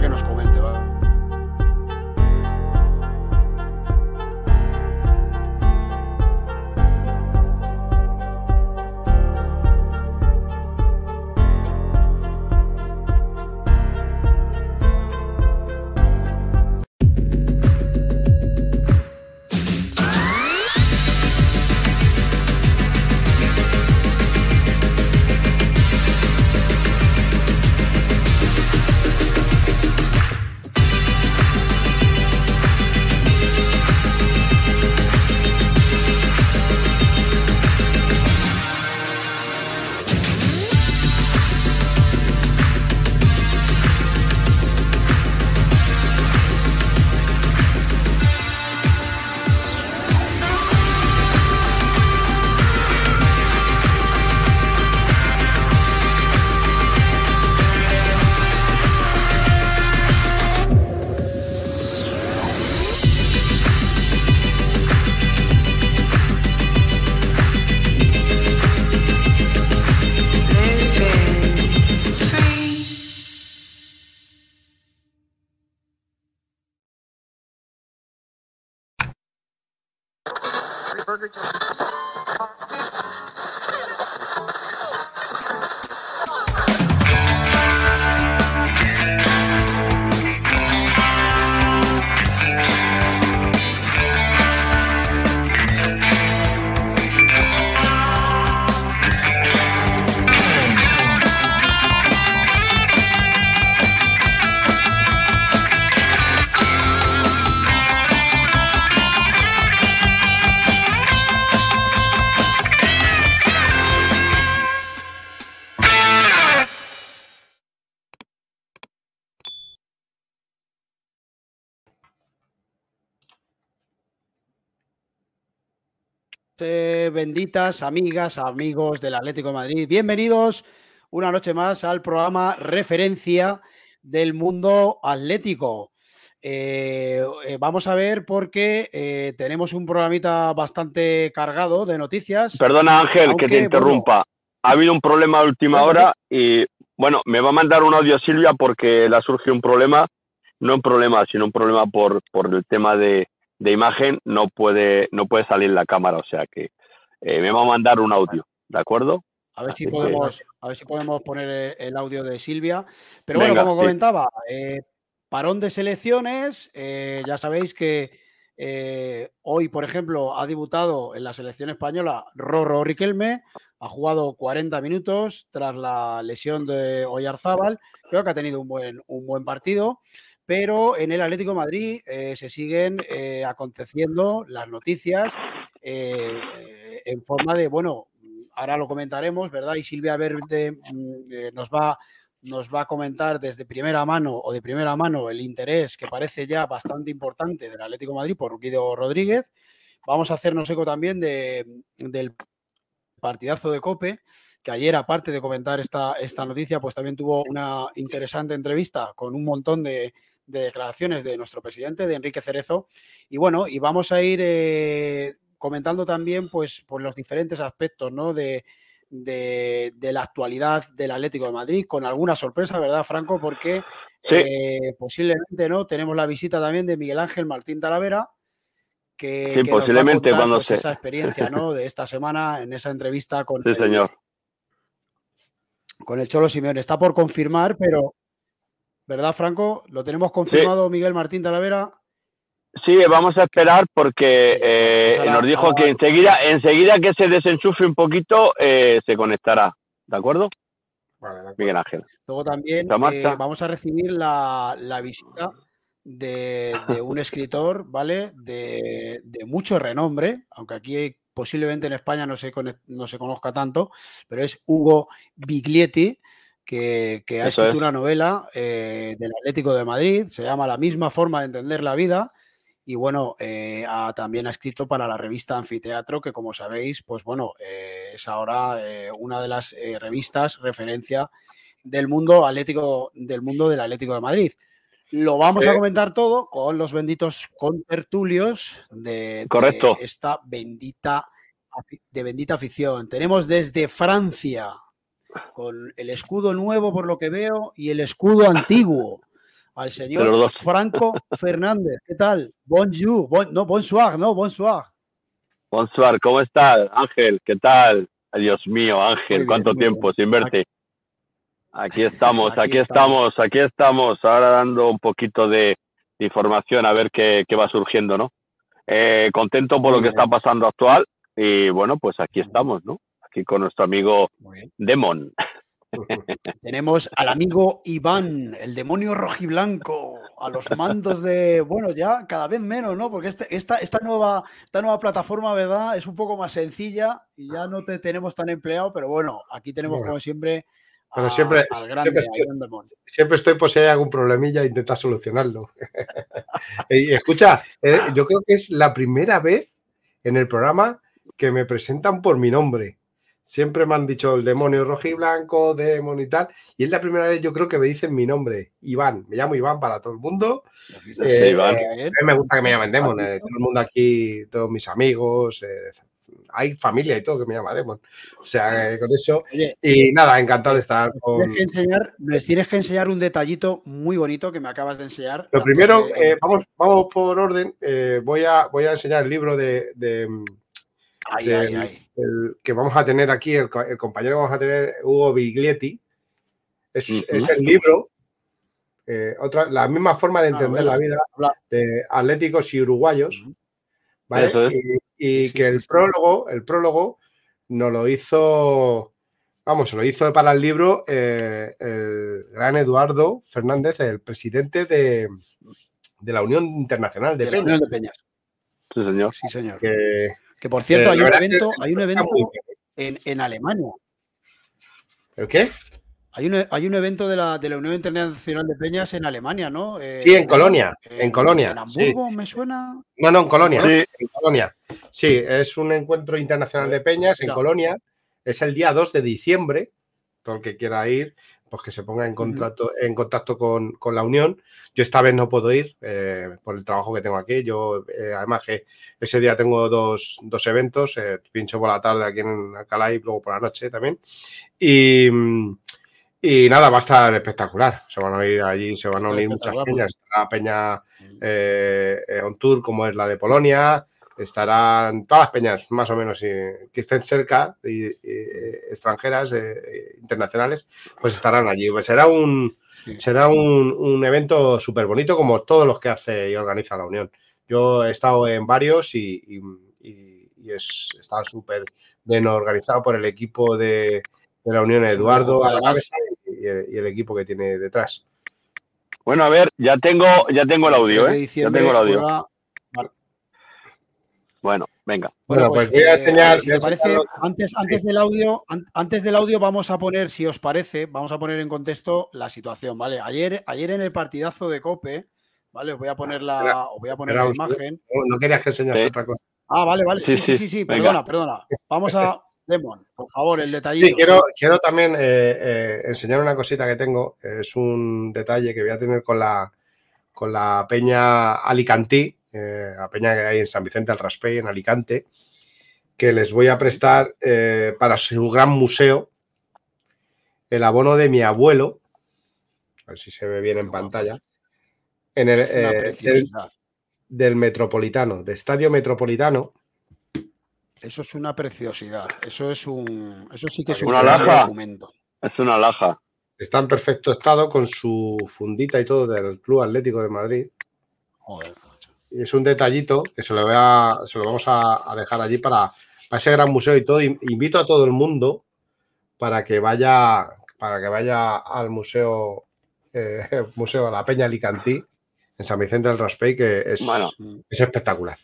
Que nos comente. Eh, benditas amigas, amigos del Atlético de Madrid, bienvenidos una noche más al programa Referencia del Mundo Atlético. Eh, eh, vamos a ver porque tenemos un programita bastante cargado de noticias. Perdona Ángel que te interrumpa. ha habido un problema a última hora y bueno, me va a mandar un audio Silvia porque le ha surgido un problema, no un problema, sino un problema por, por el tema de, de imagen no puede, no puede salir la cámara, o sea que eh, me va a mandar un audio, ¿de acuerdo? A ver, si podemos, a ver si podemos poner eh, el audio de Silvia. Pero bueno, como comentaba, eh, parón de selecciones, ya sabéis que hoy, por ejemplo, ha debutado en la selección española Rorro Riquelme, ha jugado 40 minutos tras la lesión de Oyarzábal, creo que ha tenido un buen, un buen partido pero en el Atlético de Madrid se siguen aconteciendo las noticias eh, en forma de, bueno, ahora lo comentaremos, ¿verdad? Y Silvia Verde mm, nos, va, nos va a comentar desde primera mano o de primera mano el interés que parece ya bastante importante del Atlético Madrid por Guido Rodríguez. Vamos a hacernos eco también del partidazo de Cope, que ayer, aparte de comentar esta, esta noticia, pues también tuvo una interesante entrevista con un montón de, de declaraciones de nuestro presidente, de Enrique Cerezo. Y bueno, y vamos a ir eh, comentando también pues, por los diferentes aspectos ¿no? de, de, la actualidad del Atlético de Madrid, con alguna sorpresa, ¿verdad, Franco? Porque eh, posiblemente no tenemos la visita también de Miguel Ángel Martín Talavera. Que, posiblemente cuando pues, esa experiencia ¿no? de esta semana en esa entrevista con, sí, señor. con el Cholo Simeone. Está por confirmar, pero ¿verdad, Franco? ¿Lo tenemos confirmado Miguel Martín Talavera? Sí, vamos a esperar porque eh, nos dijo que enseguida, enseguida que se desenchufe un poquito, eh, se conectará. ¿De acuerdo? Vale, Miguel Ángel. Luego también eh, vamos a recibir la, visita de, un escritor, ¿vale? De, mucho renombre, aunque aquí posiblemente en España no se, no se conozca tanto, pero es Hugo Biglietti que, ha escrito una novela eh, del Atlético de Madrid, se llama La misma forma de entender la vida. Y bueno, eh, también ha escrito para la revista Anfiteatro, que como sabéis, pues bueno, eh, es ahora una de las revistas referencia del mundo atlético, del mundo del Atlético de Madrid. Lo vamos a comentar todo con los benditos contertulios de, de esta bendita, de bendita afición. Tenemos desde Francia con el escudo nuevo por lo que veo y el escudo antiguo. Al señor Franco Fernández. ¿Qué tal? Bonjour, no, bonsoir, no, bonsoir. Bonsoir, ¿cómo estás, Ángel? ¿Qué tal? Dios mío, Ángel, cuánto tiempo sin verte. Aquí estamos, aquí, estamos. aquí estamos, ahora dando un poquito de, información a ver qué, va surgiendo, ¿no? Eh, contento por lo que está pasando actual y bueno, pues aquí estamos, ¿no? Aquí con nuestro amigo Demon. Tenemos al amigo Iván, el demonio rojiblanco, a los mandos de, bueno, ya cada vez menos, ¿no? Porque este, esta, esta, nueva, esta nueva plataforma, ¿verdad? Es un poco más sencilla y ya no te tenemos tan empleado, pero bueno, aquí tenemos como siempre... Pero siempre, siempre, estoy, por si hay algún problemilla e intentar solucionarlo. y escucha, eh, yo creo que es la primera vez en el programa que me presentan por mi nombre. Siempre me han dicho el demonio rojo y blanco, demonio y tal. Y es la primera vez, yo creo que me dicen mi nombre, Iván. Me llamo Iván para todo el mundo. Eh, a mí me gusta que me llamen Demon. Eh, todo el mundo aquí, todos mis amigos, eh, hay familia y todo que me llama Demon. O sea, con eso. y nada, encantado de estar con. Tienes que enseñar, tienes que enseñar un detallito muy bonito que me acabas de enseñar. Lo primero, vamos, vamos por orden. voy, a, voy a enseñar el libro de el que vamos a tener aquí, el, compañero que vamos a tener, Hugo Biglietti, es, el libro, eh, otra, la misma forma de ah, entender la vida de atléticos y uruguayos, ¿vale? Y, que el prólogo, el prólogo nos lo hizo, vamos, se lo hizo para el libro eh, el gran Eduardo Fernández, el presidente de, la Unión Internacional de, Peñas. Sí, señor. Sí, señor. Que, que por cierto, hay, un evento, hay un evento en, Alemania. ¿El qué? Hay un, hay un evento de la, de la, Unión Internacional de Peñas en Alemania, ¿no? Eh, sí, en Colonia. en Colonia. ¿En Hamburgo me suena? No, no, en Colonia. Sí. En Colonia. Sí, es un encuentro internacional de Peñas en Colonia. Es el día 2 de diciembre. Todo el que quiera ir pues que se ponga en, contrato, en contacto con, la Unión. Yo esta vez no puedo ir eh, por el trabajo que tengo aquí. Yo, eh, además, que ese día tengo dos, eventos. Eh, pincho por la tarde aquí en Alcalá y luego por la noche también. Y, nada, va a estar espectacular. Se van a ir allí, se van a unir muchas peñas. la peña mm. on tour, como es la de Polonia estarán todas las peñas más o menos que estén cerca, y, extranjeras, eh, internacionales, pues estarán allí. Pues será un, será un, evento súper bonito como todos los que hace y organiza la Unión. Yo he estado en varios y, es, está súper bien organizado por el equipo de, la Unión Eduardo y, el, equipo que tiene detrás. Bueno, a ver, ya tengo, ya tengo el audio, ¿eh? Ya tengo el audio. Bueno, venga. Bueno, pues, pues voy a eh, enseñar. Si parece, antes, antes, del audio, antes del audio vamos a poner, si os parece, vamos a poner en contexto la situación, ¿vale? Ayer, ayer en el partidazo de Cope, ¿vale? Os voy a poner la, voy a poner la imagen. No, querías que enseñase otra cosa. Ah, vale, vale. Sí, sí, sí, sí, perdona, perdona. Vamos a. Demon, por favor, el detallito. Sí, quiero, quiero también eh, eh, enseñar una cosita que tengo. Es un detalle que voy a tener con la, con la peña Alicantí, eh, a Peña que hay en San Vicente del Raspey, en Alicante, que les voy a prestar eh, para su gran museo el abono de mi abuelo, a ver si se ve bien en pantalla, en el, eh, del, Metropolitano, de Estadio Metropolitano. Eso es una preciosidad, eso es un, eso sí que es, un documento. Es una laja. Está en perfecto estado con su fundita y todo del Club Atlético de Madrid. Joder es un detallito que se lo, voy a, se lo vamos a, dejar allí para, ese gran museo y todo. Invito a todo el mundo para que vaya, para que vaya al museo, eh, museo de la Peña Alicantí en San Vicente del Raspey, que es, es espectacular.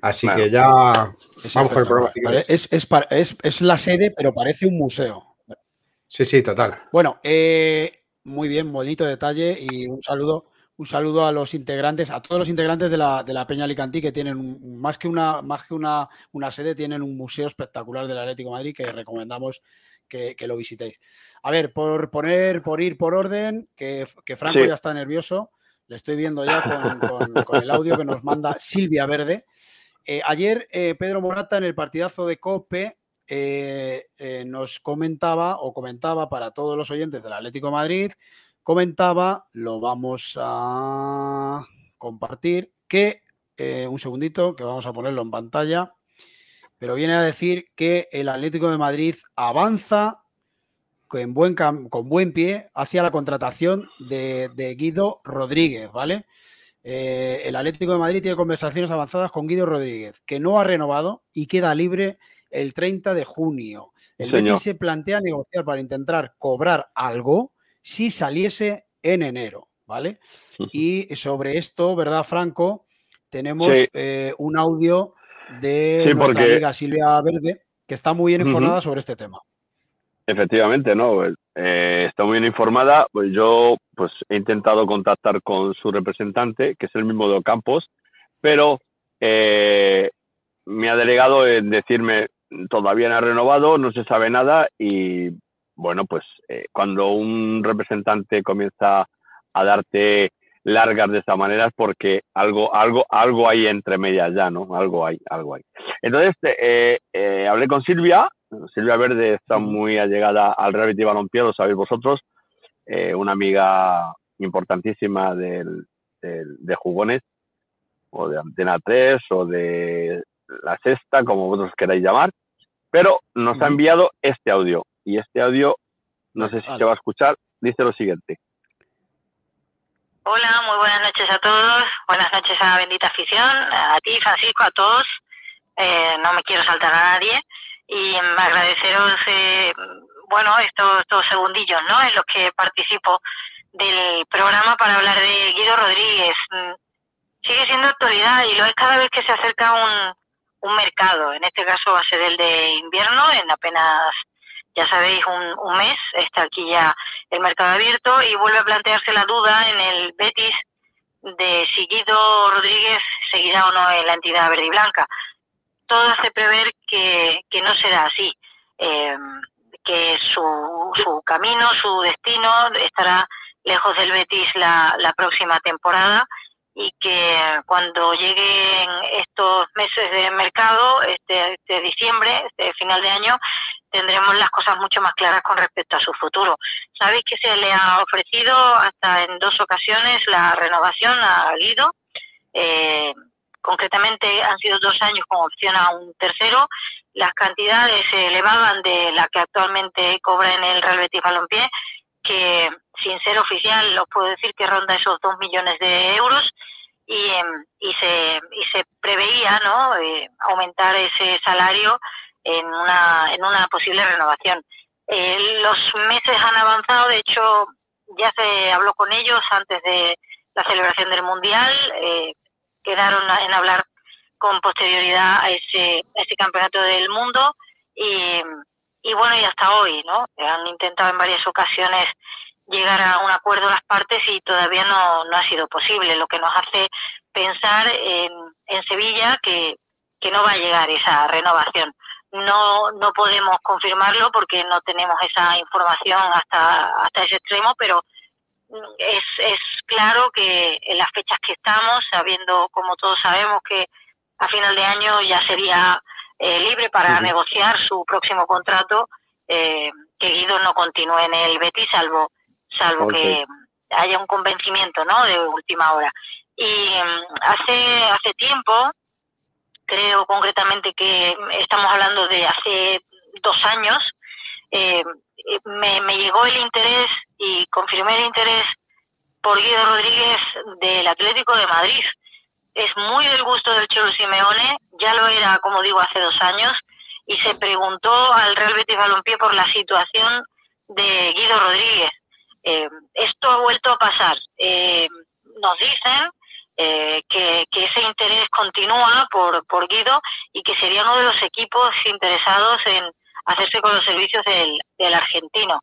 Así que ya vamos por el programa. es, es, la sede, pero parece un museo. Sí, sí, total. Bueno, eh, muy bien, bonito detalle y un saludo un saludo a los integrantes, a todos los integrantes de la, de la Peña Alicantí que tienen más que, una, más que una, una, sede, tienen un museo espectacular del Atlético Madrid que recomendamos que, lo visitéis. A ver, por poner, por ir por orden, que, Franco ya está nervioso, le estoy viendo ya con, el audio que nos manda Silvia Verde. Eh, ayer eh, Pedro Morata en el partidazo de COPE eh, nos comentaba o comentaba para todos los oyentes del Atlético Madrid comentaba, lo vamos a compartir, que eh, un segundito, que vamos a ponerlo en pantalla, pero viene a decir que el Atlético de Madrid avanza con buen, con buen pie hacia la contratación de, Guido Rodríguez, ¿vale? Eh, el Atlético de Madrid tiene conversaciones avanzadas con Guido Rodríguez, que no ha renovado y queda libre el 30 de junio. El Betis se plantea negociar para intentar cobrar algo si saliese en enero, ¿vale? Y sobre esto, ¿verdad, Franco? Tenemos eh, un audio de nuestra amiga Silvia Verde, que está muy bien informada sobre este tema. Efectivamente, ¿no? Eh, está muy bien informada. Pues yo pues, he intentado contactar con su representante, que es el mismo de Ocampos, pero eh, me ha delegado en decirme todavía no ha renovado, no se sabe nada y bueno, pues eh, cuando un representante comienza a darte largas de esa manera es porque algo, algo, algo hay entre medias ya, ¿no? Algo hay, algo hay. Entonces, eh, eh, hablé con Silvia, Silvia Verde está muy allegada al Real Betis Balompié, lo sabéis vosotros, una amiga importantísima del, de jugones, o de Antena 3, o de la sexta, como vosotros queráis llamar, pero nos ha enviado este audio y este audio, no sé si se va a escuchar, dice lo siguiente. Hola, muy buenas noches a todos, buenas noches a Bendita Afición, a ti Francisco, a todos, eh, no me quiero saltar a nadie y agradeceros, eh, bueno, estos, estos segundillos, ¿no? En los que participo del programa para hablar de Guido Rodríguez. Mm, sigue siendo actualidad y lo es cada vez que se acerca un, un mercado. En este caso va a ser el de invierno, en apenas, ya sabéis, un, mes está aquí ya el mercado abierto y vuelve a plantearse la duda en el Betis de si Guido Rodríguez seguirá o no en la entidad verde y blanca. Todo hace prever que, que no será así, eh, que su, su camino, su destino estará lejos del Betis la, la próxima temporada y que cuando lleguen estos meses de mercado, este, este diciembre, este final de año, tendremos las cosas mucho más claras con respecto a su futuro. Sabéis que se le ha ofrecido hasta en dos ocasiones la renovación a Guido. Eh, concretamente han sido dos años con opción a un tercero. Las cantidades se elevaban de la que actualmente cobra en el Real Betis Balompié, que sin ser oficial os puedo decir que ronda esos dos millones de euros y, em, y, se, y se preveía ¿no? Eh, aumentar ese salario en una, en una posible renovación. Eh, los meses han avanzado, de hecho ya se habló con ellos antes de la celebración del Mundial, eh, quedaron en hablar con posterioridad a ese, a ese campeonato del mundo y, y bueno, y hasta hoy, ¿no? Han intentado en varias ocasiones llegar a un acuerdo las partes y todavía no, no ha sido posible, lo que nos hace pensar en, en Sevilla que, que no va a llegar esa renovación. No, no podemos confirmarlo porque no tenemos esa información hasta, hasta ese extremo, pero es, es claro que en las fechas que estamos, sabiendo, como todos sabemos, que a final de año ya sería eh, libre para negociar su próximo contrato, eh, que Guido no continúe en el Betis, salvo salvo que haya un convencimiento ¿no? de última hora. Y mm, hace, hace tiempo, creo concretamente que estamos hablando de hace dos años, eh, me, me llegó el interés y confirmé el interés por Guido Rodríguez del Atlético de Madrid. Es muy del gusto del Cholo Simeone, ya lo era, como digo, hace dos años, y se preguntó al Real Betis Balompié por la situación de Guido Rodríguez. Eh, esto ha vuelto a pasar. Eh, nos dicen eh, que, ese interés continúa por, por Guido y que sería uno de los equipos interesados en hacerse con los servicios del, del argentino.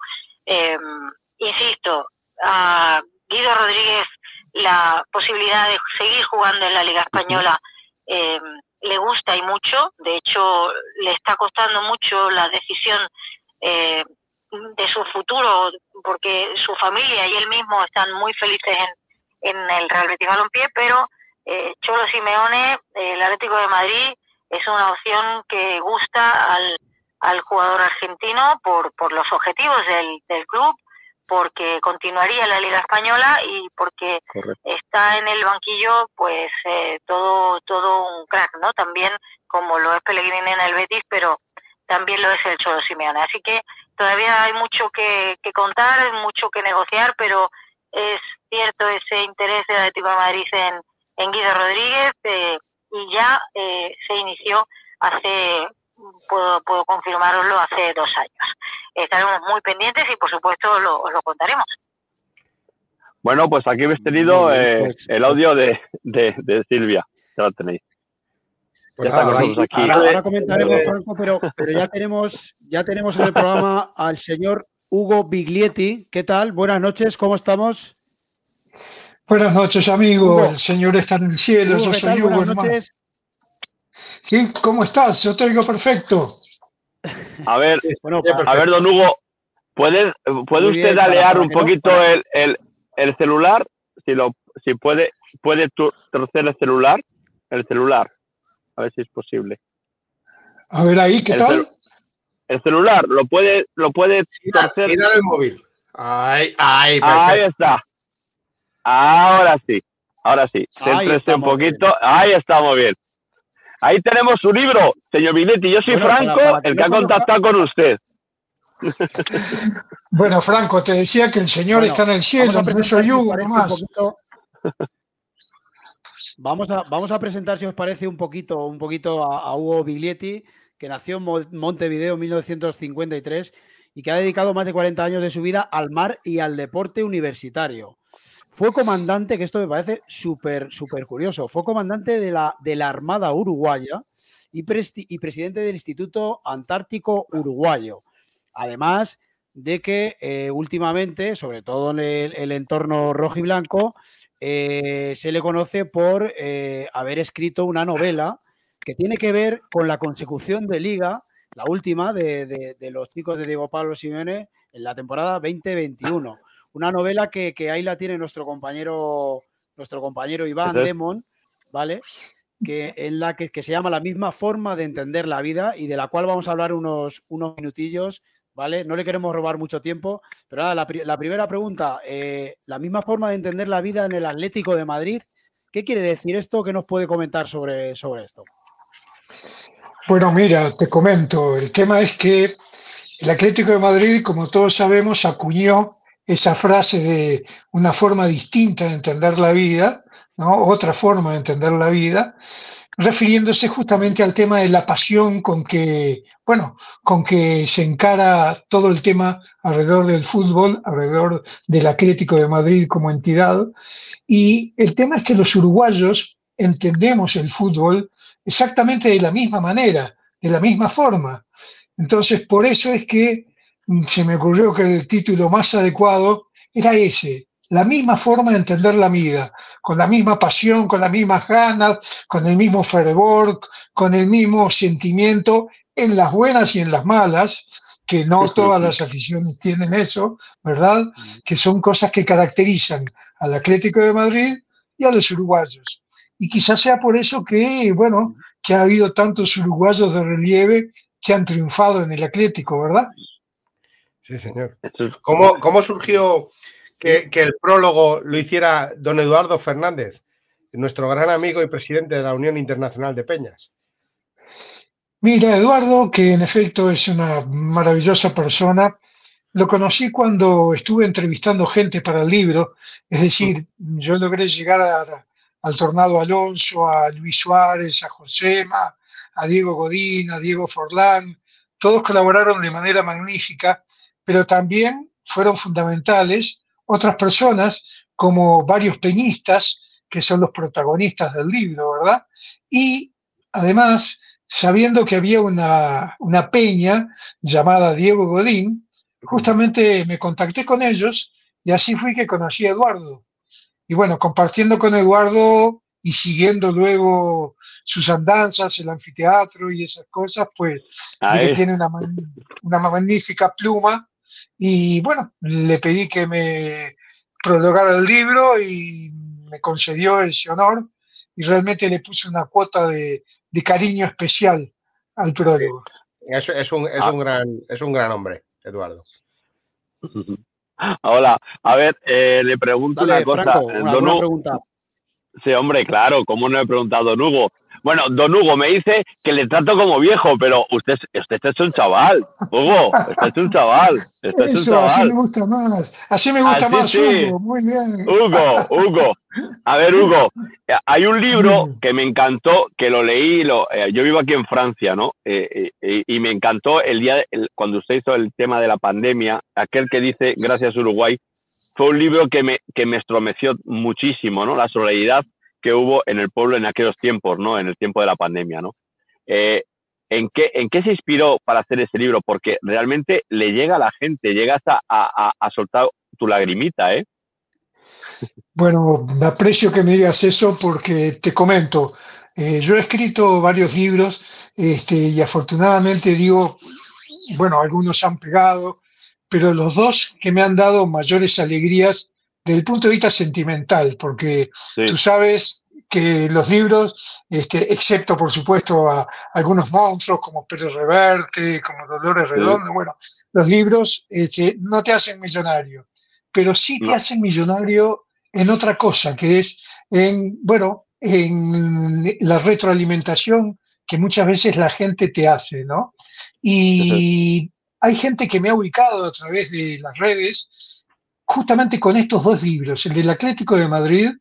insisto, a Guido Rodríguez la posibilidad de seguir jugando en la Liga Española le gusta y mucho. De hecho, le está costando mucho la decisión eh, de su futuro, porque su familia y él mismo están muy felices en, en el Real Betis Balompié, pero eh, Cholo Simeone, el Atlético de Madrid, es una opción que gusta al, al jugador argentino por, por los objetivos del, del club, porque continuaría la Liga Española y porque está en el banquillo pues eh, todo todo un crack, ¿no? También como lo es Pellegrini en el Betis, pero también lo es el Cholo Simeone. Así que todavía hay mucho que, contar, mucho que negociar, pero es cierto ese interés del Atlético de Madrid en, en Guido Rodríguez eh, y ya eh, se inició hace, puedo, puedo confirmaroslo, hace dos años. Estaremos muy pendientes y por supuesto lo, os lo contaremos. Bueno, pues aquí habéis tenido eh, pues, el audio de, de, Silvia, ya lo tenéis. Pues ahora, comentaremos, Franco, pero, pero ya tenemos ya tenemos en el programa al señor Hugo Biglietti. ¿Qué tal? Buenas noches, ¿cómo estamos? Buenas noches, amigo. El Señor está en el cielo. yo soy Hugo. Buenas noches. Sí, ¿cómo estás? Yo te oigo perfecto. A ver, a ver, don Hugo, ¿puede, puede usted alear un poquito el, el, celular? Si lo, si puede, puede torcer el celular, el celular, a ver si es posible. A ver ahí, ¿qué tal? el celular, lo puede, lo puede torcer. el móvil. Ahí, ahí, ahí está. Ahora sí, ahora sí. Céntrese un poquito. Ahí estamos bien. Ahí tenemos su libro, señor Vinetti. Yo soy Franco, el que ha contactado con usted. Bueno, Franco, te decía que el Señor está en el cielo, no soy Hugo Vamos a, vamos a presentar, si os parece, un poquito, un poquito a, Hugo Biglietti, que nació en Montevideo en 1953 y que ha dedicado más de 40 años de su vida al mar y al deporte universitario. Fue comandante, que esto me parece súper, súper curioso, fue comandante de la, de la Armada Uruguaya y, y presidente del Instituto Antártico Uruguayo. Además de que eh, últimamente, sobre todo en el, entorno rojo y blanco, eh, se le conoce por eh, haber escrito una novela que tiene que ver con la consecución de liga, la última de, de los chicos de Diego Pablo Simeone en la temporada 2021. Una novela que, ahí la tiene nuestro compañero, nuestro compañero Iván Demon, ¿vale? Que, en la que, se llama La misma forma de entender la vida y de la cual vamos a hablar unos, unos minutillos, ¿vale? No le queremos robar mucho tiempo, pero nada, la, primera pregunta, eh, la misma forma de entender la vida en el Atlético de Madrid, ¿qué quiere decir esto? ¿Qué nos puede comentar sobre, sobre esto? Bueno, mira, te comento, el tema es que el Atlético de Madrid, como todos sabemos, acuñó esa frase de una forma distinta de entender la vida, ¿no? otra forma de entender la vida, refiriéndose justamente al tema de la pasión con que, bueno, con que se encara todo el tema alrededor del fútbol, alrededor del Atlético de Madrid como entidad. Y el tema es que los uruguayos entendemos el fútbol exactamente de la misma manera, de la misma forma. Entonces, por eso es que se me ocurrió que el título más adecuado era ese, la misma forma de entender la vida, con la misma pasión, con las mismas ganas, con el mismo fervor, con el mismo sentimiento, en las buenas y en las malas, que no todas las aficiones tienen eso, ¿verdad? Que son cosas que caracterizan al Atlético de Madrid y a los uruguayos. Y quizás sea por eso que, bueno, que ha habido tantos uruguayos de relieve que han triunfado en el Atlético, ¿verdad? Sí, señor. ¿Cómo, cómo surgió que, el prólogo lo hiciera don Eduardo Fernández, nuestro gran amigo y presidente de la Unión Internacional de Peñas? Mira, Eduardo, que en efecto es una maravillosa persona, lo conocí cuando estuve entrevistando gente para el libro, es decir, yo logré llegar al Tornado Alonso, a Luis Suárez, a Josema, a Diego Godín, a Diego Forlán, todos colaboraron de manera magnífica, pero también fueron fundamentales otras personas como varios peñistas, que son los protagonistas del libro, ¿verdad? Y además, sabiendo que había una, una peña llamada Diego Godín, justamente me contacté con ellos y así fui que conocí a Eduardo. Y bueno, compartiendo con Eduardo y siguiendo luego sus andanzas, el anfiteatro y esas cosas, pues tiene una, una magnífica pluma y bueno, le pedí que me prologara el libro y me concedió ese honor y realmente le puse una cuota de, cariño especial al prólogo. Es, un, es, ah. un gran, es un gran hombre, Eduardo. Hola, a ver, eh, le pregunto una cosa. Franco, una, pregunta. Sí, hombre, claro, ¿cómo no he preguntado Don Hugo? Bueno, Don Hugo me dice que le trato como viejo, pero usted, usted es un chaval, Hugo, usted es un chaval. Usted es un chaval. así me gusta más, así me gusta más, Hugo, muy bien. Hugo, Hugo, a ver, Hugo, hay un libro que me encantó, que lo leí, lo, eh, yo vivo aquí en Francia, ¿no? Eh, eh, y me encantó el día, cuando usted hizo el tema de la pandemia, aquel que dice, gracias Uruguay, fue un libro que me, que me estromeció muchísimo, ¿no? La solidaridad que hubo en el pueblo en aquellos tiempos, ¿no? En el tiempo de la pandemia, ¿no? Eh, ¿en, qué, ¿En qué se inspiró para hacer ese libro? Porque realmente le llega a la gente, llegas a, a, soltar tu lagrimita, ¿eh? Bueno, me aprecio que me digas eso porque te comento, eh, yo he escrito varios libros este, y afortunadamente digo, bueno, algunos han pegado, pero los dos que me han dado mayores alegrías desde el punto de vista sentimental, porque tú sabes que los libros, este, excepto por supuesto a algunos monstruos como Pérez Reverte, como Dolores Redondo, bueno, los libros este, no te hacen millonario, pero sí te hacen millonario en otra cosa, que es en, bueno, en la retroalimentación que muchas veces la gente te hace, ¿no? Y hay gente que me ha ubicado a través de las redes justamente con estos dos libros, el del Atlético de Madrid,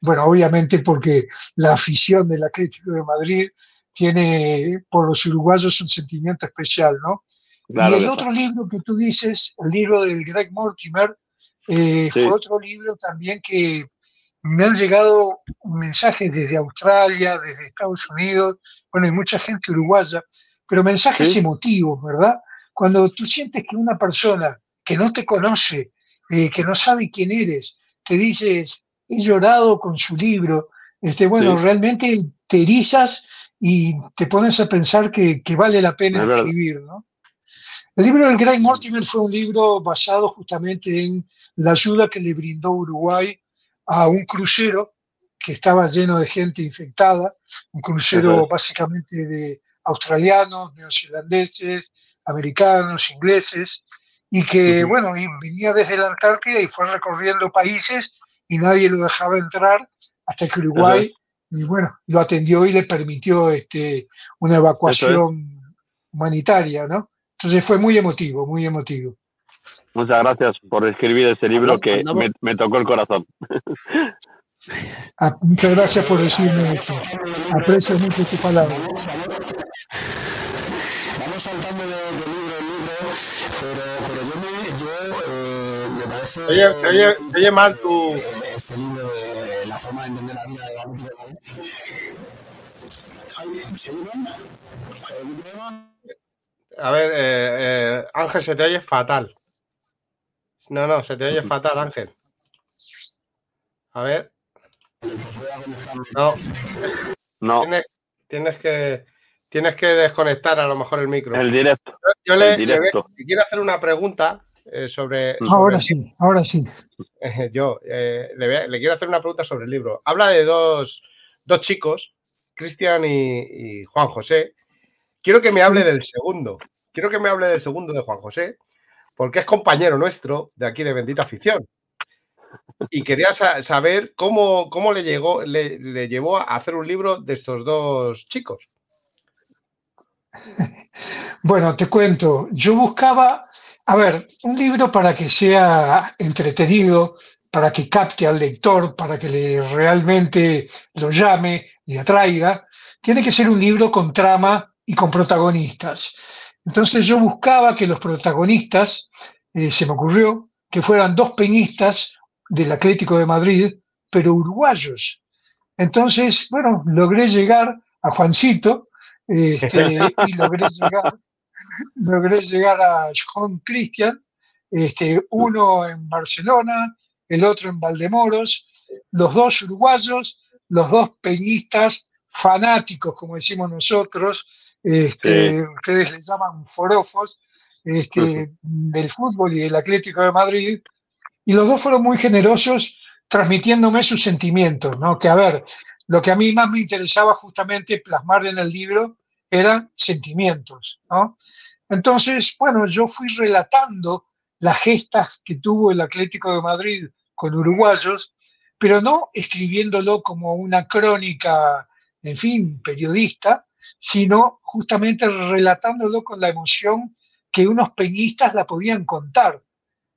bueno, obviamente porque la afición del Atlético de Madrid tiene por los uruguayos un sentimiento especial, ¿no? y el otro libro que tú dices, el libro del Greg Mortimer, eh, fue otro libro también que me han llegado mensajes desde Australia, desde Estados Unidos, bueno, hay mucha gente uruguaya, pero mensajes emotivos, ¿verdad? Cuando tú sientes que una persona que no te conoce, eh, que no sabe quién eres, te dices, he llorado con su libro, este, bueno, realmente te erizas y te pones a pensar que, vale la pena escribir, ¿no? El libro del Gray Mortimer fue un libro basado justamente en la ayuda que le brindó Uruguay a un crucero que estaba lleno de gente infectada, un crucero básicamente de australianos, neozelandeses, americanos, ingleses, y que, bueno, venía desde la Antártida y fue recorriendo países y nadie lo dejaba entrar hasta que Uruguay, y bueno, lo atendió y le permitió este, una evacuación humanitaria, ¿no? Entonces fue muy emotivo, muy emotivo. Muchas gracias por escribir ese libro que me, tocó el corazón. Ah, muchas gracias por decirme esto. Aprecio mucho tu palabra saltando de, libro en libro, pero, pero yo me, yo, eh, me parece. Oye, oye, oye mal tu. Este libro de La forma de entender la vida de Gabriel. A ver, eh, eh, Ángel, se te oye fatal. No, no, se te oye fatal, Ángel. A ver. No. No. Tienes, tienes que. Tienes que desconectar a lo mejor el micro. El directo. Yo le, quiero hacer una pregunta eh, sobre, Ahora sí, ahora sí. yo eh, le, quiero hacer una pregunta sobre el libro. Habla de dos, chicos, Cristian y, Juan José. Quiero que me hable del segundo. Quiero que me hable del segundo de Juan José, porque es compañero nuestro de aquí de Bendita Afición. Y quería saber cómo, cómo le, llegó, le llevó a hacer un libro de estos dos chicos. Bueno, te cuento, yo buscaba, a ver, un libro para que sea entretenido, para que capte al lector, para que le realmente lo llame y atraiga, tiene que ser un libro con trama y con protagonistas. Entonces yo buscaba que los protagonistas, eh, se me ocurrió, que fueran dos peñistas del Atlético de Madrid, pero uruguayos. Entonces, bueno, logré llegar a Juancito, este, y logré llegar, logré llegar a John Christian, este, uno en Barcelona, el otro en Valdemoros, los dos uruguayos, los dos peñistas fanáticos, como decimos nosotros, este, ustedes les llaman forofos, este, del fútbol y del Atlético de Madrid, y los dos fueron muy generosos transmitiéndome sus sentimientos, ¿no? Que a ver, lo que a mí más me interesaba justamente plasmar en el libro eran sentimientos, ¿no? Entonces, bueno, yo fui relatando las gestas que tuvo el Atlético de Madrid con uruguayos, pero no escribiéndolo como una crónica, en fin, periodista, sino justamente relatándolo con la emoción que unos peñistas la podían contar.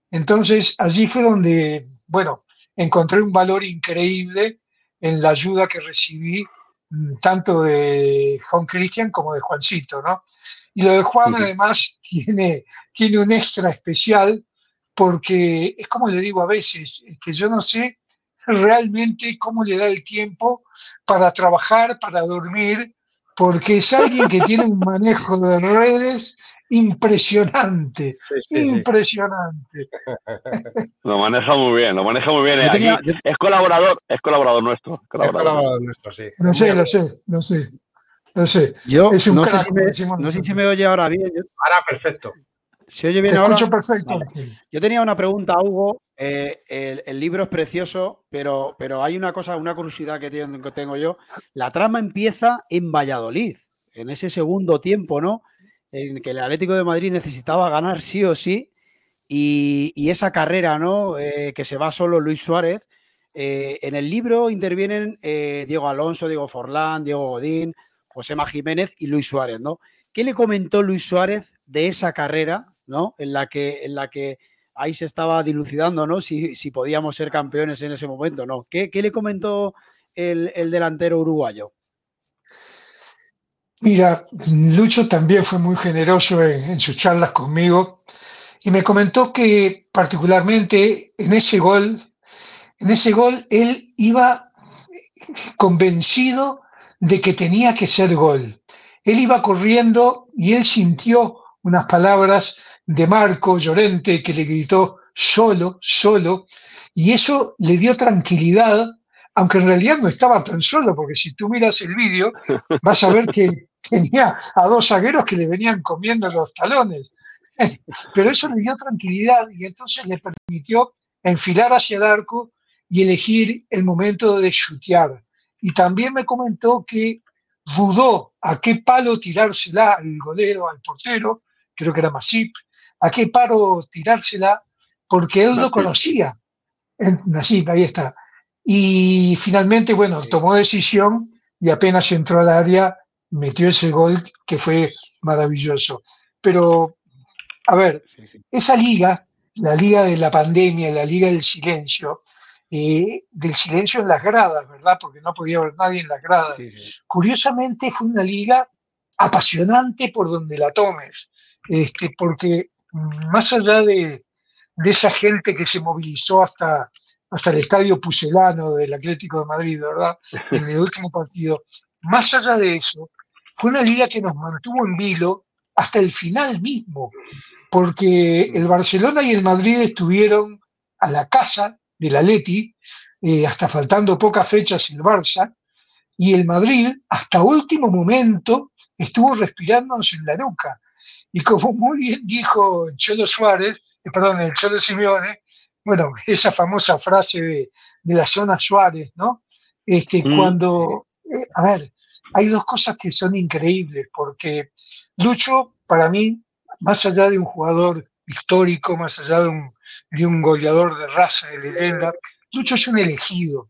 Entonces allí fue donde, bueno, encontré un valor increíble en la ayuda que recibí tanto de Juan Cristian como de Juancito, ¿no? Y lo de Juan además tiene, tiene un extra especial porque es como le digo a veces, que yo no sé realmente cómo le da el tiempo para trabajar, para dormir, porque es alguien que tiene un manejo de redes impresionante, impresionante. Lo maneja muy bien, lo maneja muy bien. Es colaborador, es colaborador nuestro. Colaborador. nuestro, sí. Lo sé, lo sé, lo sé. No sé. Yo no, sé si me, oye ahora bien. Ahora perfecto. Se oye bien ahora. perfecto. Yo tenía una pregunta, Hugo. Eh, el, libro es precioso, pero, pero hay una cosa, una curiosidad que tengo yo. La trama empieza en Valladolid, en ese segundo tiempo, ¿no? En que el Atlético de Madrid necesitaba ganar sí o sí, y, esa carrera, ¿no? Eh, que se va solo Luis Suárez. Eh, en el libro intervienen eh, Diego Alonso, Diego Forlán, Diego Godín, José Jiménez y Luis Suárez, ¿no? ¿Qué le comentó Luis Suárez de esa carrera, ¿no? En la que, en la que ahí se estaba dilucidando, ¿no? Si, si podíamos ser campeones en ese momento, ¿no? ¿Qué, le comentó el, el delantero uruguayo? Mira, Lucho también fue muy generoso en, sus charlas conmigo y me comentó que particularmente en ese gol, en ese gol él iba convencido de que tenía que ser gol. Él iba corriendo y él sintió unas palabras de Marco Llorente que le gritó solo, solo, y eso le dio tranquilidad, aunque en realidad no estaba tan solo, porque si tú miras el vídeo vas a ver que tenía a dos zagueros que le venían comiendo los talones. Pero eso le dio tranquilidad y entonces le permitió enfilar hacia el arco y elegir el momento de chutear. Y también me comentó que dudó a qué palo tirársela al golero, al portero, creo que era Masip, a qué palo tirársela, porque él lo conocía. Masip, ahí está. Y finalmente, bueno, tomó decisión y apenas entró al área, metió ese gol que fue maravilloso. Pero, a ver, esa liga, la liga de la pandemia, la liga del silencio, eh, del silencio en las gradas, ¿verdad? Porque no podía haber nadie en las gradas. Curiosamente fue una liga apasionante por donde la tomes, este, porque más allá de, de esa gente que se movilizó hasta, hasta el estadio Pucelano del Atlético de Madrid, ¿verdad? En el último partido. Más allá de eso, fue una liga que nos mantuvo en vilo hasta el final mismo, porque el Barcelona y el Madrid estuvieron a la casa del Atleti, eh, hasta faltando pocas fechas el Barça, y el Madrid hasta último momento estuvo respirándonos en la nuca. Y como muy bien dijo Cholo Suárez, eh, perdón, el Cholo Simeone, bueno, esa famosa frase de, la zona Suárez, ¿no? Este, mm, cuando, eh, a ver, hay dos cosas que son increíbles, porque Lucho, para mí, más allá de un jugador histórico, más allá de un, goleador de raza, de leyenda, Lucho es un elegido.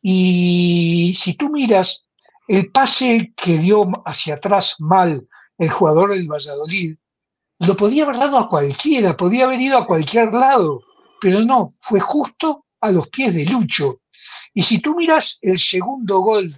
Y si tú miras el pase que dio hacia atrás mal el jugador del Valladolid, lo podía haber dado a cualquiera, podía haber ido a cualquier lado, pero no, fue justo a los pies de Lucho. Y si tú miras el segundo gol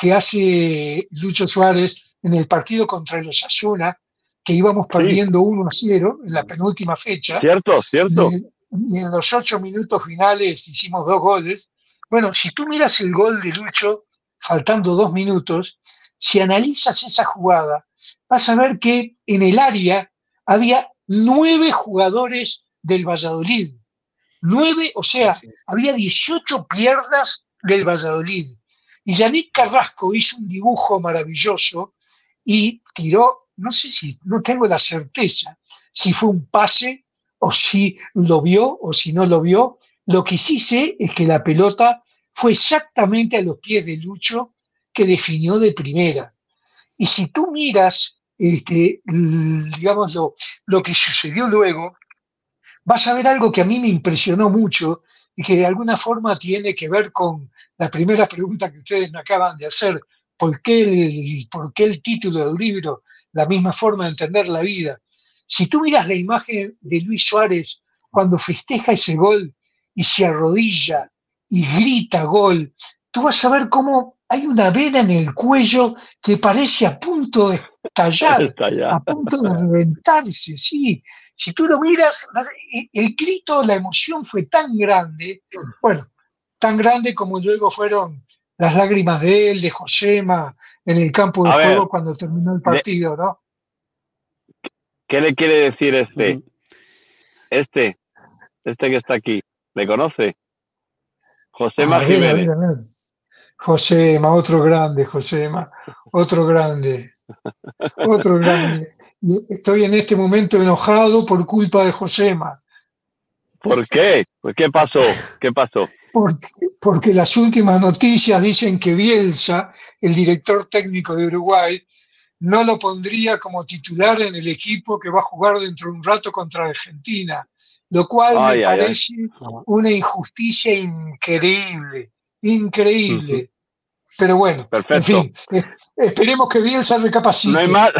que hace Lucho Suárez en el partido contra los Asuna, que íbamos perdiendo 1 a 0 en la penúltima fecha. Cierto, cierto. Y, en los ocho minutos finales hicimos dos goles. Bueno, si tú miras el gol de Lucho, faltando dos minutos, si analizas esa jugada, vas a ver que en el área había nueve jugadores del Valladolid. Nueve, o sea, había 18 piernas del Valladolid. Y Yannick Carrasco hizo un dibujo maravilloso y tiró, no sé si, no tengo la certeza si fue un pase o si lo vio o si no lo vio. Lo que sí sé es que la pelota fue exactamente a los pies de Lucho que definió de primera. Y si tú miras, este, digamos, lo, lo que sucedió luego, vas a ver algo que a mí me impresionó mucho y que de alguna forma tiene que ver con la primera pregunta que ustedes me acaban de hacer, ¿por qué el, por qué el título del libro, La misma forma de entender la vida? Si tú miras la imagen de Luis Suárez cuando festeja ese gol y se arrodilla y grita gol, tú vas a ver cómo hay una vena en el cuello que parece a punto de estallar, a punto de reventarse, sí. Si tú lo miras, el grito, la emoción fue tan grande, bueno, tan grande como luego fueron las lágrimas de él, de Josema, en el campo de juego cuando terminó el partido, ¿no? ¿Qué le quiere decir este? Este, este que está aquí, ¿le conoce? Josema Jiménez. Josema, otro grande, Josema, otro grande, otro grande. Y estoy en este momento enojado por culpa de Josema. ¿Por qué? ¿Qué pasó? ¿Qué pasó? Porque, porque las últimas noticias dicen que Bielsa, el director técnico de Uruguay, no lo pondría como titular en el equipo que va a jugar dentro de un rato contra Argentina, lo cual me parece una injusticia increíble, increíble. Pero bueno, en fin, eh, esperemos que Bielsa recapacite. No hay mal,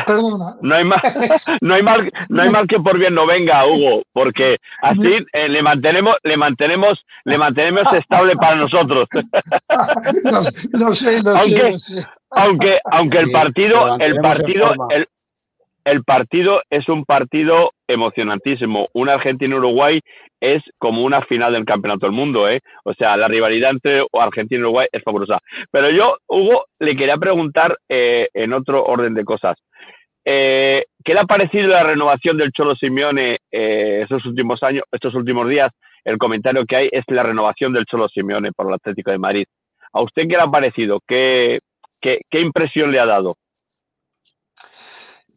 No hay mal, no hay mal, no hay mal que por bien no venga, Hugo, porque así eh, le mantenemos, le mantenemos, le mantenemos estable para nosotros. lo, sé, lo sé, lo sé. Aunque, aunque el partido, el partido, el, el partido es un partido emocionantísimo. Un Argentina-Uruguay es como una final del Campeonato del Mundo, ¿eh? O sea, la rivalidad entre Argentina y Uruguay es fabulosa. Pero yo, Hugo, le quería preguntar eh, en otro orden de cosas. Eh, ¿Qué le ha parecido la renovación del Cholo Simeone eh, estos últimos años, estos últimos días? El comentario que hay es la renovación del Cholo Simeone por el Atlético de Madrid. ¿A usted qué le ha parecido? ¿Qué, qué, qué impresión le ha dado?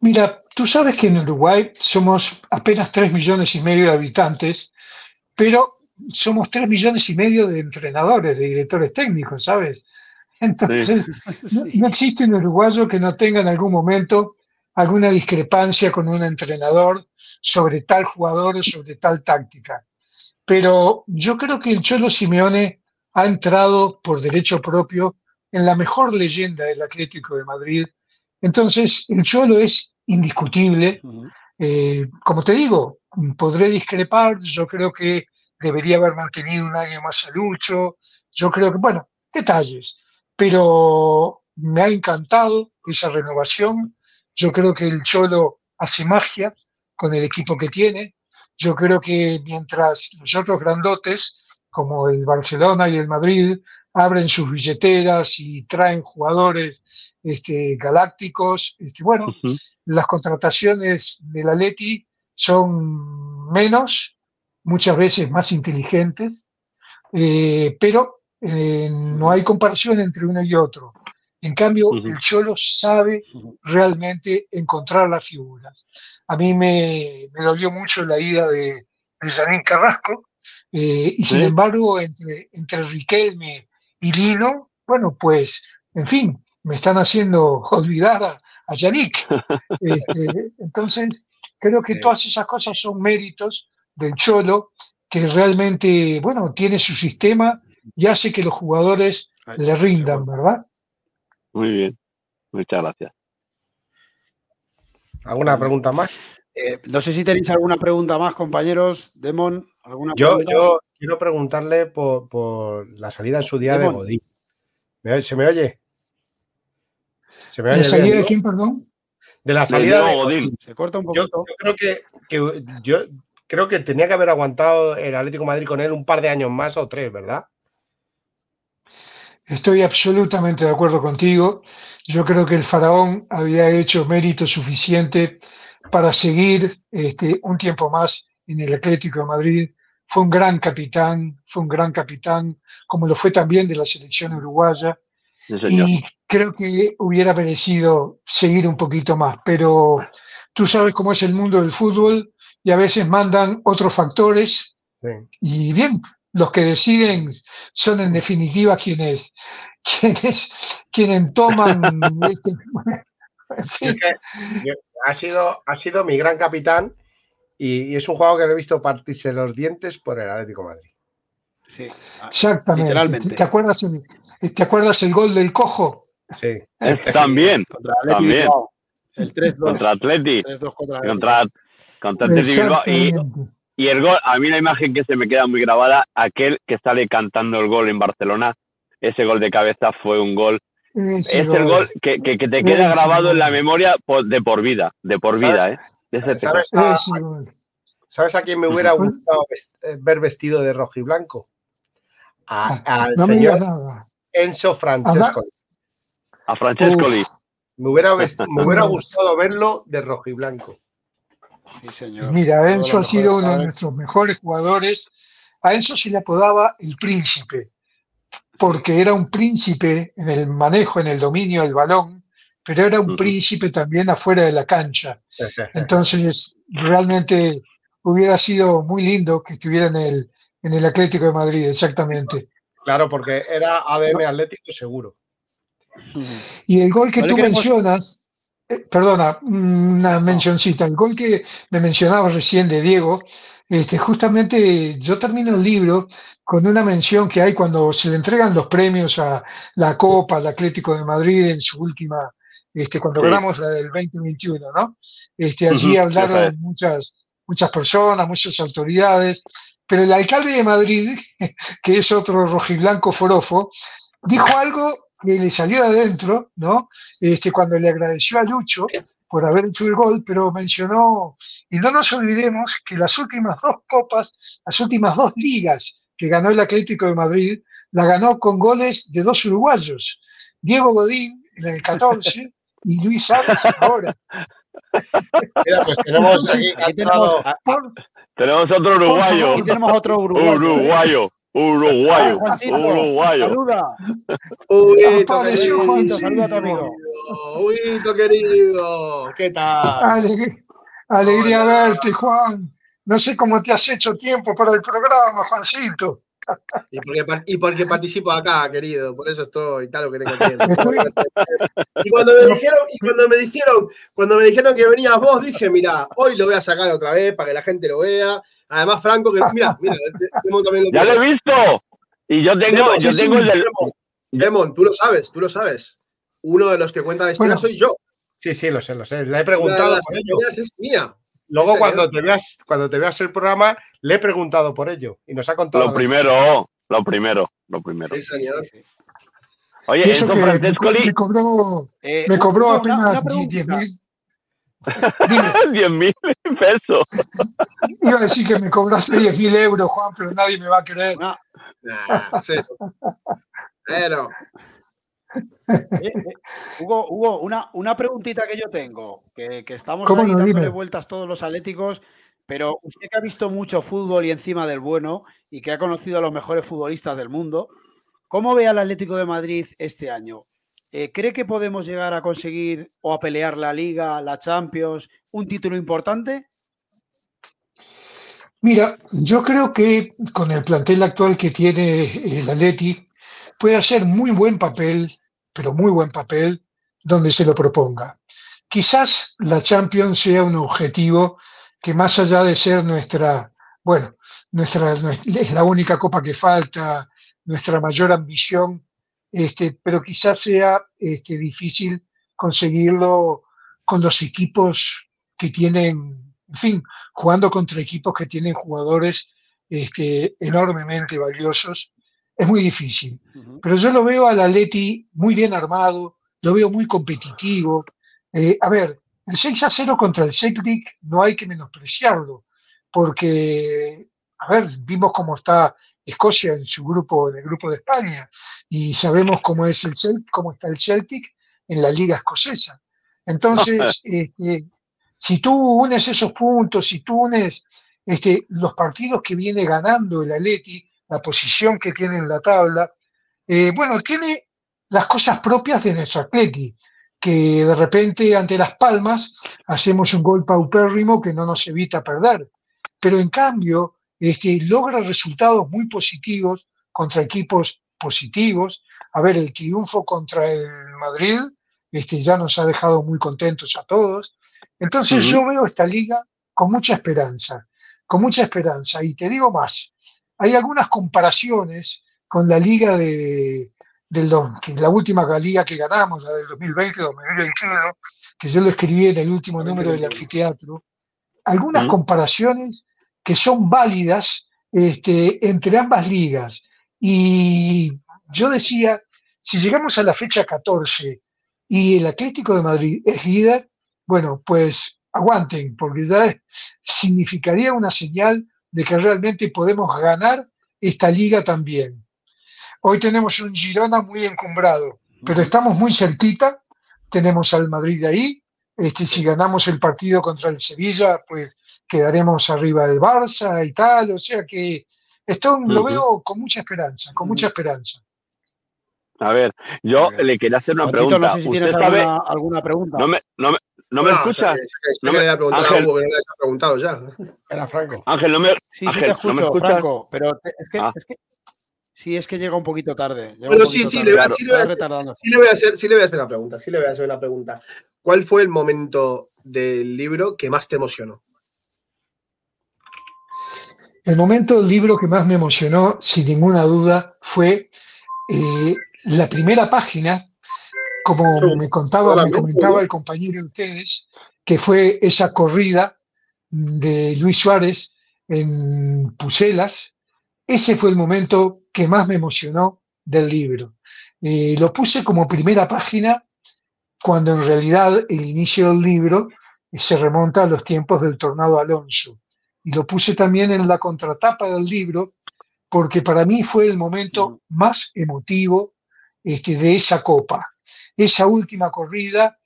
Mira, tú sabes que en Uruguay somos apenas 3 millones y medio de habitantes, pero somos 3 millones y medio de entrenadores, de directores técnicos, ¿sabes? Entonces, no, existe un uruguayo que no tenga en algún momento alguna discrepancia con un entrenador sobre tal jugador o sobre tal táctica. Pero yo creo que el Cholo Simeone ha entrado por derecho propio en la mejor leyenda del Atlético de Madrid. Entonces, el Cholo es indiscutible. Eh, como te digo, podré discrepar, yo creo que debería haber mantenido un año más a Lucho, yo creo que, bueno, detalles, pero me ha encantado esa renovación, yo creo que el Cholo hace magia con el equipo que tiene, yo creo que mientras los otros grandotes, como el Barcelona y el Madrid, abren sus billeteras y traen jugadores este, galácticos. Este, bueno, las contrataciones de la Leti son menos, muchas veces más inteligentes, eh, pero eh, no hay comparación entre uno y otro. En cambio, el Cholo sabe realmente encontrar las figuras. A mí me, me dolió mucho la ida de, de Carrasco, eh, y sin embargo, entre, entre Riquelme y Lino, bueno, pues, en fin, me están haciendo olvidar a, a Yannick. Este, entonces, creo que todas esas cosas son méritos del Cholo, que realmente, bueno, tiene su sistema y hace que los jugadores le rindan, ¿verdad? Muy bien, muchas gracias. ¿Alguna pregunta más? Eh, no sé si tenéis alguna pregunta más, compañeros. Demon, ¿alguna yo, yo quiero preguntarle por, la salida en su día de Godín. ¿Se me oye? ¿Se me oye ¿La salida de quién, perdón? De la salida de Godín. Se corta un poquito. Yo, creo que, yo creo que tenía que haber aguantado el Atlético Madrid con él un par de años más o tres, ¿verdad? Estoy absolutamente de acuerdo contigo. Yo creo que el faraón había hecho mérito suficiente para seguir este, un tiempo más en el Atlético de Madrid. Fue un gran capitán, fue un gran capitán, como lo fue también de la selección uruguaya. y creo que hubiera merecido seguir un poquito más, pero tú sabes cómo es el mundo del fútbol y a veces mandan otros factores. Y bien, los que deciden son en definitiva quienes, quienes, quienes toman este, ha, sido, ha sido mi gran capitán Y, es un jugador que he visto partirse los dientes por el Atlético Madrid. Sí, exactamente. Literalmente. ¿Te acuerdas, el, ¿Te acuerdas el gol del cojo? Sí. También. también. El 3-2. Contra Atleti. contra, contra, Atleti Y, el gol, a mí la imagen que se me queda muy grabada, aquel que sale cantando el gol en Barcelona, ese gol de cabeza fue un gol. Es el gol que, que, te queda grabado en la memoria de por vida, de por vida, ¿eh? ¿Sabes, a, quién me hubiera gustado ver vestido de rojo y blanco? A, ah, al señor Enzo Francesco. A Francescoli. Me hubiera, me hubiera gustado verlo de rojo y blanco. Sí, señor. Mira, Enzo ha sido uno de nuestros mejores jugadores. A Enzo se le apodaba el príncipe, porque era un príncipe en el manejo, en el dominio del balón, pero era un príncipe también afuera de la cancha. Entonces, realmente hubiera sido muy lindo que estuviera en el, en el Atlético de Madrid, exactamente. Claro, porque era ADM Atlético seguro. Y el gol que tú mencionas, eh, perdona, una mencioncita, el gol que me mencionabas recién de Diego, este, justamente yo termino el libro con una mención que hay cuando se le entregan los premios a la Copa, al Atlético de Madrid en su última, este, cuando ganamos la del 2021, ¿no? Este, allí hablaron muchas, muchas personas, muchas autoridades, pero el alcalde de Madrid, que es otro rojiblanco forofo, dijo algo que le salió de adentro, ¿no? Este, cuando le agradeció a Lucho por haber hecho el gol, pero mencionó, y no nos olvidemos que las últimas dos copas, las últimas dos ligas que ganó el Atlético de Madrid, la ganó con goles de dos uruguayos, Diego Godín en el 14 y Luis Sánchez ahora. pues tenemos, tenemos, otro uruguayo. Aquí tenemos otro uruguayo. Uruguayo. Uruguayo. uruguayo. Saluda. Huguito, querido. Saluda a tu amigo. Huguito, querido. ¿Qué tal? alegría verte, Juan. No sé cómo te has hecho tiempo para el programa, Juancito. Y porque, y porque participo acá, querido, por eso estoy tal lo que tengo tiempo. Y cuando me dijeron, y cuando me dijeron, cuando me dijeron que venías vos, dije, mira, hoy lo voy a sacar otra vez para que la gente lo vea. Además, Franco, que mira, mira, también lo Ya lo he visto. Y yo tengo, yo tengo el del. Demon, tú lo sabes, tú lo sabes. Uno de los que cuenta la historia soy yo. Sí, sí, lo sé, lo sé. Le he preguntado. Por ello. Es mía. Luego, cuando te, veas, cuando te veas el programa, le he preguntado por ello y nos ha contado. Lo primero, lo primero, lo primero. Sí, señor. Oye, eso Francescoli. Me cobró, eh, me cobró apenas 10 mil. 10 mil pesos. Iba a decir que me cobraste 10 mil euros, Juan, pero nadie me va a creer. No. Nah, Pero. Eh, Hugo, una, una, preguntita que yo tengo, que, estamos ahí dándole vueltas todos los atléticos, pero usted que ha visto mucho fútbol y encima del bueno y que ha conocido a los mejores futbolistas del mundo, ¿cómo ve al Atlético de Madrid este año? Eh, ¿Cree que podemos llegar a conseguir o a pelear la Liga, la Champions, un título importante? Mira, yo creo que con el plantel actual que tiene el Atleti puede hacer muy buen papel pero muy buen papel donde se lo proponga. Quizás la Champions sea un objetivo que más allá de ser nuestra, bueno, nuestra, es la única copa que falta, nuestra mayor ambición, este, pero quizás sea este, difícil conseguirlo con los equipos que tienen, en fin, jugando contra equipos que tienen jugadores este, enormemente valiosos es muy difícil. Pero yo lo veo al Atleti muy bien armado, lo veo muy competitivo. Eh, a ver, el 6 a 0 contra el Celtic no hay que menospreciarlo, porque, a ver, vimos cómo está Escocia en su grupo, en el grupo de España, y sabemos cómo, es el Celtic, cómo está el Celtic en la liga escocesa. Entonces, este, si tú unes esos puntos, si tú unes este, los partidos que viene ganando el Atleti, la posición que tiene en la tabla. Eh, bueno, tiene las cosas propias de nuestro Atleti, que de repente ante Las Palmas hacemos un gol paupérrimo que no nos evita perder. Pero en cambio, este, logra resultados muy positivos contra equipos positivos. A ver, el triunfo contra el Madrid este, ya nos ha dejado muy contentos a todos. Entonces yo veo esta liga con mucha esperanza, con mucha esperanza. Y te digo más, hay algunas comparaciones con la liga de, del, la última liga que ganamos, la del 2020-2021, que yo lo escribí en el último número del anfiteatro, algunas comparaciones que son válidas este, entre ambas ligas. Y yo decía, si llegamos a la fecha 14 y el Atlético de Madrid es líder, bueno, pues aguanten, porque ya significaría una señal de que realmente podemos ganar esta liga también. Hoy tenemos un Girona muy encumbrado, pero estamos muy cerquita, tenemos al Madrid ahí, este, si ganamos el partido contra el Sevilla, pues quedaremos arriba del Barça y tal, o sea que esto lo veo con mucha esperanza, con mucha esperanza. A ver, yo le quería hacer una pregunta. No sé si tienes alguna, alguna, pregunta. No me, no me, no me escuchas. no me, a preguntar Ángel, a Hugo, pero no le has preguntado ya. Era Franco. Ángel, no me. Sí, sí te escucho, Franco, pero es, que, ah. es que Sí, es que llega un poquito tarde. Pero sí, sí, le, voy a, hacer, sí le voy a hacer la pregunta. Sí le voy a hacer una pregunta. ¿Cuál fue el momento del libro que más te emocionó? El momento del libro que más me emocionó, sin ninguna duda, fue eh, la primera página, como me contaba, me comentaba el compañero de ustedes, que fue esa corrida de Luis Suárez en Pucelas. Ese fue el momento que más me emocionó del libro. Eh, lo puse como primera página cuando en realidad el inicio del libro se remonta a los tiempos del tornado Alonso. Y lo puse también en la contratapa del libro porque para mí fue el momento más emotivo este, de esa copa. Esa última corrida,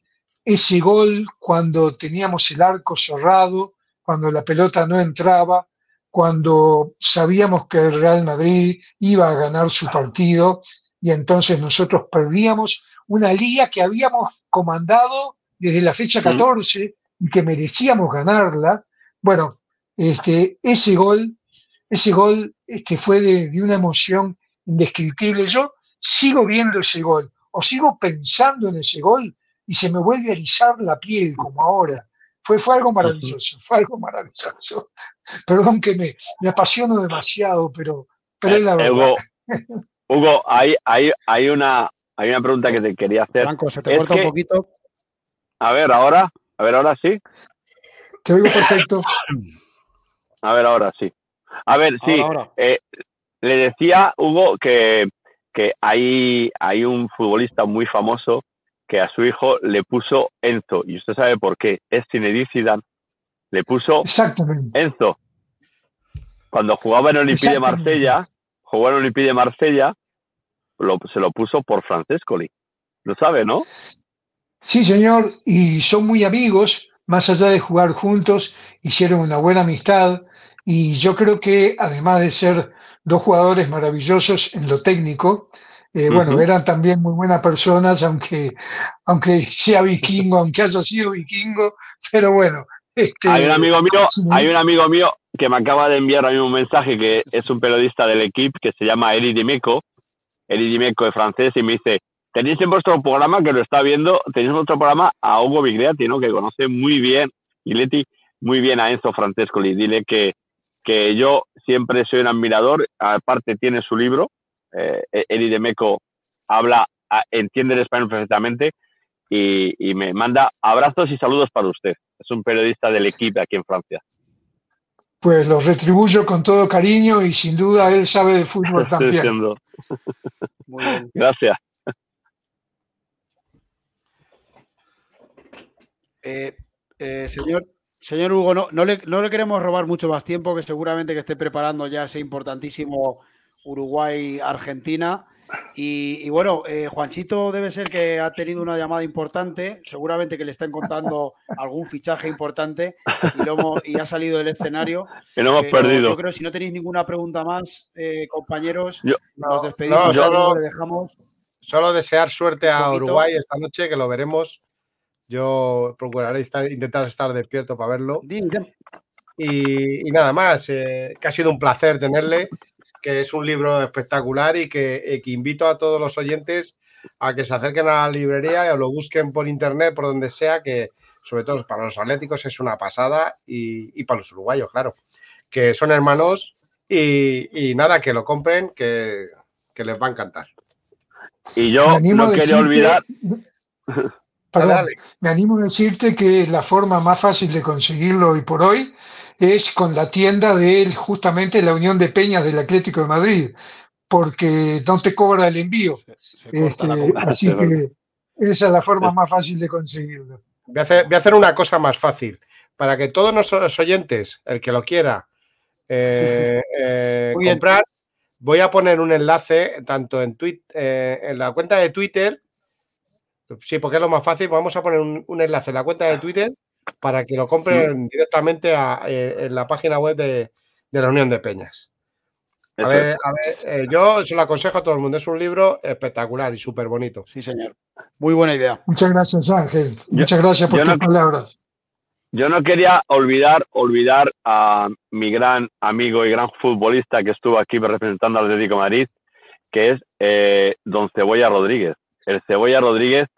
ese gol cuando teníamos el arco cerrado, cuando la pelota no entraba, cuando sabíamos que el Real Madrid iba a ganar su partido y entonces nosotros perdíamos una liga que habíamos comandado desde la fecha 14 y que merecíamos ganarla. Bueno, este, ese gol, ese gol este, fue de, de una emoción indescriptible. Yo sigo viendo ese gol o sigo pensando en ese gol y se me vuelve a erizar la piel como ahora. Fue, fue algo maravilloso, fue algo maravilloso. Perdón que me, me apasiono demasiado, pero, pero es la eh, verdad. Hugo, hay, hay, hay, una, hay una pregunta que te quería hacer. Franco, se te corta un poquito. A ver, ahora, a ver, ahora sí. Te oigo perfecto. A ver, ahora sí. A ver, sí. Eh, le decía, Hugo, que que hay, hay un futbolista muy famoso que a su hijo le puso Enzo, y usted sabe por qué, es Zinedine Zidane, le puso Enzo. Cuando jugaba en Olympique de Marsella, jugó en Olympique de Marsella, se lo puso por Francescoli. Lo sabe, ¿no? Sí, señor, y son muy amigos, más allá de jugar juntos, hicieron una buena amistad, y yo creo que además de ser dos jugadores maravillosos en lo técnico. Eh, bueno, eran también muy buenas personas, aunque, aunque sea vikingo, aunque haya sido vikingo, pero bueno. Este, hay un amigo mío, hay un amigo mío que me acaba de enviar a mí un mensaje que es un periodista del equipo que se llama Eri Dimeco, Eri Dimeco de francés, y me dice, tenéis en vuestro programa, que lo está viendo, tenéis en vuestro programa a Hugo Vigriati, ¿no? que conoce muy bien, y Leti, muy bien a Enzo Francescoli. Dile que, que yo siempre soy un admirador, aparte tiene su libro, eh, Eri de Meco habla, entiende el español perfectamente y, me manda abrazos y saludos para usted. Es un periodista del equipo aquí en Francia. Pues lo retribuyo con todo cariño y sin duda él sabe de fútbol también. Muy bien. Gracias. Eh, eh, señor, Señor Hugo, no, no, le, no, le, queremos robar mucho más tiempo, que seguramente que esté preparando ya ese importantísimo Uruguay-Argentina. Y, bueno, eh, Juanchito debe ser que ha tenido una llamada importante, seguramente que le están contando algún fichaje importante y, y ha salido del escenario. Que lo hemos perdido. Yo creo que si no tenéis ninguna pregunta más, eh, compañeros, nos despedimos. solo, le dejamos solo desear suerte a Uruguay esta noche, que lo veremos yo procuraré intentar estar despierto para verlo. Y, nada más, eh, que ha sido un placer tenerle, que es un libro espectacular y que, invito a todos los oyentes a que se acerquen a la librería y lo busquen por internet, por donde sea, que sobre todo para los atléticos, es una pasada y, para los uruguayos, claro, que son hermanos y, nada, que lo compren, que, les va a encantar. Y yo no quería olvidar. me animo a decirte que la forma más fácil de conseguirlo hoy por hoy es con la tienda de justamente la Unión de Peñas del Atlético de Madrid, porque no te cobra el envío. Este, así que esa es la forma más fácil de conseguirlo. Voy a, hacer, una cosa más fácil. Para que todos nuestros oyentes, el que lo quiera eh, eh, comprar, voy a poner un enlace tanto en, eh, en la cuenta de Twitter. Sí, porque es lo más fácil. Vamos a poner un, enlace en la cuenta de Twitter para que lo compren directamente en la página web de, la Unión de Peñas. A ver, a ver yo se lo aconsejo a todo el mundo. Es un libro espectacular y súper bonito. Sí, señor. Muy buena idea. Muchas gracias, Ángel. Muchas gracias por tus palabras. Yo no quería olvidar, olvidar a mi gran amigo y gran futbolista que estuvo aquí representando al Atlético de Madrid, que es eh, Don Cebolla Rodríguez. El Cebolla Rodríguez,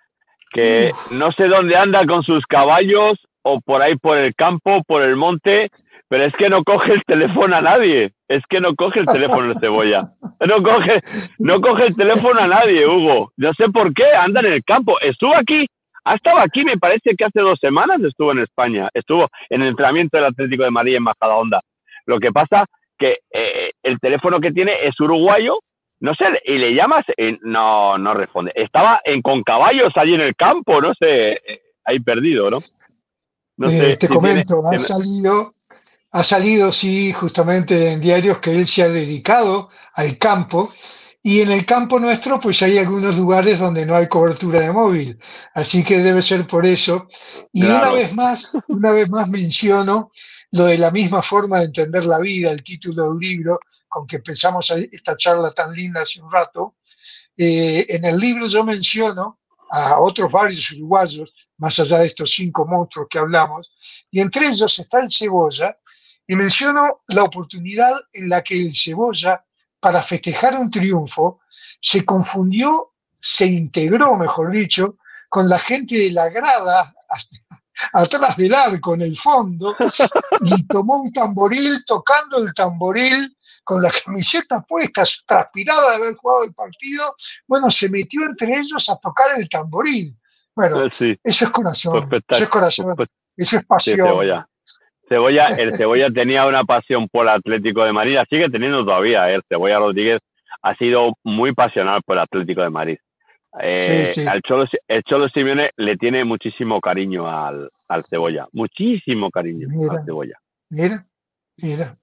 que no sé dónde anda con sus caballos o por ahí por el campo, por el monte, pero es que no coge el teléfono a nadie. Es que no coge el teléfono de cebolla. No coge, no coge el teléfono a nadie, Hugo. No sé por qué, anda en el campo. Estuvo aquí, ha estado aquí, me parece que hace dos semanas estuvo en España. Estuvo en el entrenamiento del Atlético de Madrid en Bajada Onda. Lo que pasa que eh, el teléfono que tiene es uruguayo, no sé, y le llamas, no, no responde. Estaba en, con caballos allí en el campo, no sé, eh, ahí perdido, ¿no? Eh, te comento, ha salido ha salido, sí, justamente en diarios que él se ha dedicado al campo y en el campo nuestro pues hay algunos lugares donde no hay cobertura de móvil, así que debe ser por eso. Y una vez más, una vez más menciono lo de la misma forma de entender la vida, el título de un libro con que empezamos esta charla tan linda hace un rato. Eh, en el libro yo menciono a otros varios uruguayos, más allá de estos cinco monstruos que hablamos, y entre ellos está el cebolla, y menciono la oportunidad en la que el Cebolla, para festejar un triunfo, se confundió, se integró, mejor dicho, con la gente de la grada atrás del arco, en el fondo, y tomó un tamboril, tocando el tamboril, con la camiseta puesta, transpirada de haber jugado el partido, bueno, se metió entre ellos a tocar el tamboril. Bueno, eso es corazón, eso es corazón, eso es pasión. Cebolla, el Cebolla tenía una pasión por el Atlético de Madrid, sigue teniendo todavía. ¿eh? El Cebolla Rodríguez ha sido muy pasional por el Atlético de Madrid. Eh, Al Cholo, el Cholo Simeone le tiene muchísimo cariño al, Cebolla, muchísimo cariño al Cebolla. Mira, mira.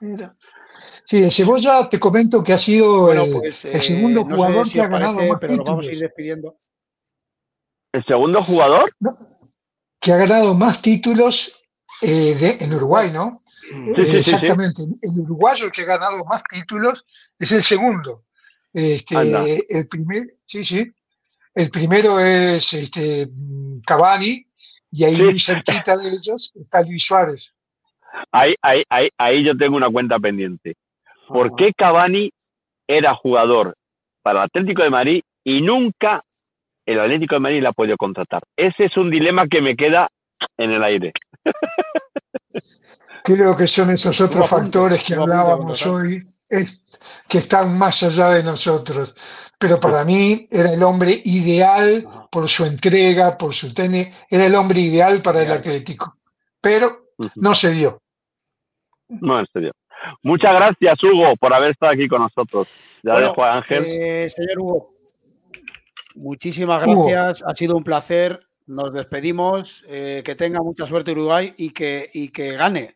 Mira. Sí, el Cebolla te comento que ha sido el, pues, segundo eh, jugador que ha ganado más pero títulos. vamos a ir despidiendo. ¿El segundo jugador? que ha ganado más títulos eh, en Uruguay, ¿no? Eh, exactamente. El uruguayo que ha ganado más títulos es el segundo. Este, el primer, sí, sí. El primero es este, Cavani y ahí muy cerquita de ellos está Luis Suárez. Ahí, ahí, ahí, ahí yo tengo una cuenta pendiente. ¿Por qué Cavani era jugador para el Atlético de Madrid y nunca el Atlético de Madrid la ha podido contratar? Ese es un dilema que me queda en el aire. Creo que son esos otros factores que hablábamos hoy, que están más allá de nosotros. Pero para mí era el hombre ideal por su entrega, por su tenis, era el hombre ideal para el Atlético. Pero no se dio. No se dio. Muchas gracias, Hugo, por haber estado aquí con nosotros. Ya dejo a Ángel. Eh, señor Hugo, muchísimas gracias. Ha sido un placer nos despedimos. Eh, que tenga mucha suerte Uruguay y que, y que gane,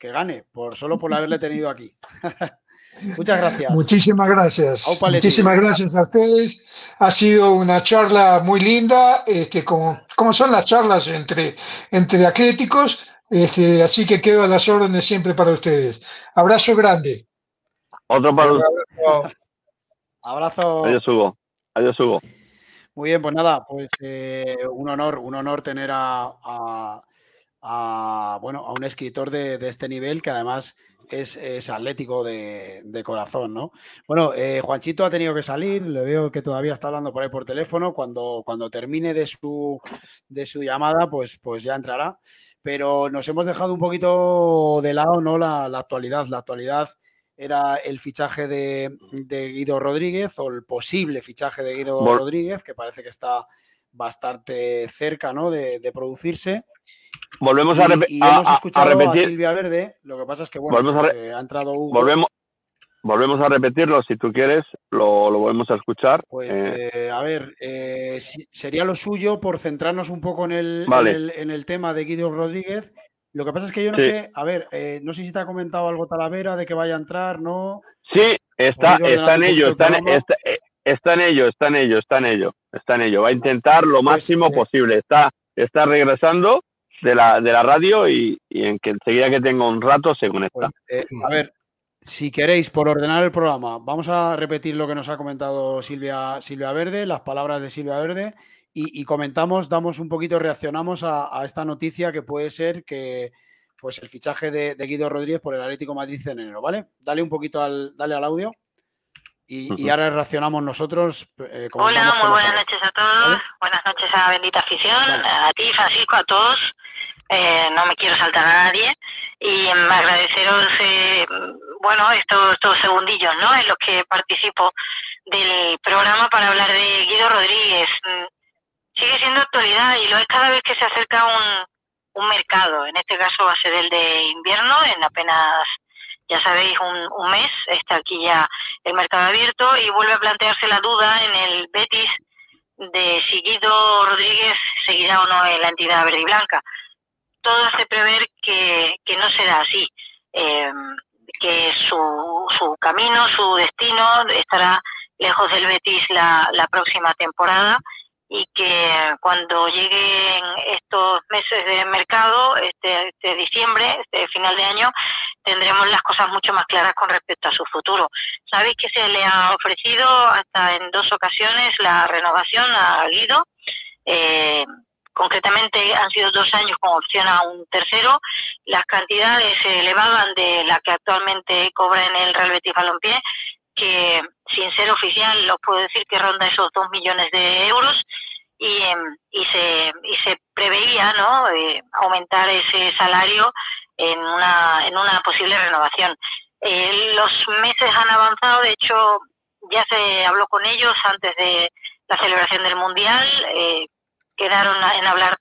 que gane, por, solo por haberle tenido aquí. Muchas gracias. Muchísimas gracias. Muchísimas gracias a ustedes. Ha sido una charla muy linda, este, como, como son las charlas entre, entre atléticos. Este, así que quedo a las órdenes siempre para ustedes. Abrazo grande. Otro para Abrazo. Abrazo. Adiós, Hugo. Adiós, Hugo. Muy bien, pues nada, pues eh, un honor, un honor tener a, a, bueno, a un escritor de, este nivel que además es, atlético de, corazón, ¿no? Bueno, eh, Juanchito ha tenido que salir, le veo que todavía está hablando por ahí por teléfono, cuando, cuando termine de su, de su llamada, pues, pues ya entrará, pero nos hemos dejado un poquito de lado, ¿no? La, actualidad, la actualidad era el fichaje de, Guido Rodríguez o el posible fichaje de Guido Rodríguez, que parece que está bastante cerca ¿no? de, producirse. Volvemos a, y, hemos escuchado a, Silvia Verde, lo que pasa es que bueno, pues, eh, ha entrado Volvemos, volvemos a repetirlo, si tú quieres, lo, lo volvemos a escuchar. Pues, eh. Eh, a ver, sería lo suyo por centrarnos un poco en el, en el, tema de Guido Rodríguez. Lo que pasa es que yo no sé, a ver, no sé si te ha comentado algo Talavera de que vaya a entrar, ¿no? Sí, está, está en ello, está, está en ello, está en ello, está en ello, está en ello. Va a intentar lo pues, máximo posible. Está, está regresando de la, de la radio y, en que enseguida que tenga un rato se conecta. Pues, eh, a ver, si queréis, por ordenar el programa, vamos a repetir lo que nos ha comentado Silvia, Silvia Verde, las palabras de Silvia Verde, y, comentamos, damos un poquito, reaccionamos a, esta noticia que puede ser que pues el fichaje de, de, Guido Rodríguez por el Atlético Madrid en enero, ¿vale? Dale un poquito al, dale al audio. Y, ahora reaccionamos nosotros. Eh, Hola, muy buenas noches a todos. Buenas noches a Bendita Afición, a ti, Francisco, a todos. Eh, no me quiero saltar a nadie. Y agradeceros, eh, bueno, estos, estos segundillos, ¿no? En los que participo del programa para hablar de Guido Rodríguez. Mm, sigue siendo actualidad y lo es cada vez que se acerca un, un mercado. En este caso va a ser el de invierno, en apenas ya sabéis, un, un mes, está aquí ya el mercado abierto y vuelve a plantearse la duda en el Betis de si Guido Rodríguez seguirá o no en la entidad verde y blanca. Todo hace prever que, que no será así, eh, que su, su camino, su destino estará lejos del Betis la, la próxima temporada y que cuando lleguen estos meses de mercado, este, este diciembre, este final de año, tendremos las cosas mucho más claras con respecto a su futuro. Sabéis que se le ha ofrecido hasta en dos ocasiones la renovación a Guido. Eh, concretamente han sido dos años con opción a un tercero. Las cantidades se elevaban de la que actualmente cobra en el Real Betis Balompié que sin ser oficial os puedo decir que ronda esos dos millones de euros y, em, y, se, y se preveía ¿no? Eh, aumentar ese salario en una, en una posible renovación. Eh, los meses han avanzado, de hecho ya se habló con ellos antes de la celebración del Mundial, eh, quedaron en hablar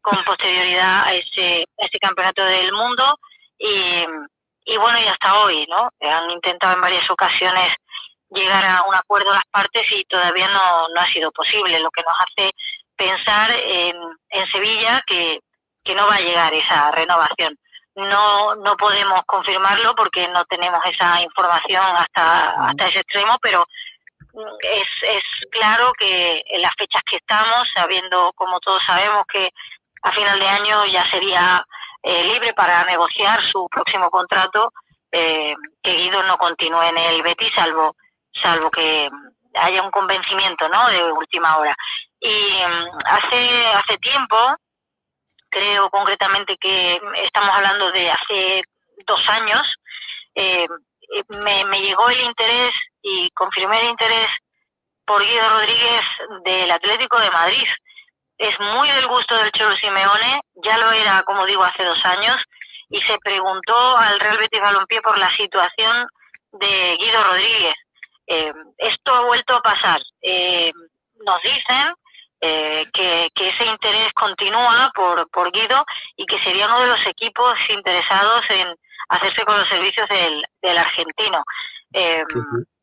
con posterioridad a ese, campeonato del mundo y, y bueno, y hasta hoy, ¿no? Han intentado en varias ocasiones llegar a un acuerdo las partes y todavía no, no ha sido posible, lo que nos hace pensar en, en Sevilla que, que no va a llegar esa renovación. No, no podemos confirmarlo porque no tenemos esa información hasta, hasta ese extremo, pero es, es claro que en las fechas que estamos, sabiendo, como todos sabemos, que a final de año ya sería eh, libre para negociar su próximo contrato, eh, que Guido no continúe en el Betis, salvo salvo que haya un convencimiento ¿no? de última hora. Y mm, hace, hace tiempo, creo concretamente que estamos hablando de hace dos años, eh, me, me llegó el interés y confirmé el interés por Guido Rodríguez del Atlético de Madrid. Es muy del gusto del Cholo Simeone, ya lo era, como digo, hace dos años, y se preguntó al Real Betis Balompié por la situación de Guido Rodríguez. Eh, esto ha vuelto a pasar. Eh, nos dicen eh, que, ese interés continúa por, por Guido y que sería uno de los equipos interesados en hacerse con los servicios del, del argentino.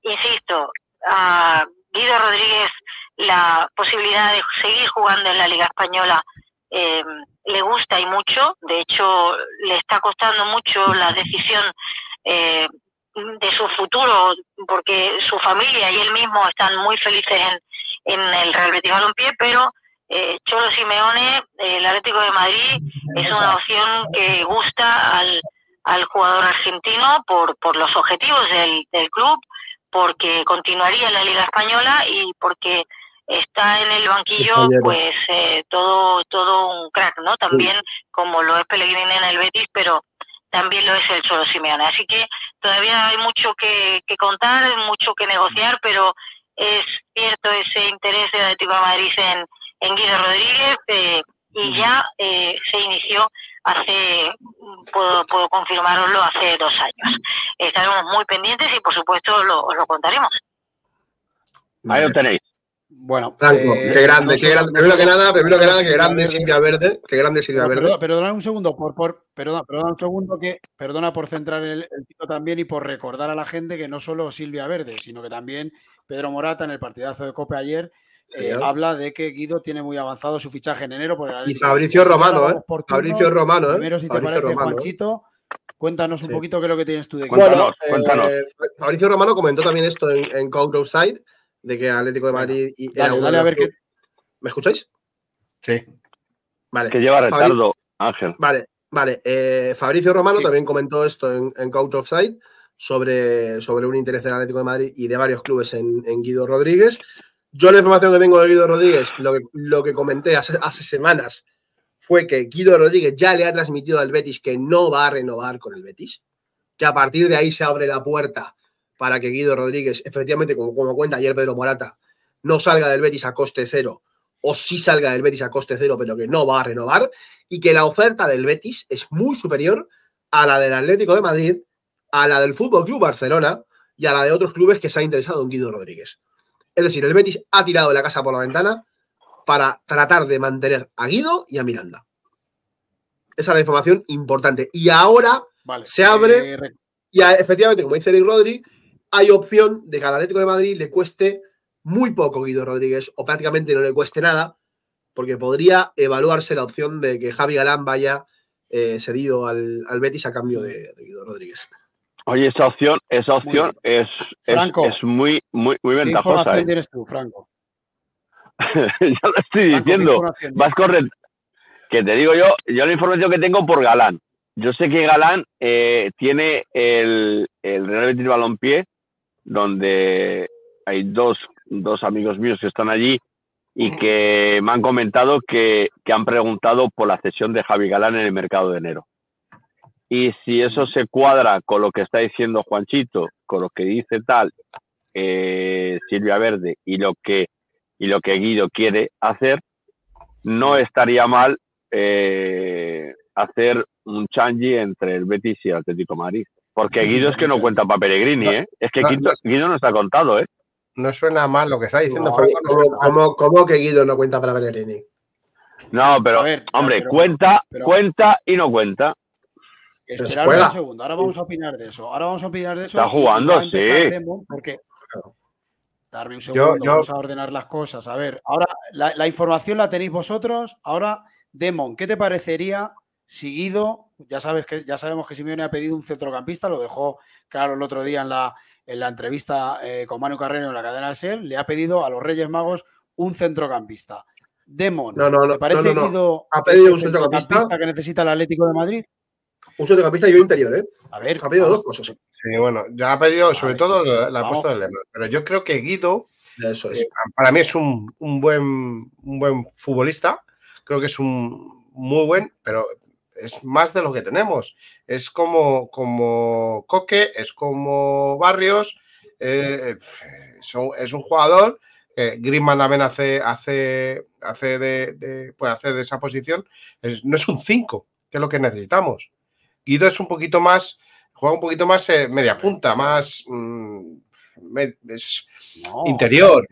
Insisto, a Guido Rodríguez la posibilidad de seguir jugando en la Liga Española le gusta y mucho, de hecho le está costando mucho la decisión eh, de su futuro, porque su familia y él mismo están muy felices en, en el Real Betis Balompié, pero eh, Cholo Simeone, el Atlético de Madrid, es una opción que gusta al, al jugador argentino por, por los objetivos del, del club, porque continuaría en la Liga Española y porque está en el banquillo, pues eh, todo todo un crack, ¿no? También como lo es Pellegrini en el Betis, pero también lo es el Cholo Simeone. Así que todavía hay mucho que, contar, mucho que negociar, pero es cierto ese interés Atlético de Madrid en, en Guido Rodríguez eh, y ya eh, se inició hace, puedo, puedo confirmaroslo, hace dos años. Estaremos muy pendientes y por supuesto lo, os lo contaremos. Ahí lo tenéis. Bueno, Franco, eh, qué grande, qué grande. Primero que nada, primero que nada, qué grande Silvia Verde, qué grande Silvia Verde. Perdona, un segundo, por, por, perdona, perdona un segundo que, perdona por centrar el, el tiro también y por recordar a la gente que no solo Silvia Verde, sino que también Pedro Morata en el partidazo de Cope ayer eh, habla de que Guido tiene muy avanzado su fichaje en enero por el Y Fabricio Romano, ¿eh? Fabricio Romano, ¿eh? Primero, si te parece, Romano, Juanchito, cuéntanos un poquito qué es lo que tienes tú de Guido. Bueno, cuéntanos, eh, Fabricio Romano comentó también esto en, en Code Side de que Atlético de Madrid y dale, a ver qué. ¿Me escucháis? Sí. Vale. Que lleva retardo, Ángel. Vale, vale. Eh, Fabricio Romano también comentó esto en, en Coach Offside sobre, sobre un interés del Atlético de Madrid y de varios clubes en, Guido Rodríguez. Yo la información que tengo de Guido Rodríguez, lo que, comenté hace, hace semanas, fue que Guido Rodríguez ya le ha transmitido al Betis que no va a renovar con el Betis, que a partir de ahí se abre la puerta para que Guido Rodríguez, efectivamente, como, como cuenta ayer Pedro Morata, no salga del Betis a coste cero o sí salga del Betis a coste cero, pero que no va a renovar, y que la oferta del Betis es muy superior a la del Atlético de Madrid, a la del Fútbol Club Barcelona y a la de otros clubes que se ha interesado en Guido Rodríguez. Es decir, el Betis ha tirado la casa por la ventana para tratar de mantener a Guido y a Miranda. Esa es la información importante. Y ahora se abre, eh, y efectivamente, como dice Eric Rodríguez, hay opción de que al Atlético de Madrid le cueste muy poco Guido Rodríguez o prácticamente no le cueste nada, porque podría evaluarse la opción de que Javi Galán vaya eh, cedido al, Betis a cambio de, Guido Rodríguez. Oye, esa opción, esa opción es, es, muy, muy, muy ventajosa. ¿Qué ¿eh? tienes tú, Franco? ya lo estoy diciendo. Vas correcto. Que te digo yo, yo la información que tengo por Galán. Yo sé que Galán eh, tiene el, el Real Betis Balompié donde hay dos, dos amigos míos que están allí y que me han comentado que, que, han preguntado por la cesión de Javi Galán en el mercado de enero. Y si eso se cuadra con lo que está diciendo Juanchito, con lo que dice tal eh, Silvia Verde y lo que y lo que Guido quiere hacer, no estaría mal eh, hacer un changi entre el Betis y el Atlético Madrid. Porque Guido es que no cuenta para Peregrini, ¿eh? Es que Guido, no está contado, ¿eh? No suena mal lo que está diciendo ¿cómo, que Guido no cuenta para Peregrini? No, pero, hombre, cuenta, cuenta y no cuenta. Esperad un segundo, ahora vamos a opinar de eso. Ahora vamos a opinar de eso. Está jugando, sí. porque Darme un segundo, vamos a ordenar las cosas. A ver, ahora la, la, información la tenéis vosotros. Ahora, Demon, ¿qué te parecería seguido, ya sabes que ya sabemos que Simeone ha pedido un centrocampista, lo dejó claro el otro día en la, en la entrevista eh, con Manu Carrero en la cadena SEL, le ha pedido a los Reyes Magos un centrocampista. Demon, no, no, ¿te parece no, ha pedido un centrocampista que necesita el Atlético de Madrid? Un centrocampista y yo interior, ¿eh? A ver, ha pedido dos cosas. Sí, bueno, ya ha pedido sobre todo la, apuesta del Lemar, pero yo creo que Guido Eso es. Eh, para mí es un, un, buen, un buen futbolista, creo que es un muy buen, pero es más de lo que tenemos. Es como, como Coque, es como Barrios, eh, es un jugador. Eh, Griezmann también hace, hace, hace de, puede hacer de esa posición. no es un 5, que es lo que necesitamos. Guido es un poquito más, juega un poquito más eh, media punta, más mm, interior.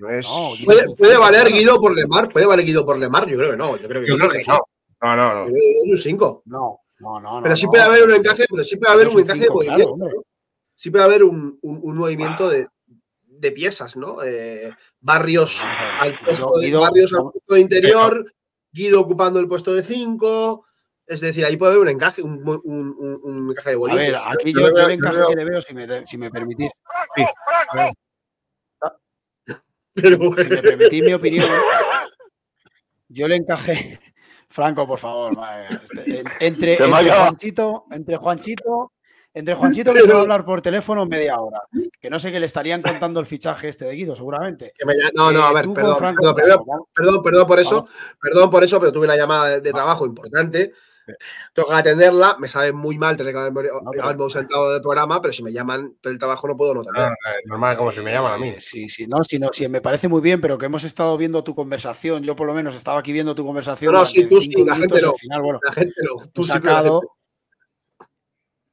¿Puede, valer Guido por Lemar? ¿Puede valer Guido por Lemar? Yo creo que no. Yo creo que, no. No, no, no. Es un 5. No, no, no. Pero sí puede haber un encaje, pero sí puede haber un, encaje de movimiento. Sí puede haber un, un, movimiento de, de, piezas, ¿no? Eh, barrios, al puesto de, barrios al puesto de interior, Guido ocupando el puesto de 5. Es decir, ahí puede haber un encaje, un, un, un encaje de bolitos. A ver, aquí yo, yo, el encaje que le veo, si me, si me permitís. Sí, Pero, si, si me permitís mi opinión, yo le encajé Franco, por favor. Este, entre, Juanchito, entre Juanchito Entre Juanchito que se va a hablar por teléfono media hora. Que no sé qué le estarían contando el fichaje este de Guido, seguramente. no, no, a ver, perdón, perdón, perdón, por eso, perdón por eso, pero tuve una llamada de, trabajo importante tengo que atenderla, me sabe muy mal tener que haberme, ausentado del programa, pero si me llaman del trabajo no puedo no atender. Ah, normal, como si me llaman a mí. Sí, sí, no, si, no, si me parece muy bien, pero que hemos estado viendo tu conversación, yo por lo menos estaba aquí viendo tu conversación. No, sí, tú sí, la gente no. Final, bueno, la gente no. Tú sacado,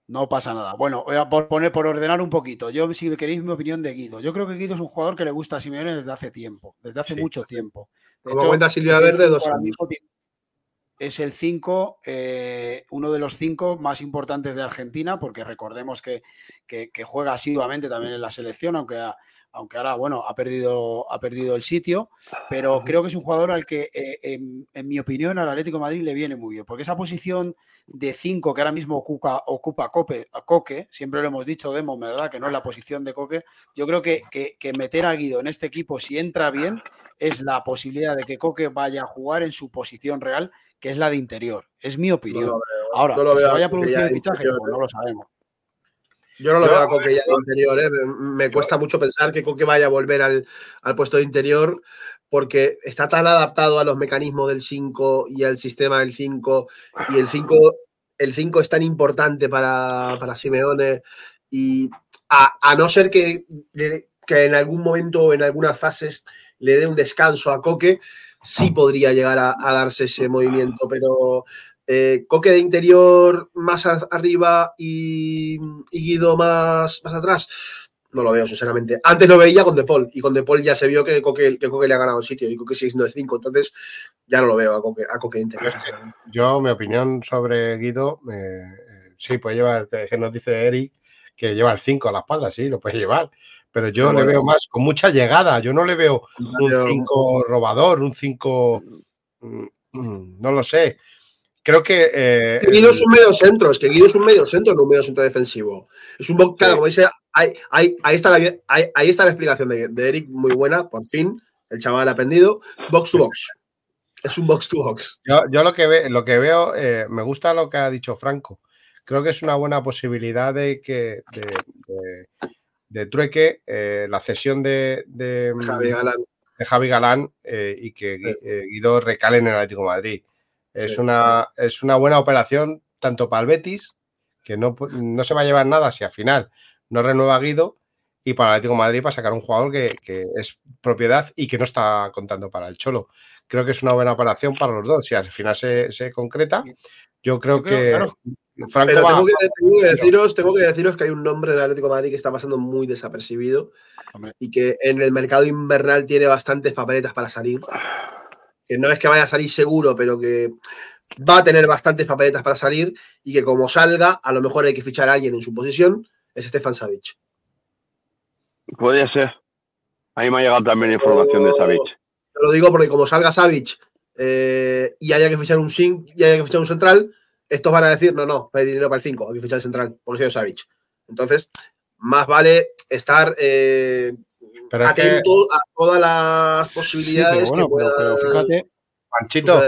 no pasa nada. Bueno, voy a poner por ordenar un poquito. Yo, si queréis mi opinión de Guido, yo creo que Guido es un jugador que le gusta a Simeone desde hace tiempo, desde hace mucho tiempo. como cuenta Silvia Verde, dos años es el 5, eh, uno de los cinco más importantes de Argentina, porque recordemos que, juega asiduamente también en la selección, aunque, aunque ahora, bueno, ha perdido, ha perdido el sitio, pero creo que es un jugador al que, eh, en, mi opinión, al Atlético Madrid le viene muy bien, porque esa posición de 5 que ahora mismo ocupa, ocupa Coque, siempre lo hemos dicho, Demo, ¿verdad? Que no es la posición de Coque, yo creo que, que meter a Guido en este equipo, si entra bien, es la posibilidad de que Coque vaya a jugar en su posición real que es la de interior. Es mi opinión. Ahora, no se vaya a producir el fichaje, pues no lo sabemos. Yo no lo veo a Coque ya de interior. ¿eh? Me cuesta mucho pensar que Coque vaya a volver al, puesto de interior porque está tan adaptado a los mecanismos del 5 y al sistema del 5 y el 5 el 5 es tan importante para, para Simeone y a, no ser que, que en algún momento o en algunas fases le dé un descanso a Coque, sí podría llegar a, darse ese movimiento, pero eh, Coque de interior más arriba y, Guido más, más atrás, no lo veo, sinceramente. Antes lo veía con De Paul, y con De Paul ya se vio que Coque, que Coque le ha ganado el sitio, y Coque sigue siendo de 5, entonces ya no lo veo a Coque, a Coque de interior. Yo, mi opinión sobre Guido, eh, sí, puede llevar, que nos dice Eric, que lleva el 5 a la espalda, sí, lo puede llevar pero yo le veo más con mucha llegada. Yo no le veo un 5 robador, un 5. Mm, no lo sé. Creo que. Eh, Guido es un medio centro, es que Guido es un medio centro, no un medio centro defensivo. Es un box, como dice, ahí, está la, ahí, está la explicación de, Eric, muy buena, por fin. El chaval ha aprendido. Box to box. Es un box to box. Yo, lo, que lo que veo, eh, me gusta lo que ha dicho Franco. Creo que es una buena posibilidad de que de trueque, eh, la cesión de, de, Javi Galán, de Javi Galán eh, y que eh, Guido recale en el Atlético de Madrid. Es, una, es una buena operación tanto para el Betis, que no, no se va a llevar nada si al final no renueva Guido, y para el Atlético de Madrid para sacar un jugador que, es propiedad y que no está contando para el Cholo. Creo que es una buena operación para los dos. Si al final se, concreta, yo creo, que. Pero tengo, que, deciros, tengo que deciros que hay un nombre en el Atlético de Madrid que está pasando muy desapercibido y que en el mercado invernal tiene bastantes papeletas para salir. Que no es que vaya a salir seguro, pero que va a tener bastantes papeletas para salir y que como salga, a lo mejor hay que fichar a alguien en su posición, es Stefan Savic. Podría ser. Ahí me ha llegado también información de Savic. Te lo digo porque como salga Savic eh, y haya que fichar un y haya que fichar un central, estos van a decir, no, no, hay dinero para el 5, hay que fichar el central, soy Savic. Entonces, más vale estar eh, atento a todas las posibilidades que pueda... Pero, fíjate, Panchito,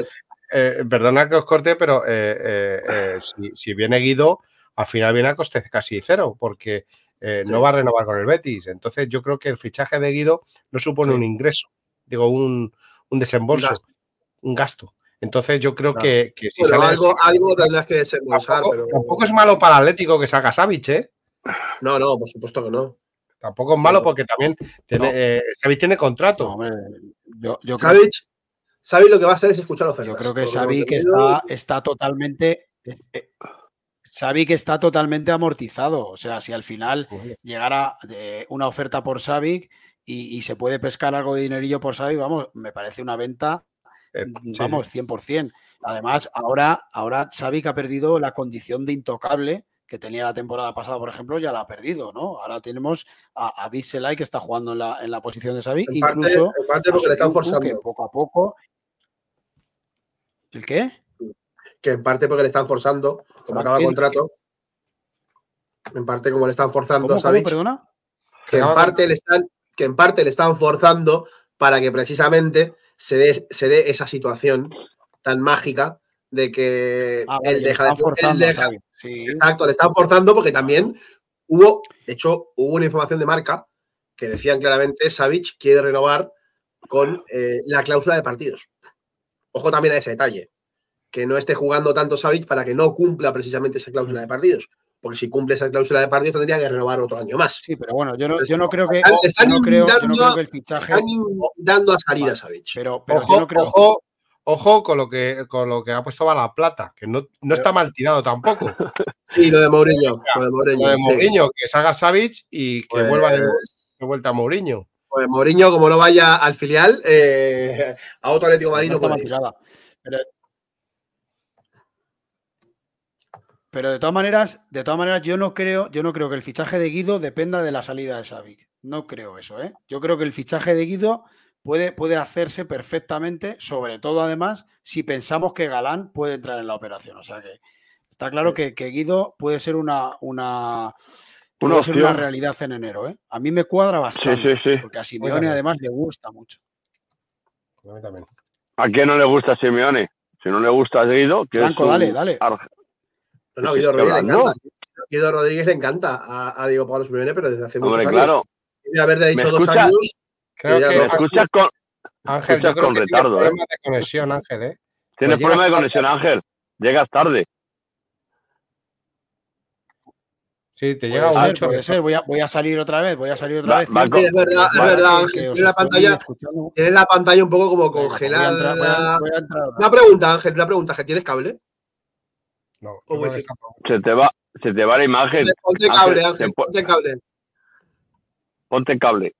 eh, perdona que os corte, pero eh, si, viene Guido, al final viene a coste casi cero, porque no va a renovar con el Betis. Entonces, yo creo que el fichaje de Guido no supone un ingreso, digo, un, desembolso, un gasto. Entonces yo creo que, si sale algo, algo tendrás que desembolsar. Tampoco, pero... tampoco es malo para Atlético que salga Savic, ¿eh? No, no, por supuesto que no. Tampoco es malo porque también tiene, eh, tiene contrato. yo, yo lo que va a hacer es escuchar ofertas. Yo creo que Savic está, está totalmente. Eh, Savic está totalmente amortizado. O sea, si al final llegara eh, una oferta por Savic y, y, se puede pescar algo de dinerillo por Savic, vamos, me parece una venta eh, mm, vamos, 100%. Además, ahora, ahora Xavi que ha perdido la condición de intocable que tenía la temporada pasada, por ejemplo, ya la ha perdido, ¿no? Ahora tenemos a, a que está jugando en la, en la posición de Xavi, incluso parte, porque le están forzando. poco a poco. ¿El qué? Que en parte porque le están forzando, como acaba el contrato. En parte como le están forzando a Xavi. perdona? Que en, parte le están, que en parte le están forzando para que precisamente se dé, esa situación tan mágica de que ah, él deja de, Exacto, le están forzando porque también hubo, de hecho, hubo una información de marca que decían claramente Savic quiere renovar con eh, la cláusula de partidos. Ojo también a ese detalle, que no esté jugando tanto Savic para que no cumpla precisamente esa cláusula de partidos. Porque si cumple esa cláusula de partidos tendría que renovar otro año más. Sí, pero bueno, yo no, yo no creo que. Están, no creo, que el fichaje. Están dando a salir a Savic. Pero, pero ojo, yo no creo... ojo, ojo, con lo que con lo que ha puesto la Plata, que no, no está mal tirado tampoco. Sí, lo de Mourinho. Lo de Mourinho, lo de Mourinho que salga Savic y que pues vuelva de, vuelta a Mourinho. Pues Mourinho, como no vaya al filial, eh, a otro Atlético Marino. No está pero, pero, de todas maneras, de todas maneras, yo no creo, yo no creo que el fichaje de Guido dependa de la salida de Savic. No creo eso, ¿eh? Yo creo que el fichaje de Guido puede, puede hacerse perfectamente, sobre todo además, si pensamos que Galán puede entrar en la operación. O sea que está claro que, que Guido puede ser una, una Puede ser una realidad en enero, ¿eh? A mí me cuadra bastante. Sí, sí, sí. Porque a Simeone además le gusta mucho. A quién no le gusta Simeone? Si no le gusta a Guido, que Franco, dale, dale. No, Guido Rodríguez le encanta. Guido Rodríguez le encanta a, Diego Pablo Simeone, pero desde hace muchos Hombre, años. claro. Debe haberle dicho dos años. Creo que, me escuchas con, Ángel, yo creo con que retardo, tiene ¿eh? problema de conexión, Ángel, ¿eh? Tienes pues problema de conexión, Ángel. Llegas tarde. Sí, te llega un puede ser. Voy a, voy a, salir otra vez, voy a salir otra vez. es verdad, es verdad. Tienes la, pantalla, tienes la pantalla un poco como congelada. Una pregunta, Ángel, una pregunta. ¿Tienes cable? No. Se te, va, se te va la imagen. Ponte cable, Ángel, ponte cable. Ponte cable.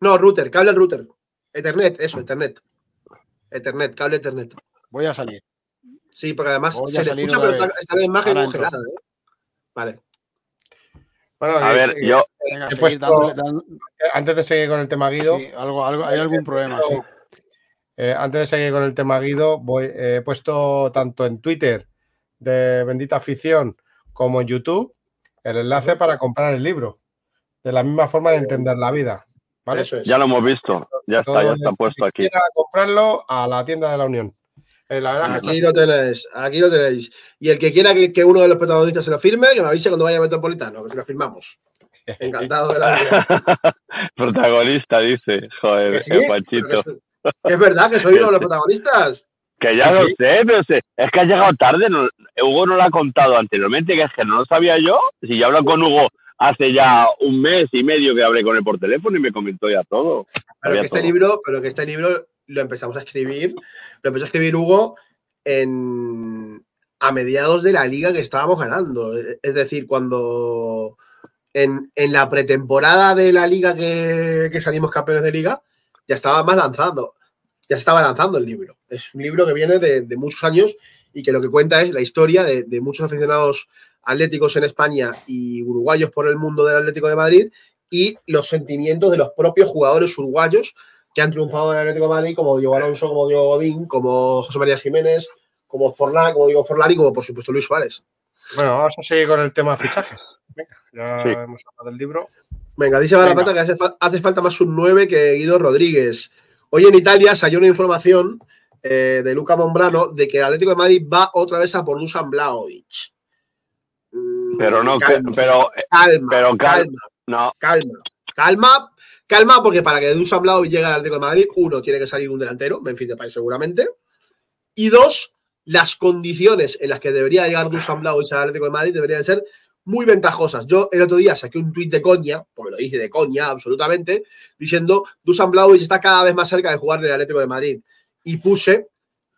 No, router, cable al router. Ethernet, eso, Ethernet. Ethernet, cable Ethernet. Voy a salir. Sí, porque además se le escucha, pero está, la imagen congelada. ¿eh? Vale. Bueno, a ver, yo. Antes de seguir con el tema Guido. algo, algo, hay algún problema, sí. Eh, antes de seguir con el tema Guido, voy, eh, he puesto tanto en Twitter de Bendita Afición como en YouTube el enlace para comprar el libro. De la misma forma de entender la vida. ¿vale? Ya lo hemos visto. Ya está, ya está puesto aquí. Quiera comprarlo a la tienda de la Unión. Eh, aquí, lo tenéis, aquí lo tenéis. Y el que quiera que, uno de los protagonistas se lo firme, que me avise cuando vaya a Metropolitano, que se lo firmamos. Encantado de la vida. Protagonista, dice. Joder, ¿Que Es, verdad que soy uno de los protagonistas. Que ya lo sé, pero es que ha llegado tarde. Hugo no lo ha contado anteriormente, que es que no lo sabía yo. Si yo hablo con Hugo hace ya un mes y medio que hablé con él por teléfono y me comentó ya todo. Pero que, este libro, pero que este libro lo empezamos a escribir, lo empezó a escribir Hugo en, a mediados de la liga que estábamos ganando. Es decir, cuando en, la pretemporada de la liga que, salimos campeones de liga, ya estaba más lanzando, ya estaba lanzando el libro. Es un libro que viene de, muchos años y que lo que cuenta es la historia de, de, muchos aficionados atléticos en España y uruguayos por el mundo del Atlético de Madrid y los sentimientos de los propios jugadores uruguayos que han triunfado en el Atlético de Madrid, como Diego Alonso, como Diego Godín, como José María Jiménez, como Forlán, como Diego Forlán y como por supuesto Luis Suárez. Bueno, vamos a seguir con el tema de fichajes. Venga, ya hemos hablado del libro. Venga, dice Barapata que hace, falta más un 9 que Guido Rodríguez. Hoy en Italia salió una información eh, de Luca Mombrano de que el Atlético de Madrid va otra vez a por Dusan Blaovic. pero no, calma, pero, calma, pero calma, no. calma, calma, Calma, porque para que Dusan Blaovic llegue al Atlético de Madrid, uno, tiene que salir un delantero, Memphis Depay seguramente. Y dos, las condiciones en las que debería llegar Dusan Blaovic al Atlético de Madrid deberían ser muy ventajosas. Yo el otro día saqué un tuit de coña, porque lo dije de coña absolutamente, diciendo Dusan Blaovic está cada vez más cerca de jugar en el Atlético de Madrid. Y puse,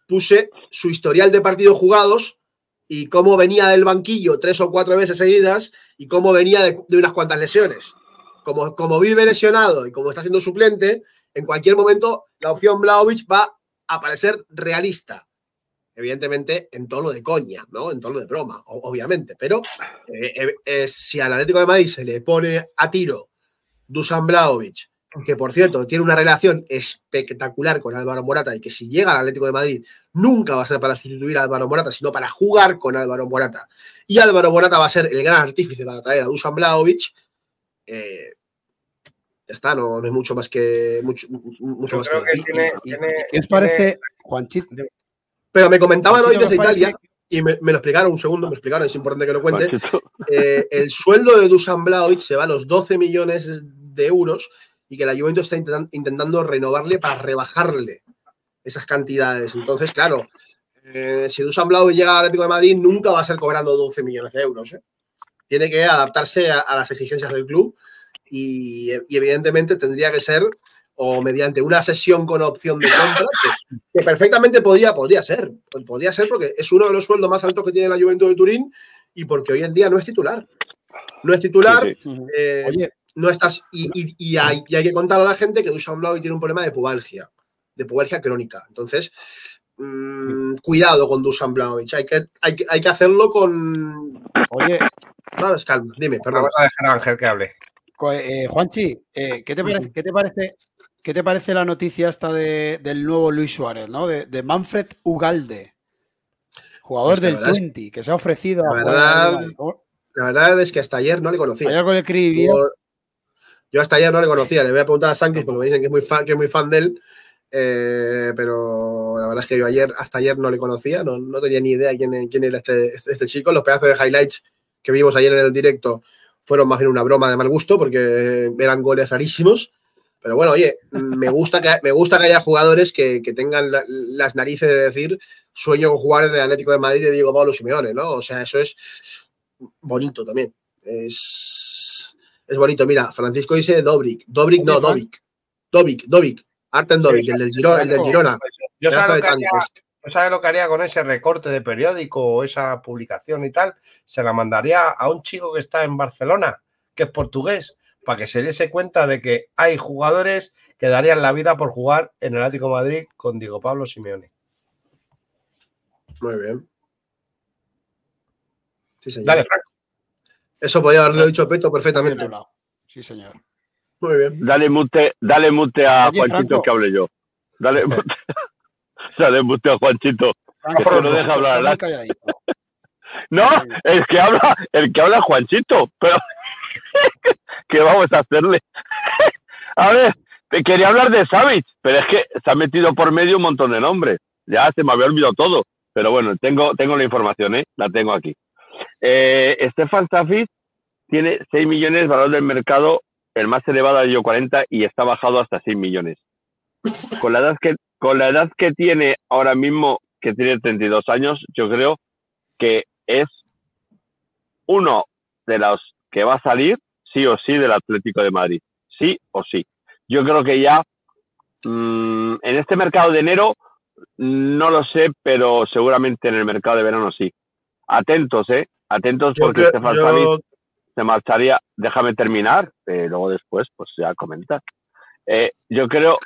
puse su historial de partidos jugados y cómo venía del banquillo tres o cuatro veces seguidas y cómo venía de unas cuantas lesiones como, vive lesionado y como está siendo suplente, en cualquier momento la opción Blaovic va a parecer realista. Evidentemente en tono de coña, ¿no? En tono de broma, obviamente. Pero eh, eh, eh, si al Atlético de Madrid se le pone a tiro Dusan Blaovic, que por cierto tiene una relación espectacular con Álvaro Morata y que si llega al Atlético de Madrid nunca va a ser para sustituir a Álvaro Morata, sino para jugar con Álvaro Morata. Y Álvaro Morata va a ser el gran artífice para traer a Dusan Blaovic. Eh, ya está, no, no, hay mucho más que. Mucho, mucho que. ¿Qué os parece, Juanchito? Pero me comentaban hoy desde Italia. y me, lo explicaron un segundo, me explicaron, es importante que lo cuente. Eh, el sueldo de Dusan Blaovic se va a los 12 millones de euros y que la Juventus está intentando renovarle para rebajarle esas cantidades. Entonces, claro, eh, si Dusan Blaovic llega al Atlético de Madrid, nunca va a ser cobrando 12 millones de euros. ¿eh? Tiene que adaptarse a, las exigencias del club y, evidentemente tendría que ser o mediante una sesión con opción de compra, que, perfectamente podría, podría ser. Podría ser porque es uno de los sueldos más altos que tiene la Juventus de Turín y porque hoy en día no es titular. No es titular. Eh, Oye. No estás, y, hay, que contar a la gente que Dusan Blau tiene un problema de pubalgia, de pubalgia crónica. Entonces, mm, cuidado con Dusan Blaovic. Hay que, hay, hay que hacerlo con. Oye. Calma, dime, perdón. Vamos a dejar a Ángel que hable. Eh, Juanchi, eh, ¿qué, te parece, ¿qué, te parece, ¿qué te parece la noticia esta de, del nuevo Luis Suárez, ¿no? de, Manfred Ugalde, jugador del 20, que se ha ofrecido la verdad, la verdad es que hasta ayer no le conocía. Ayer con el yo, hasta ayer no le conocía, le voy a preguntar a Sánchez porque me dicen que es muy fan, que es muy fan de él. Eh, pero la verdad es que yo ayer, hasta ayer no le conocía, no, no tenía ni idea quién, quién era este, este, este chico. Los pedazos de highlights que vimos ayer en el directo fueron más bien una broma de mal gusto porque eran goles rarísimos. Pero bueno, oye, me gusta que, me gusta que haya jugadores que, tengan las narices de decir sueño con jugar en el Atlético de Madrid de Diego Pablo Simeone, ¿no? O sea, eso es bonito también. Es, es bonito. Mira, Francisco dice Dobrik. Dobrik no, Dobik. Dobik, Dobik. Arten Dobik, el, del Girona, el del Girona. Yo sabes ¿No sabe lo que haría con ese recorte de periódico o esa publicación y tal? Se la mandaría a un chico que está en Barcelona, que es portugués, para que se diese cuenta de que hay jugadores que darían la vida por jugar en el Atlético Madrid con Diego Pablo Simeone. Muy bien. Sí, señor. Dale, Franco. Eso podía haberlo dicho Peto perfectamente. Sí, señor. Muy bien. Dale mute, dale mute a Juanchito que hable yo. Dale mute. Se le a Juanchito. no deja hablar. no, el que habla, el que habla es Juanchito, pero ¿qué vamos a hacerle? a ver, quería hablar de Savage, pero es que se ha metido por medio un montón de nombres. Ya se me había olvidado todo. Pero bueno, tengo, tengo la información, ¿eh? La tengo aquí. Eh, Stefan Savic tiene 6 millones de valor del mercado, el más elevado de yo 40 y está bajado hasta 6 millones. Con la edad que con la edad que tiene ahora mismo, que tiene 32 años, yo creo que es uno de los que va a salir sí o sí del Atlético de Madrid. Sí o sí. Yo creo que ya mm, en este mercado de enero no lo sé, pero seguramente en el mercado de verano sí. Atentos, ¿eh? Atentos porque este se marcharía. Déjame terminar, eh, luego después, pues ya comentar. Eh, yo creo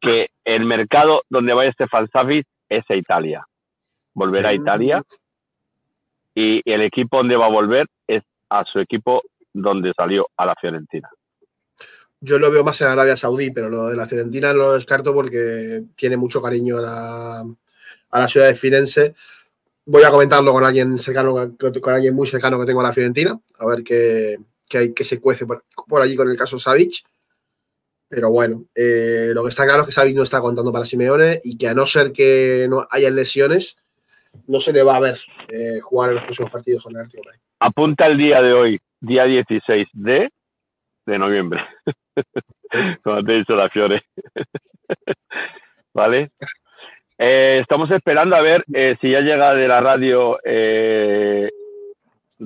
que el mercado donde vaya este Savic es a Italia. Volverá a Italia y el equipo donde va a volver es a su equipo donde salió, a la Fiorentina. Yo lo veo más en Arabia Saudí, pero lo de la Fiorentina no lo descarto porque tiene mucho cariño a la, ciudad de Firenze. Voy a comentarlo con alguien cercano, con alguien muy cercano que tengo a la Fiorentina, a ver qué, qué, qué se cuece por, allí con el caso Savic. Pero bueno, eh, lo que está claro es que Xavi no está contando para Simeone y que a no ser que no haya lesiones, no se le va a ver eh, jugar en los próximos partidos con el Atlético Apunta el día de hoy, día 16 de, de noviembre. Como te he dicho la Fiore. ¿Vale? Eh, estamos esperando a ver si ya llega de la radio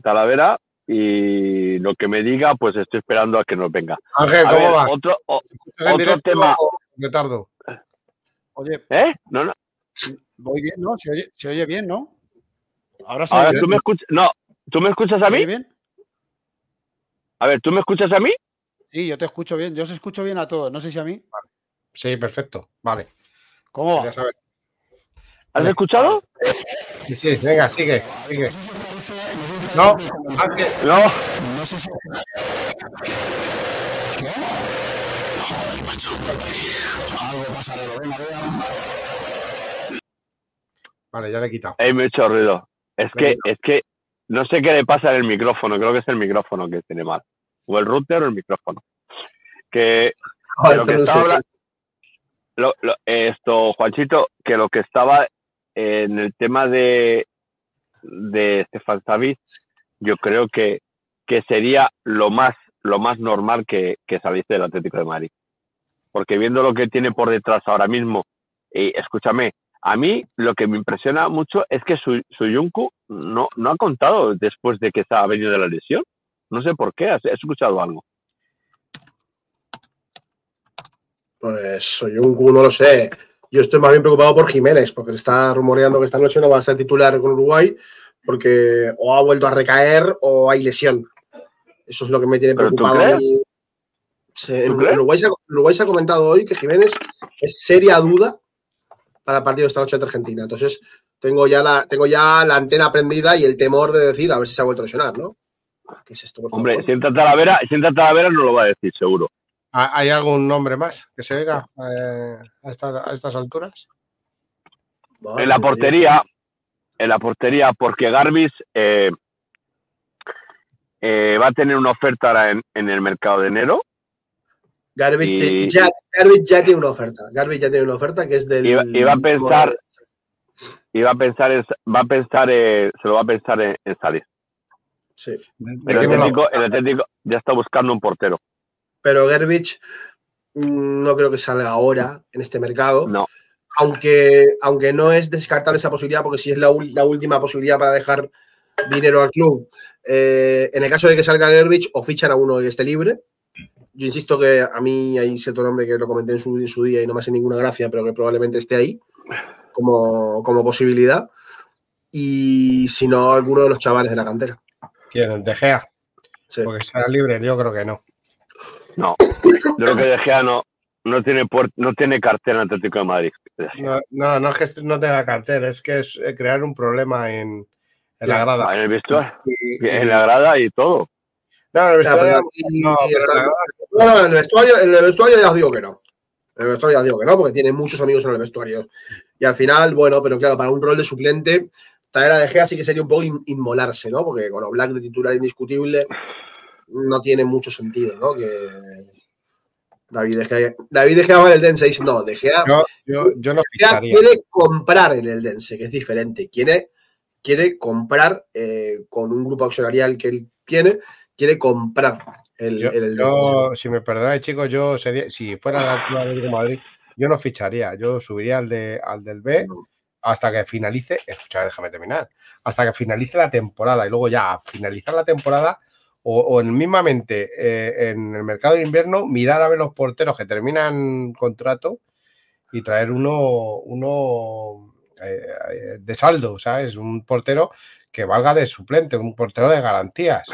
Talavera y lo que me diga, pues estoy esperando a que nos venga. Ángel, ¿cómo va? Otro, otro tema. tardo. Oye. ¿Eh? No, no. Voy bien, ¿no? Se oye, se oye bien, ¿no? Ahora, sí. Ahora tú me escuchas. No, ¿tú me escuchas a mí? bien? A ver, ¿tú me escuchas a mí? Sí, yo te escucho bien. Yo os escucho bien a todos. No sé si a mí. Sí, perfecto. Vale. ¿Cómo va? ¿Has escuchado? Sí, sí, venga, sigue, sigue. No, No. Vale, ya le he quitado. He hecho ruido. Es que, es que no sé qué le pasa en el micrófono. Creo que es el micrófono que tiene mal. O el router o el micrófono. Que, lo que estaba esto, Juanchito, que lo que estaba en el tema de de Stefan Savic, yo creo que, que sería lo más, lo más normal que, que saliese del Atlético de Madrid. Porque viendo lo que tiene por detrás ahora mismo, y escúchame, a mí lo que me impresiona mucho es que su, Suyunku no, no ha contado después de que se ha venido de la lesión. No sé por qué, ¿has, escuchado algo? Pues Suyunku no lo sé. Yo estoy más bien preocupado por Jiménez, porque se está rumoreando que esta noche no va a ser titular con Uruguay, porque o ha vuelto a recaer o hay lesión. Eso es lo que me tiene preocupado. en, Uruguay, se ha, comentado hoy que Jiménez es seria duda para el partido de esta noche ante Argentina. Entonces, tengo ya la, tengo ya la antena prendida y el temor de decir a ver si se ha vuelto a lesionar, ¿no? ¿Qué es esto? Hombre, si entra Talavera, si entra Talavera no lo va a decir, seguro. ¿Hay algún nombre más que se oiga eh, a, estas alturas? en la portería, en la portería, porque Garbis eh, eh, va a tener una oferta ahora en, el mercado de enero. Garbis, ya, tiene una oferta. Garbis ya tiene una oferta que es del. Y, va a pensar, y va a pensar, va a pensar, se lo va a pensar en, salir. Sí. el Atlético ya está buscando un portero pero Gerbich mm, no creo que salga ahora en este mercado. No. Aunque, aunque no es descartable esa posibilidad, porque si es la, última posibilidad para dejar dinero al club. Eh, en el caso de que salga Gerbich, o fichan a uno y esté libre. Yo insisto que a mí hay cierto nombre que lo comenté en su, día y no me hace ninguna gracia, pero que probablemente esté ahí como, como posibilidad. Y si no, alguno de los chavales de la cantera. ¿Quién? ¿De Gea? Porque será libre, yo creo que no. No, yo creo que De Gea no, no tiene no tiene cartel en Atlético de Madrid. No, no, es que no tenga cartel, es que es eh, crear un problema en, la grada. En el vestuario, en la grada y todo. No, en el vestuario, no, en el vestuario, en el vestuario ya os digo que no. En el vestuario ya os digo que no, porque tiene muchos amigos en el vestuario. Y al final, bueno, pero claro, para un rol de suplente, traer a De Gea sí que sería un poco inmolarse, ¿no? Porque con Black de titular indiscutible, no tiene mucho sentido, ¿no? Que David De Gea, David De Gea va en el Dense dice, no, De Gea, yo, yo, no quiere comprar en el Dense, que es diferente. Quiere, quiere comprar eh, con un grupo accionarial que él tiene, quiere comprar el, yo, si me perdonáis, chicos, yo sería, si fuera la de Madrid, yo no ficharía, yo subiría al, de, al del B. hasta que finalice, escucha, déjame terminar, hasta que finalice la temporada y luego ya a finalizar la temporada o, en mismamente eh, en el mercado de invierno mirar a ver los porteros que terminan contrato y traer uno, uno eh, de saldo, ¿sabes? Un portero que valga de suplente, un portero de garantías.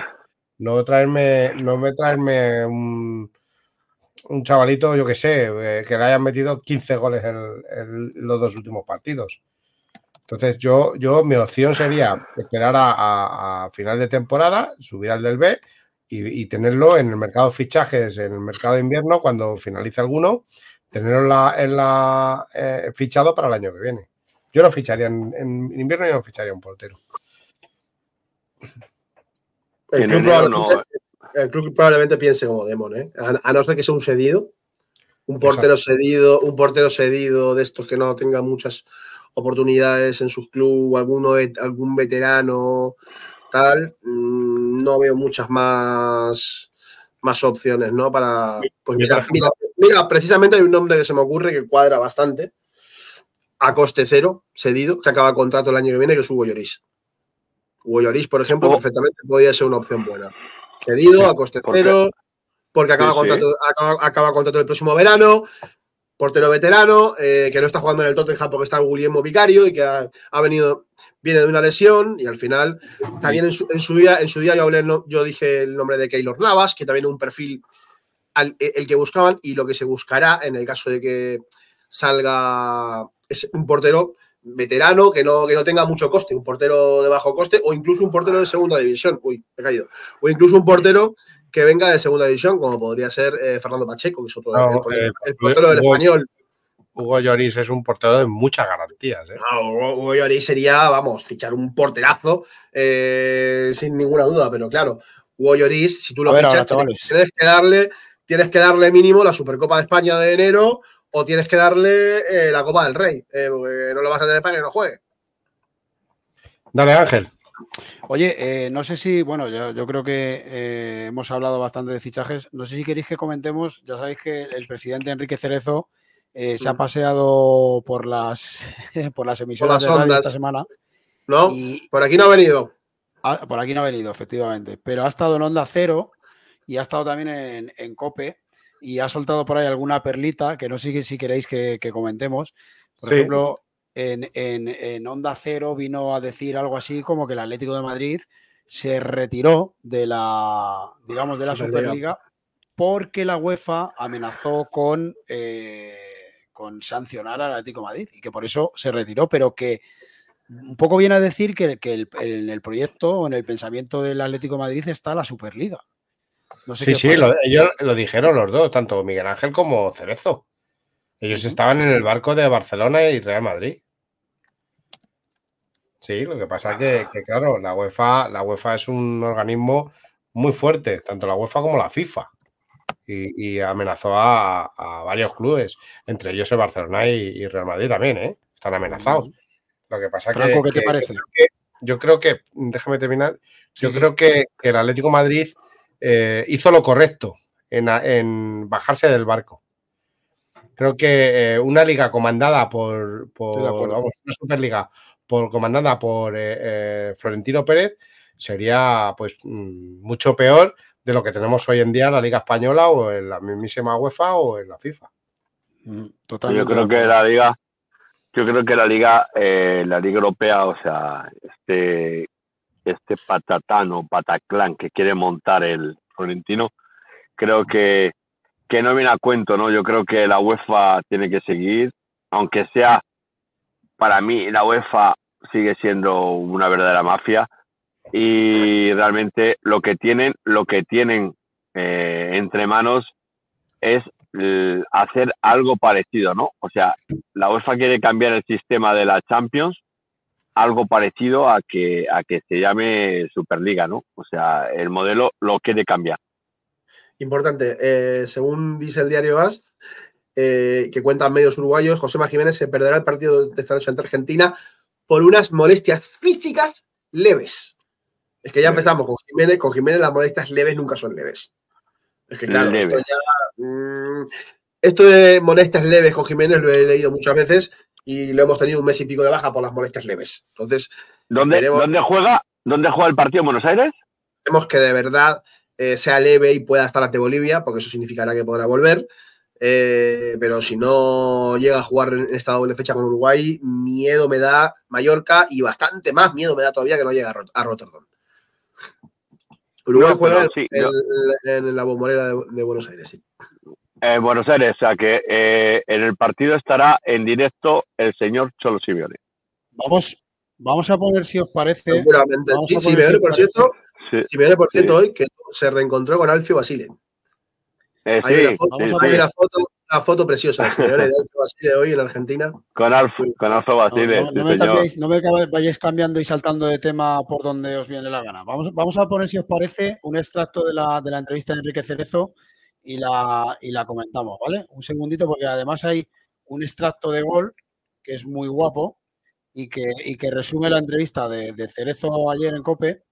No traerme, no me traerme un, un chavalito, yo que sé, eh, que le hayan metido 15 goles en, los dos últimos partidos. Entonces, yo, yo mi opción sería esperar a, final de temporada, subir al del B y, tenerlo en el mercado de fichajes, en el mercado de invierno, cuando finalice alguno, tenerlo en la, eh, fichado para el año que viene. Yo no ficharía en, invierno, yo no ficharía un portero. El club, probablemente, piense como Demon, ¿eh? a, no ser que sea un cedido, un portero cedido, un portero cedido de estos que no tenga muchas oportunidades en sus clubes, alguno, algún veterano, tal, mm, no veo muchas más, más opciones, ¿no? Para. Pues mira, mira, precisamente hay un nombre que se me ocurre que cuadra bastante. A coste cero, cedido, que acaba contrato el año que viene, que es Hugo Lloris. Hugo Lloris, por ejemplo, oh. perfectamente podría ser una opción buena. Cedido, a coste cero, porque acaba, contrato, acaba, acaba contrato el próximo verano portero veterano, eh, que no está jugando en el Tottenham porque está Guillermo Vicario y que ha, venido, viene de una lesión y al final también en su, en su día, en su día yo, hablé, yo dije el nombre de Keylor Navas, que también es un perfil e, el que buscaban y lo que se buscará en el caso de que salga es un portero veterano que no, que no tenga mucho coste, un portero de bajo coste o incluso un portero de segunda división, uy, he caído, o incluso un portero que venga de segunda división, como podría ser eh, Fernando Pacheco, que es otro el, eh, portero del español. Hugo Lloris es un portero de muchas garantías. ¿eh? Hugo, Lloris sería, vamos, fichar un porterazo sin ninguna duda, pero claro, Hugo Lloris, si tú lo fichas, tienes, que darle, tienes que darle mínimo la Supercopa de España de enero o tienes que darle la Copa del Rey, porque no lo vas a tener para que no juegue. Dale, Ángel. Oye, eh, no sé si, bueno, yo, creo que eh, hemos hablado bastante de fichajes. No sé si queréis que comentemos, ya sabéis que el presidente Enrique Cerezo eh, se ha mm. paseado por las, por las emisoras de radio esta semana. No, por aquí no ha venido. Ah, por aquí no ha venido, efectivamente. Pero ha estado en Onda Cero y ha estado también en, COPE y ha soltado por ahí alguna perlita que no sé si queréis que, comentemos. Por ejemplo, en, Onda Cero vino a decir algo así como que el Atlético de Madrid se retiró de la, digamos, de la Superliga, porque la UEFA amenazó con, eh, con sancionar al Atlético de Madrid y que por eso se retiró, pero que un poco viene a decir que, en el proyecto o en el pensamiento del Atlético de Madrid está la Superliga. sí, sí, ellos lo dijeron los dos, tanto Miguel Ángel como Cerezo. Ellos estaban en el barco de Barcelona y Real Madrid. Sí, lo que pasa es que, claro, la UEFA, la UEFA es un organismo muy fuerte, tanto la UEFA como la FIFA. Y, amenazó a, varios clubes, entre ellos el Barcelona y, Real Madrid también, ¿eh? Están amenazados. Lo que pasa Franco, que, ¿qué te parece? Yo creo que, déjame terminar, yo creo Que, el Atlético Madrid eh, hizo lo correcto en bajarse del barco. Creo que eh, una liga comandada por, vamos, una Superliga por, comandada por eh, eh, Florentino Pérez sería pues mm, mucho peor de lo que tenemos hoy en día en la Liga Española o en la mismísima UEFA o en la FIFA. Mm, yo creo que la liga, yo creo que la liga, la liga europea, o sea, este, este patatán o pataclán que quiere montar el Florentino, creo que que no viene a cuento, ¿no? Yo creo que la UEFA tiene que seguir, aunque sea, para mí, la UEFA sigue siendo una verdadera mafia y realmente lo que tienen, lo que tienen eh, entre manos es hacer algo parecido, ¿no? O sea, la UEFA quiere cambiar el sistema de la Champions algo parecido a que a que se llame Superliga, ¿no? O sea, el modelo lo quiere cambiar importante, eh, según dice el diario AS, eh, que cuentan medios uruguayos, José Jiménez se perderá el partido de esta noche ante Argentina por unas molestias físicas leves. Es que ya empezamos con Jiménez, con Jiménez las molestias leves nunca son leves. Es que claro, esto, ya, mm, esto de molestias leves con Jiménez lo he leído muchas veces y lo hemos tenido un mes y pico de baja por las molestias leves. Entonces, ¿dónde, ¿dónde juega? ¿Dónde juega el partido en Buenos Aires? Vemos que de verdad eh, sea leve y pueda estar ante Bolivia, porque eso significará que podrá volver. Eh, pero si no llega a jugar en esta doble fecha con Uruguay, miedo me da Mallorca y bastante más miedo me da todavía que no llegue a, Rotterdam. Uruguay juega en, la bombonera de, Buenos Aires, sí. En Buenos Aires, o sea que eh, en el partido estará en directo el señor Cholo Simeone. Vamos, vamos a poner si os parece. Seguramente. Sí, Simeone, por cierto, si viene, por cierto, hoy que se reencontró con Alfio Basile. Eh, hay, una foto, una, foto, preciosa de Alfio Basile hoy en Argentina. Con Alfio, con Alfio Basile. No, me vayáis cambiando y saltando de tema por donde os viene la gana. Vamos, vamos a poner, si os parece, un extracto de la, de la entrevista de Enrique Cerezo y la, y la comentamos, ¿vale? Un segundito, porque además hay un extracto de gol que es muy guapo y que, y que resume la entrevista de, de Cerezo ayer en COPE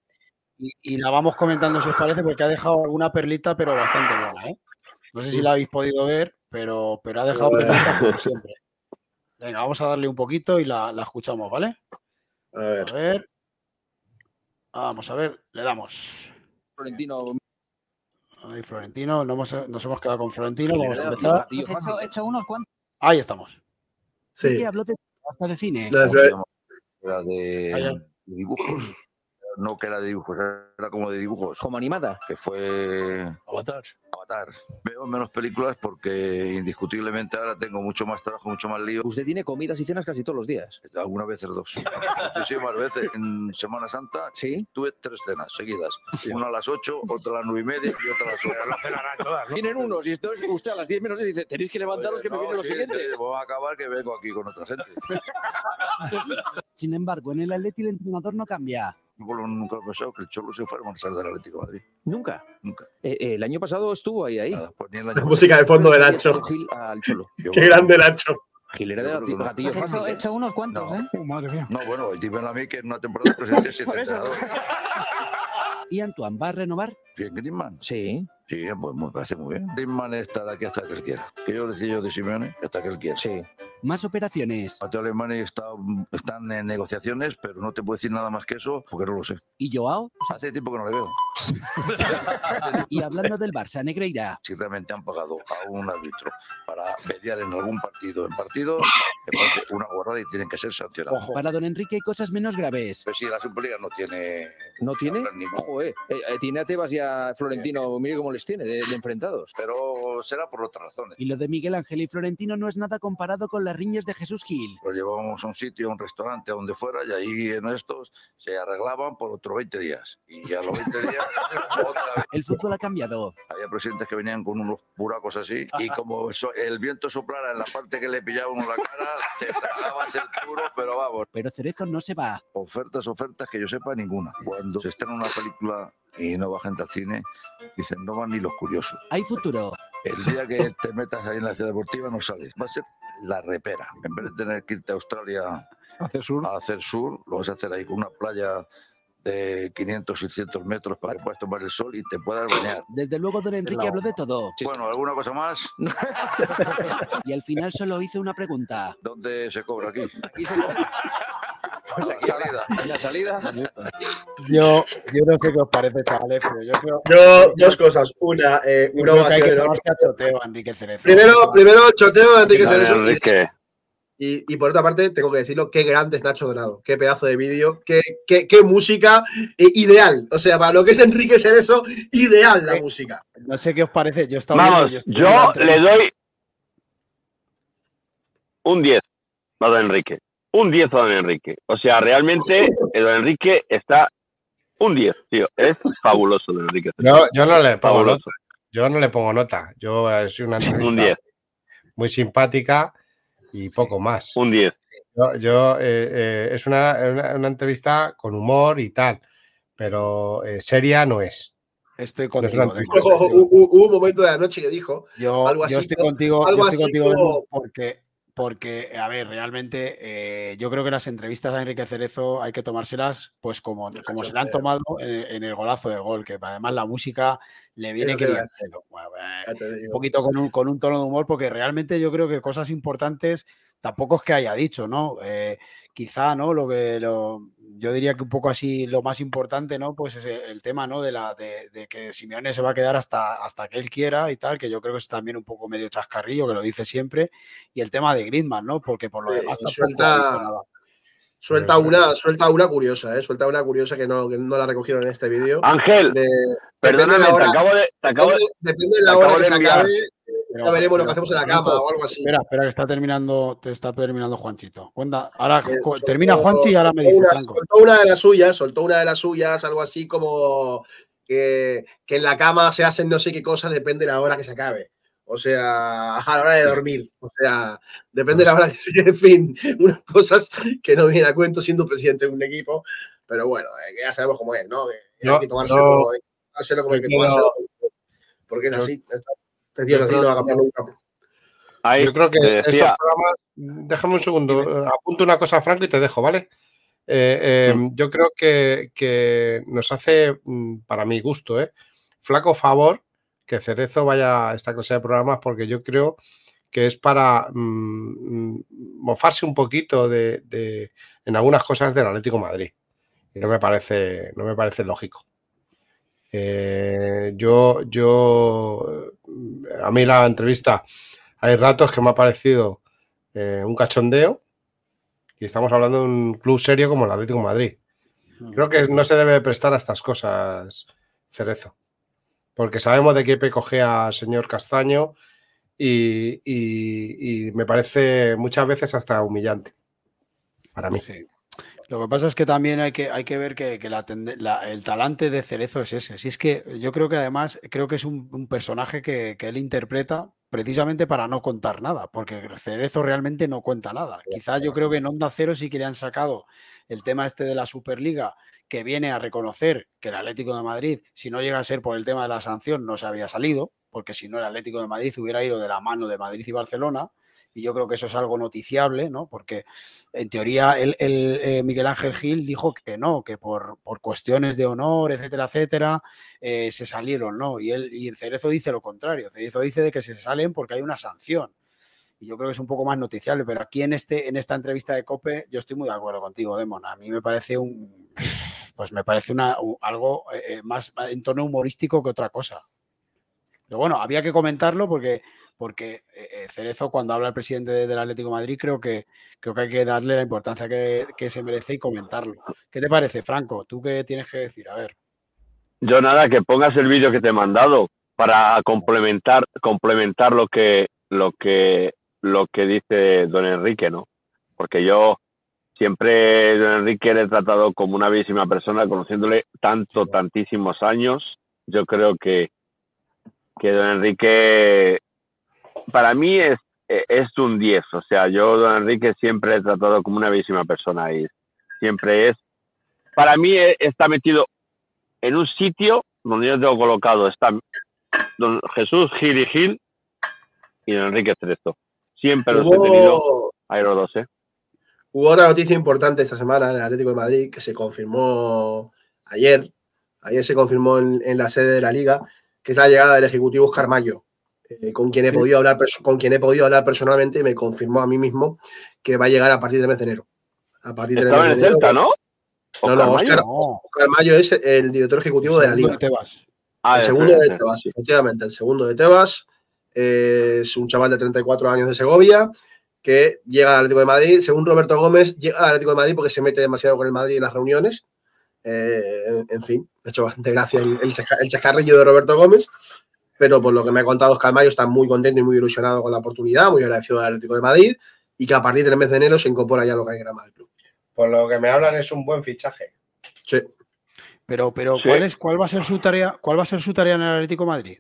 y, la vamos comentando si os parece, porque ha dejado alguna perlita, pero bastante buena. ¿eh? No sé si la habéis podido ver, pero, pero ha dejado perlitas como siempre. Venga, vamos a darle un poquito y la, escuchamos, ¿vale? A ver. Vamos a ver, le damos. Florentino. Ahí, Florentino, nos hemos, nos hemos quedado con Florentino, vamos a empezar. Ahí estamos. Sí. habló de, hasta de cine. de, de dibujos no que era de dibujos, era como de dibujos. ¿Como animada? Que fue. Avatar. Avatar. Veo menos películas porque indiscutiblemente ahora tengo mucho más trabajo, mucho más lío. Usted tiene comidas y cenas casi todos los días. Algunas veces dos. Muchísimas veces. En Semana Santa ¿Sí? tuve tres cenas seguidas. Una a las ocho, otra a las nueve y media y otra a las ocho. no cenarán todas, ¿no? Vienen unos y esto usted a las diez menos dice, tenéis que levantaros que me vienen los siguientes. Voy a acabar que vengo aquí con otra gente. Sin embargo, en el Atleti el entrenador no cambia nunca he pensado que el Cholo se fuera a marchar del Atlético de Madrid. ¿Nunca? Nunca. Eh, eh, el año pasado estuvo ahí, ahí. Pues la música de fondo del Nacho. Qué grande Nacho. Gilera de gatillo, gatillo he hecho unos cuantos, No. ¿eh? Oh, madre mía. No, bueno, dímelo a mí que en una temporada presidente siete Por eso. entrenadores. ¿Y Antoine va a renovar? Bien, Griezmann. Sí, Sí, pues me parece muy bien. Griezmann está de aquí hasta que él quiera. Que yo decía yo de Simeone hasta que él quiera. sí. Más operaciones. Mateo Alemania está, están en negociaciones, pero no te puedo decir nada más que eso porque no lo sé. ¿Y Joao? Hace tiempo que no le veo. Y hablando del Barça, Negreira. Si realmente han pagado a un árbitro para mediar en algún partido en partido, me parece una guarrada y tienen que ser sancionados. Ojo. Para don Enrique hay cosas menos graves. Pero si la Superliga no tiene... ¿No tiene? ningún- Joder, eh, eh, tiene a Tebas y a Florentino, mire cómo les tiene de, de enfrentados. Pero será por otras razones. Y lo de Miguel Ángel y Florentino no es nada comparado con las riñas de Jesús Gil. Lo llevábamos a un sitio, a un restaurante, a donde fuera, y ahí en estos se arreglaban por otros 20 días. Y a los 20 días. El fútbol ha cambiado. Había presidentes que venían con unos buracos así, y como so- el viento soplara en la parte que le pillaba uno la cara, te tragabas el puro, pero vamos. Pero Cerezo no se va. Ofertas, ofertas que yo sepa, ninguna. Cuando se estrena una película y no va gente al cine, dicen no van ni los curiosos. Hay futuro. El día que te metas ahí en la ciudad deportiva no sales. Va a ser la repera. En vez de tener que irte a Australia sur. a hacer sur, lo vas a hacer ahí con una playa de 500, 600 metros para que puedas tomar el sol y te puedas bañar. Desde luego don Enrique habló de todo. Bueno, ¿alguna cosa más? Y al final solo hizo una pregunta. ¿Dónde se cobra aquí? Aquí se Pues aquí Salida. en la salida. Yo, yo no sé qué os parece, chavales, pero yo creo, Yo, dos cosas. Una, eh, yo una creo que hay ovación que enorme. tomarse a choteo a Enrique Cerezo. Primero, primero, choteo de Enrique Cerezo. Enrique. Y, y por otra parte, tengo que decirlo, qué grande es Nacho Donado, qué pedazo de vídeo, qué, qué, qué música eh, ideal. O sea, para lo que es Enrique Cerezo, ideal la Eh, música. No sé qué os parece. Yo estaba Vamos, viendo, yo le doy un 10 a don Enrique. Un 10 a don Enrique. O sea, realmente don Enrique está un 10, tío. Es fabuloso don Enrique. Yo, yo no le pongo Fabuloso. nota. Yo no le pongo nota. Yo eh, soy una Un entrevista 10, muy simpática y poco más. un 10. Yo, yo, eh, eh, es una, una- una entrevista con humor y tal, pero eh, seria no es. Estoy No es contigo. Hubo, estoy- hubo- hubo un momento de la noche que dijo Yo, algo yo estoy contigo, yo Algo estoy así contigo como- Edu, porque, porque, a ver, realmente eh, yo creo que las entrevistas a Enrique Cerezo hay que tomárselas pues como, como se le han tomado en, en el golazo de gol, que además la música le viene que. Bueno, eh, un poquito con un, con un tono de humor, porque realmente yo creo que cosas importantes tampoco es que haya dicho, ¿no? Eh, quizá, ¿no? Lo que lo, yo diría que un poco así lo más importante, ¿no? Pues es el tema, ¿no? De la de, de que Simeone se va a quedar hasta, hasta que él quiera y tal, que yo creo que es también un poco medio chascarrillo, que lo dice siempre, y el tema de Griezmann, ¿no? Porque por lo Sí, demás suelta-. Suelta una, suelta una curiosa, ¿eh? Suelta una curiosa que no, que no la recogieron en este vídeo. Ángel, De- perdóname, depende de la te hora- acabo de. Te acabo de- Depende, depende de la hora que se acabe, Pero, ya veremos lo que hacemos en la cama o algo así. Espera, espera, que está terminando, te está terminando Juanchito. Cuenta, ahora Eh, soltó- termina Juanchi y ahora me dice una, Franco. soltó una de las suyas, soltó una de las suyas, algo así como que, que en la cama se hacen no sé qué cosas, depende de la hora que se acabe. O sea, a la hora de dormir. O sea, depende de la hora que se En fin, unas cosas que no vienen a cuento siendo presidente de un equipo. Pero bueno, eh, que ya sabemos cómo es, ¿no? Que No, hay que tomárselo, no. como hay que tomárselo. Porque es yo- así. Este tío yo así, creo- no va a cambiar nunca. Ahí, Yo creo que estos programas. Déjame un segundo, apunto una cosa, Franco, y te dejo, ¿vale? Eh, eh, Mm. Yo creo que, que nos hace, mm, para mi gusto, ¿eh? flaco favor que Cerezo vaya a esta clase de programas, porque yo creo que es para mm, mm, mofarse un poquito de, de- en algunas cosas del Atlético de Madrid. Y no me parece, no me parece lógico. Eh, yo, yo, a mí la entrevista, hay ratos que me ha parecido eh, un cachondeo y estamos hablando de un club serio como el Atlético de Madrid. Creo que no se debe prestar a estas cosas, Cerezo, porque sabemos de qué coge al señor Castaño y, y- y me parece muchas veces hasta humillante para mí. Sí. Lo que pasa es que también hay que, hay que ver que, que la tende- la- el talante de Cerezo es ese. Si es que yo creo que además creo que es un, un personaje que, que él interpreta precisamente para no contar nada, porque Cerezo realmente no cuenta nada. Quizá yo creo que en Onda Cero sí que le han sacado el tema este de la Superliga, que viene a reconocer que el Atlético de Madrid, si no llega a ser por el tema de la sanción, no se había salido, porque si no el Atlético de Madrid hubiera ido de la mano de Madrid y Barcelona, y yo creo que eso es algo noticiable, ¿no? Porque en teoría el, eh, Miguel Ángel Gil dijo que no, que por, cuestiones de honor, etcétera, etcétera, eh, se salieron, ¿no? Y, él, y el Cerezo dice lo contrario, Cerezo dice de que se salen porque hay una sanción. Y yo creo que es un poco más noticiable, pero aquí en, este, en esta entrevista de COPE yo estoy muy de acuerdo contigo, Demon. A mí me parece un, pues me parece una, algo eh, más en tono humorístico que otra cosa. Pero bueno, había que comentarlo porque, porque eh, eh, Cerezo, cuando habla el presidente del Atlético de Madrid, creo que, creo que hay que darle la importancia que, se merece y comentarlo. ¿Qué te parece, Franco? ¿Tú qué tienes que decir? A ver. Yo nada, que pongas el vídeo que te he mandado para complementar, complementar lo que, lo que, lo que dice don Enrique, ¿no? Porque yo siempre don Enrique le he tratado como una bellísima persona, conociéndole tanto, tantísimos años. Yo creo que que don Enrique para mí es, es un 10. O sea, yo don Enrique siempre he tratado como una bellísima persona y siempre es, para mí e, está metido en un sitio donde yo tengo colocado, está don Jesús Gil y Gil y don Enrique Cerezo. Siempre los he tenido a los dos, ¿eh? Hubo otra noticia importante esta semana en el Atlético de Madrid que se confirmó ayer. Ayer se confirmó en la sede de la liga que es la llegada del Ejecutivo Oscar Mayo, eh, con, quien he podido hablar, con quien he podido hablar personalmente y me confirmó a mí mismo que va a llegar a partir del mes de enero. A partir del mes de enero. ¿no? No, no, Oscar, Mayo es el director ejecutivo de la Liga. Ah, el segundo de Tebas, efectivamente, el segundo de Tebas. es un chaval de 34 años de Segovia que llega al Atlético de Madrid. Según Roberto Gómez, llega al Atlético de Madrid porque se mete demasiado con el Madrid en las reuniones. Eh, en fin, ha hecho bastante gracia el, el, chascarrillo de Roberto Gómez, pero por lo que me ha contado Oscar Mayo está muy contento y muy ilusionado con la oportunidad, muy agradecido al Atlético de Madrid y que a partir del mes de enero se incorpora ya lo que más del club. Por lo que me hablan es un buen fichaje. Sí. Pero, pero ¿cuál, es, ¿cuál va a ser su tarea? ¿Cuál va a ser su tarea en el Atlético de Madrid?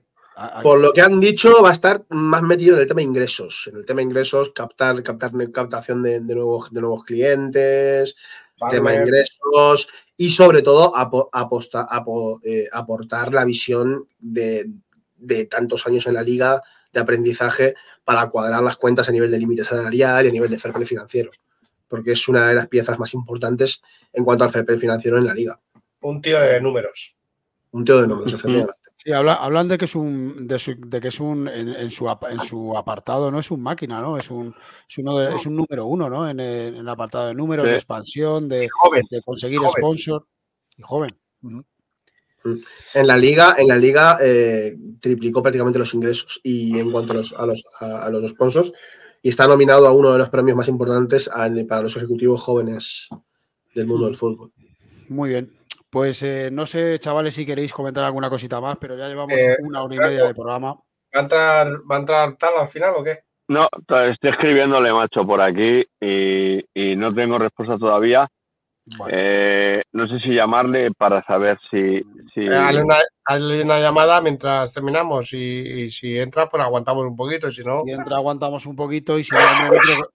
Por lo que han dicho, va a estar más metido en el tema de ingresos. En el tema de ingresos, captar, captar captación de, nuevos, de nuevos clientes, tema de ingresos y sobre todo eh, aportar la visión de, tantos años en la liga de aprendizaje para cuadrar las cuentas a nivel de límite salarial y a nivel de fair play financiero, porque es una de las piezas más importantes en cuanto al fair play financiero en la liga. Un tío de números. Un tío de números, efectivamente. Sí, hablan de que es un, de, que es un en, su, en su apartado, no es un máquina, ¿no? Es un, es uno es un número uno, ¿no? En el, apartado de números, de expansión, de, de conseguir sponsor. Y joven. En la liga, en la liga eh, triplicó prácticamente los ingresos y en cuanto a los, a los, a, los sponsors, y está nominado a uno de los premios más importantes para los ejecutivos jóvenes del mundo del fútbol. Muy bien. Pues eh, no sé, chavales, si queréis comentar alguna cosita más, pero ya llevamos eh, una hora y media de programa. ¿Va a, entrar, ¿Va a entrar tal al final o qué? No, estoy escribiéndole, macho, por aquí y no tengo respuesta todavía. Eh, no sé si llamarle para saber si... si... Eh, hazle, una, llamada mientras terminamos y, si entra, pues aguantamos un poquito, si no... Si entra, aguantamos un poquito y si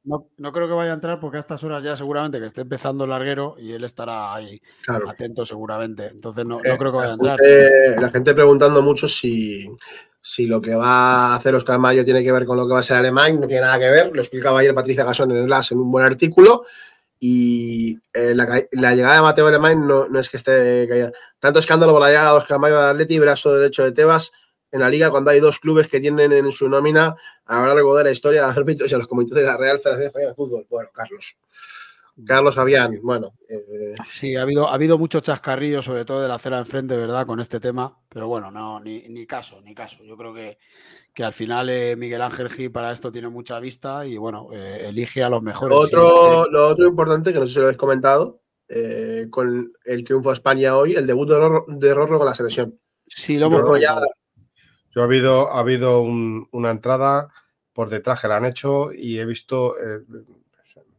no, no, creo, que vaya a entrar porque a estas horas ya seguramente que esté empezando el larguero y él estará ahí atento seguramente. Entonces no, creo que vaya a entrar. la gente preguntando mucho si, si lo que va a hacer Oscar Mayo tiene que ver con lo que va a ser Alemán, no tiene nada que ver. Lo explicaba ayer Patricia Gasón en el LAS en un buen artículo. Y eh, la, llegada de Mateo Alemán no, no, es que esté caída. Tanto escándalo por la llegada de Oscar Mayo de Atleti, brazo derecho de Tebas en la liga, cuando hay dos clubes que tienen en su nómina a lo largo de la historia de árbitros y a los comités de la Real Federación Española de Fútbol. Bueno, Carlos. Carlos Fabián, bueno. Eh, sí, ha habido, ha habido mucho chascarrillo, sobre todo de la acera enfrente, ¿verdad? Con este tema, pero bueno, no, ni, ni caso, ni caso. Yo creo que que al final eh, Miguel Ángel Gil para esto tiene mucha vista y bueno, eh, elige a los mejores. Otro, Lo otro importante, que no sé si lo habéis comentado, eh, con el triunfo de España hoy, el debut de Rorro, con la selección. Sí, lo hemos ya... Yo ha habido, ha habido una entrada por detrás que la han hecho y he visto...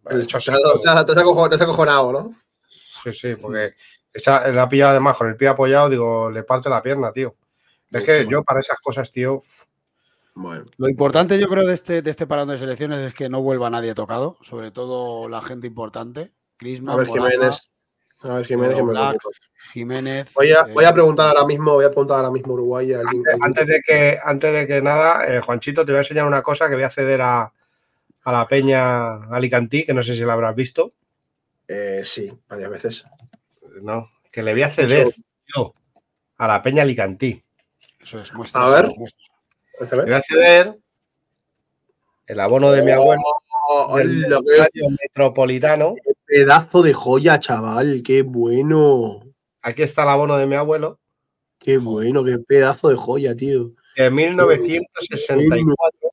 te, has acojonado, ¿no? Sí, sí, porque esa, la ha pillado además con el pie apoyado, digo, le parte la pierna, tío. Es que yo para esas cosas, tío, lo importante, yo creo, de este, de este parón de selecciones es que no vuelva nadie tocado, sobre todo la gente importante. Crisma, a ver, Jiménez. A ver, Jiménez, Black. Jiménez. Voy a, eh, voy a preguntar ahora mismo, voy a preguntar ahora mismo a Uruguay. a alguien- Antes, antes de que, antes de que nada, eh, Juanchito, te voy a enseñar una cosa que voy a ceder a, a la Peña Alicantí, que no sé si la habrás visto. Eh, sí, varias veces. No, que le voy a ceder yo a la Peña Alicantí. Eso es, A muéstraselo, ver. muéstraselo. Voy a ceder el abono de mi abuelo Oh, del hola, qué estadio metropolitano. pedazo de joya, chaval. Qué bueno. Aquí está el abono de mi abuelo Qué bueno, qué pedazo de joya, tío. de 1964.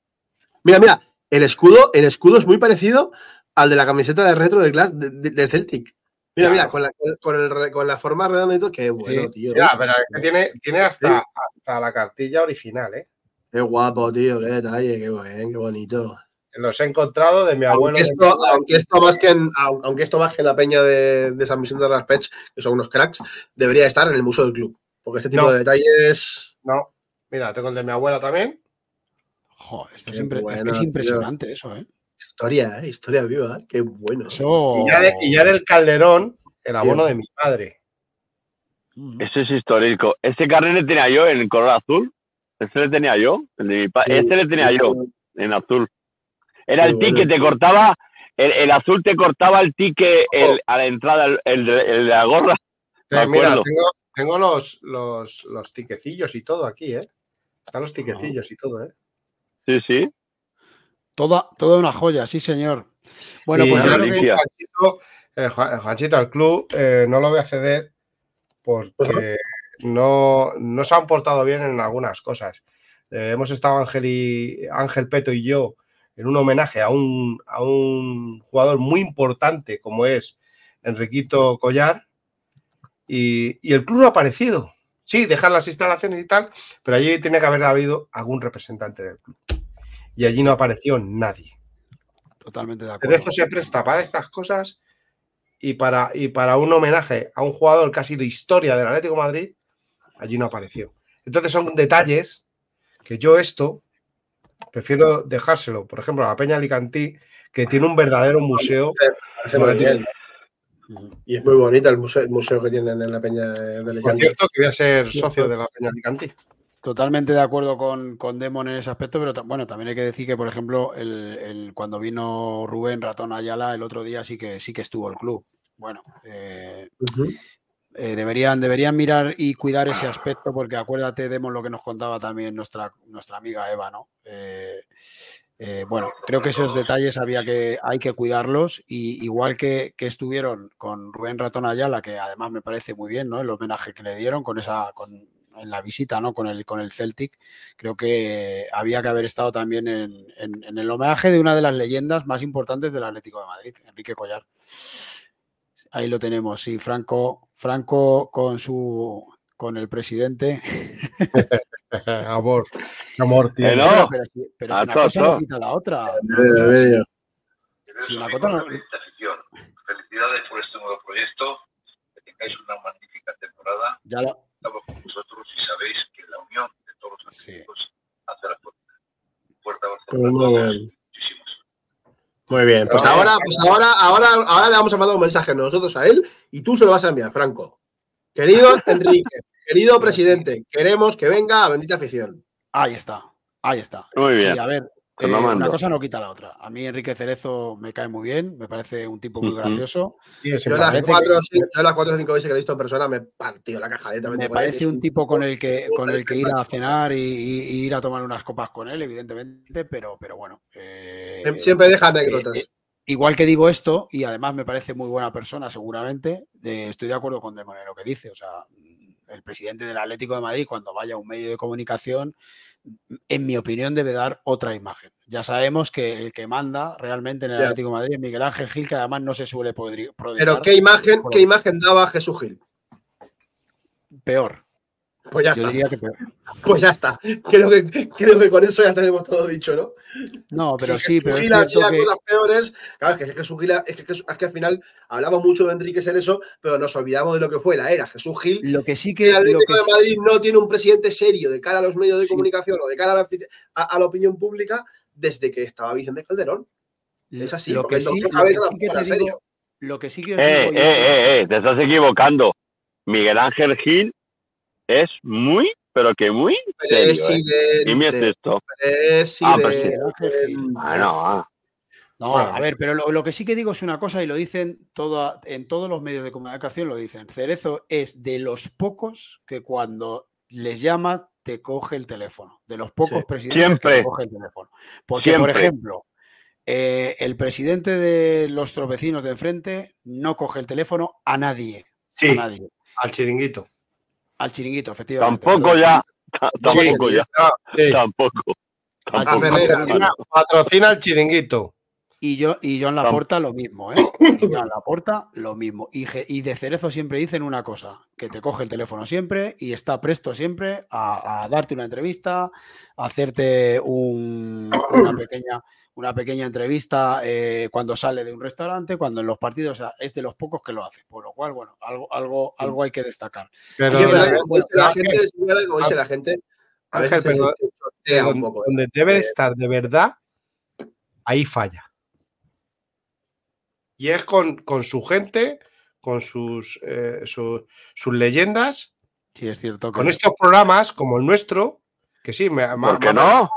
Mira, mira, el escudo, el escudo es muy parecido al de la camiseta de retro del Glass de, de- del Celtic. Mira, Claro. mira, con la, con, el re- con la forma redonda y todo, qué bueno, Sí. tío. Ya, pero es que tiene, tiene hasta, hasta la cartilla original, ¿eh? Qué guapo, tío, qué detalle, qué buen, qué bonito. Los he encontrado de mi abuelo. Aunque esto, mi- aunque esto más que en, au- aunque esto más que en la peña de, de San Vicente de Raspech, que son unos cracks, debería estar en el museo del club. Porque este tipo No. de detalles. No, mira, tengo el de mi abuela también. Joder, esto es, que es tío. impresionante eso, ¿eh? Historia, ¿eh? Historia viva, ¿eh? Qué bueno. Eso. Y ya, de- y ya del Calderón, el abono Tío. de mi padre. Mm. Ese es histórico. Ese carnet tenía yo en color azul. Ese le tenía yo. El de mi pa- Sí. Ese le tenía yo en azul. Era el ticket, bueno. te cortaba. El, el azul te cortaba el ticket Oh. el- a la entrada, el, el de- el de la gorra. Me mira, tengo, tengo los, los, los tiquecillos y todo aquí, ¿eh? Están los tiquecillos y todo, ¿eh? Sí, sí. Toda, toda una joya, sí, señor. Bueno, Y pues yo creo que. Juanchito, eh, Juan- Juanchito, al club eh, no lo voy a ceder porque no, no se han portado bien en algunas cosas. Eh, hemos estado Ángel, y, Ángel Peto y yo en un homenaje a un, a un jugador muy importante como es Enriquito Collar y, y el club no ha aparecido. Sí, dejar las instalaciones y tal, pero allí tiene que haber habido algún representante del club. Y allí no apareció nadie. Totalmente de acuerdo. Cerezo se presta para estas cosas y para, y para un homenaje a un jugador que ha sido historia del Atlético de Madrid, allí no apareció. Entonces son detalles que yo esto prefiero dejárselo, por ejemplo, a la Peña Alicantí, que tiene un verdadero museo. Parece muy bien. Y es muy bonito el museo, el museo que tienen en la peña de, de Por Alicante. cierto, que voy a ser socio de la Peña Alicantí. Totalmente de acuerdo con, con Demon en ese aspecto, pero bueno, también hay que decir que, por ejemplo, el, el- cuando vino Rubén Ratón Ayala el otro día sí que sí que estuvo el club. Bueno, eh. Eh, deberían, deberían mirar y cuidar ese aspecto, porque acuérdate, Demon, lo que nos contaba también nuestra, nuestra amiga Eva, ¿no? Eh, eh, bueno, creo que esos detalles había que, hay que cuidarlos, y igual que, que estuvieron con Rubén Ratón Ayala, que además me parece muy bien, ¿no? El homenaje que le dieron con esa, con, en la visita, ¿no? Con el, con el Celtic, creo que había que haber estado también en- en el homenaje de una de las leyendas más importantes del Atlético de Madrid, Enrique Collar. Ahí lo tenemos, sí, Franco, Franco con su con el presidente. amor, amor, tío. Pero si, pero si una cosa no quita la otra. Si una cosa no- Felicidades por este nuevo proyecto. Que tengáis una magnífica temporada. ya lo- Estamos con vosotros y sabéis que la unión de todos los Sí. atléticos hace la fuerza. Fuerte abrazo muy bien. Pues Pero, ahora, pues ahora, ahora, ahora le vamos a mandar un mensaje nosotros a él y tú se lo vas a enviar, Franco. Querido Enrique, querido presidente, queremos que venga a bendita afición. Ahí está, ahí está. Muy bien. Sí, a ver, eh, mamando. una cosa no quita la otra. A mí Enrique Cerezo me cae muy bien, me parece un tipo muy gracioso. Sí, Yo las, cuatro, o cinco- yo las cuatro o cinco veces que lo he visto en persona me partió la caja Me parece un tipo con el que, con el que ir a cenar y, y- y ir a tomar unas copas con él, evidentemente, pero, pero bueno. eh, Siempre, deja eh, anécdotas. eh, igual que digo esto, y además me parece muy buena persona, seguramente, eh, estoy de acuerdo con Demon en lo que dice. O sea, el presidente del Atlético de Madrid, cuando vaya a un medio de comunicación, en mi opinión, debe dar otra imagen. Ya sabemos que el que manda realmente en el. Atlético de Madrid es Miguel Ángel Gil, que además no se suele prodigar. Pero ¿qué imagen, qué imagen daba Jesús Gil? Peor. Pues ya Yo está. diría que peor. Pues ya está. Creo que, creo que con eso ya tenemos todo dicho, ¿no? No, pero Si sí, pero Jesús es Gil hacía cierto que... cosas peores. Claro, es que Jesús Gil, es que, es que al final hablamos mucho de Enrique Cerezo, pero nos olvidamos de lo que fue la era. Jesús Gil Lo que sí el que... Lo Atlético que de sí- Madrid no tiene un presidente serio de cara a los medios de Sí. comunicación o de cara a la, a- a la opinión pública desde que estaba Vicente Calderón. Es así, lo que el sí, lo que sí lo que sí que eh, eh, eh, eh, te estás equivocando. Miguel Ángel Gil es muy, pero que muy serio. ¿eh? Dime esto. Ah, ah, no, a ver, pero lo, que sí que digo es una cosa y lo dicen todo, en todos los medios de comunicación, lo dicen. Cerezo es de los pocos que cuando les llamas te coge el teléfono. De los pocos presidentes que te coge el teléfono. Porque, por ejemplo, eh, el presidente de los tropecinos de enfrente no coge el teléfono a nadie. Sí, a nadie. al chiringuito. Al chiringuito, efectivamente. Tampoco ya. Tampoco ya. Tampoco. Patrocina el chiringuito. Y yo, y yo en la porta lo mismo, ¿eh? Y yo en la porta lo mismo. Y, y, de Cerezo siempre dicen una cosa, que te coge el teléfono siempre y está presto siempre a, darte una entrevista, a hacerte una, pequeña, una pequeña entrevista eh, cuando sale de un restaurante, cuando en los partidos, o sea, es de los pocos que lo hace. Por lo cual, bueno, algo, algo, algo hay que destacar. Pero, la, gente, como dice la gente, a veces un poco, donde debe estar de verdad, ahí falla y es con, con su gente, con sus, eh, sus leyendas. Sí, es cierto. Con estos programas como el nuestro, que sí, me, ¿Por qué no?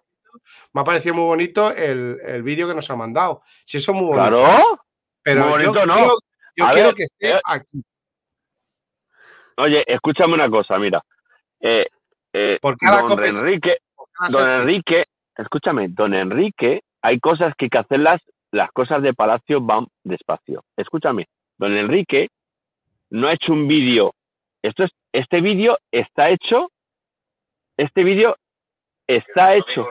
Me ha parecido muy bonito el, el vídeo que nos ha mandado. Sí, eso muy bonito. Claro. Pero yo, no. quiero, yo quiero que esté eh, aquí. Oye, escúchame una cosa, mira. Eh, eh, don Enrique, don Enrique, escúchame, don Enrique, hay cosas que hay que hacerlas las cosas de Palacio van despacio. Escúchame, don Enrique no ha hecho un vídeo. Esto es, este vídeo está hecho. Este vídeo está hecho.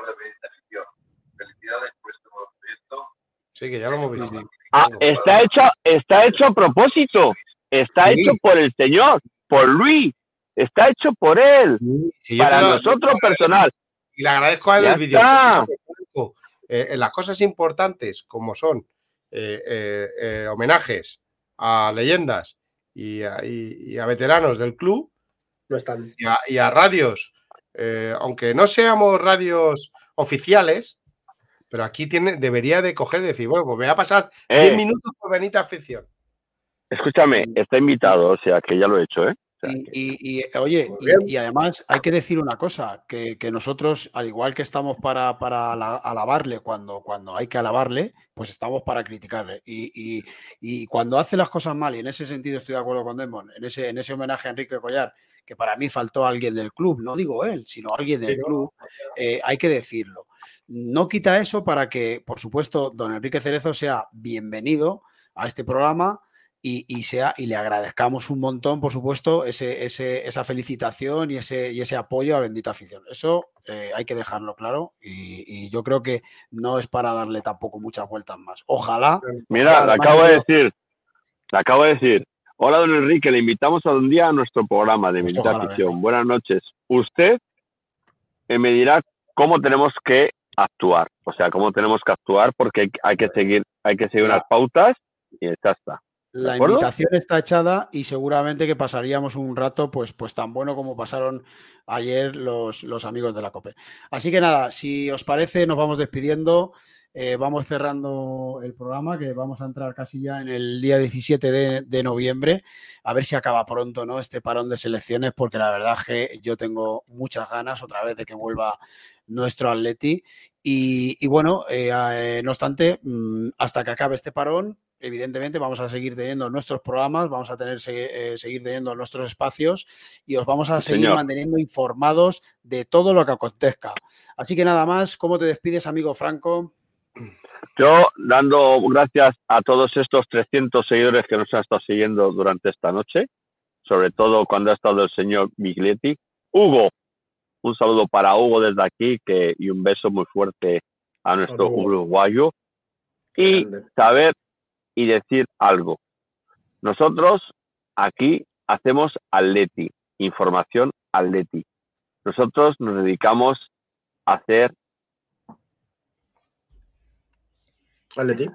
Sí, que ya lo hemos visto. Ah, está hecho, está hecho a propósito. Está hecho por el señor, por Luis. Está hecho por él. para nosotros personal. Y le agradezco a él el vídeo. Eh, en las cosas importantes como son eh, eh, homenajes a leyendas y a, veteranos del club no están. Y, a, radios, aunque no seamos radios oficiales, pero aquí tiene, debería de coger y decir, bueno, pues me voy a pasar 10 minutos por Benita Afición. Escúchame, está invitado, o sea que ya lo he hecho, ¿eh? Y, oye, y, además hay que decir una cosa, que, nosotros, al igual que estamos para, para alabarle cuando, cuando hay que alabarle, pues estamos para criticarle. Y, cuando hace las cosas mal, y en ese sentido estoy de acuerdo con Demon, en ese, en ese homenaje a Enrique Collar, que para mí faltó alguien del club, no digo él, sino alguien del club, eh, hay que decirlo. No quita eso para que, por supuesto, don Enrique Cerezo sea bienvenido a este programa y, sea, y le agradezcamos un montón, por supuesto, ese, esa felicitación y ese, y ese apoyo a Bendita Afición. Eso eh, hay que dejarlo claro y, yo creo que no es para darle tampoco muchas vueltas más. Ojalá. Mira, le acabo de decir, le acabo de decir, hola don Enrique, le invitamos a un día a nuestro programa de pues Bendita Afición. Buenas noches. Usted eh, me dirá cómo tenemos que actuar, o sea, cómo tenemos que actuar porque hay, que seguir, hay que seguir unas pautas y ya está. La invitación está echada y seguramente que pasaríamos un rato pues, pues tan bueno como pasaron ayer los, los amigos de la COPE. Así que nada, si os parece, nos vamos despidiendo. Eh, vamos cerrando el programa, que vamos a entrar casi ya en el día 17 de, noviembre, a ver si acaba pronto ¿no? este parón de selecciones, porque la verdad es que yo tengo muchas ganas otra vez de que vuelva nuestro Atleti. Y, bueno, eh, eh, no obstante, mm, hasta que acabe este parón, evidentemente vamos a seguir teniendo nuestros programas, vamos a tener eh, seguir teniendo nuestros espacios y os vamos a seguir manteniendo informados de todo lo que acontezca. Así que nada más, ¿cómo te despides, amigo Franco? Yo dando gracias a todos estos 300 seguidores que nos han estado siguiendo durante esta noche, sobre todo cuando ha estado el señor Miglietti. Hugo, un saludo para Hugo desde aquí que, y un beso muy fuerte a nuestro uruguayo. Y saber y decir algo. Nosotros aquí hacemos Atleti, información Atleti. Nosotros nos dedicamos a hacer Atleti.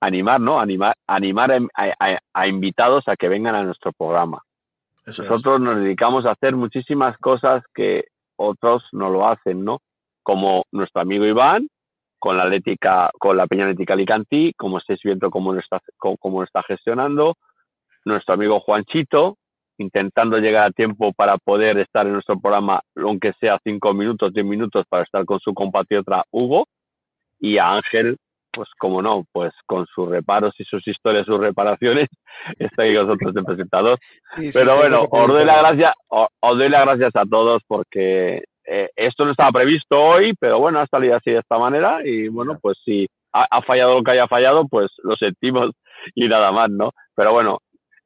Animar, ¿no? Animar, animar a, invitados a que vengan a nuestro programa. Nosotros nos dedicamos a hacer muchísimas cosas que otros no lo hacen, ¿no? Como nuestro amigo Iván, con la Atlética, con la Peña Atlética Alicantí, como estáis viendo cómo lo está, cómo lo está gestionando, nuestro amigo Juanchito, intentando llegar a tiempo para poder estar en nuestro programa, aunque sea cinco minutos, diez minutos, para estar con su compatriota Hugo, y a Ángel, pues como no, pues con sus reparos y sus historias, sus reparaciones, está ahí nosotros de presentador. Pero bueno, os doy, la gracia, os, doy las gracias a todos porque eh, esto no estaba previsto hoy, pero bueno, ha salido así de esta manera y bueno, pues si ha, fallado lo que haya fallado, pues lo sentimos y nada más, ¿no? Pero bueno,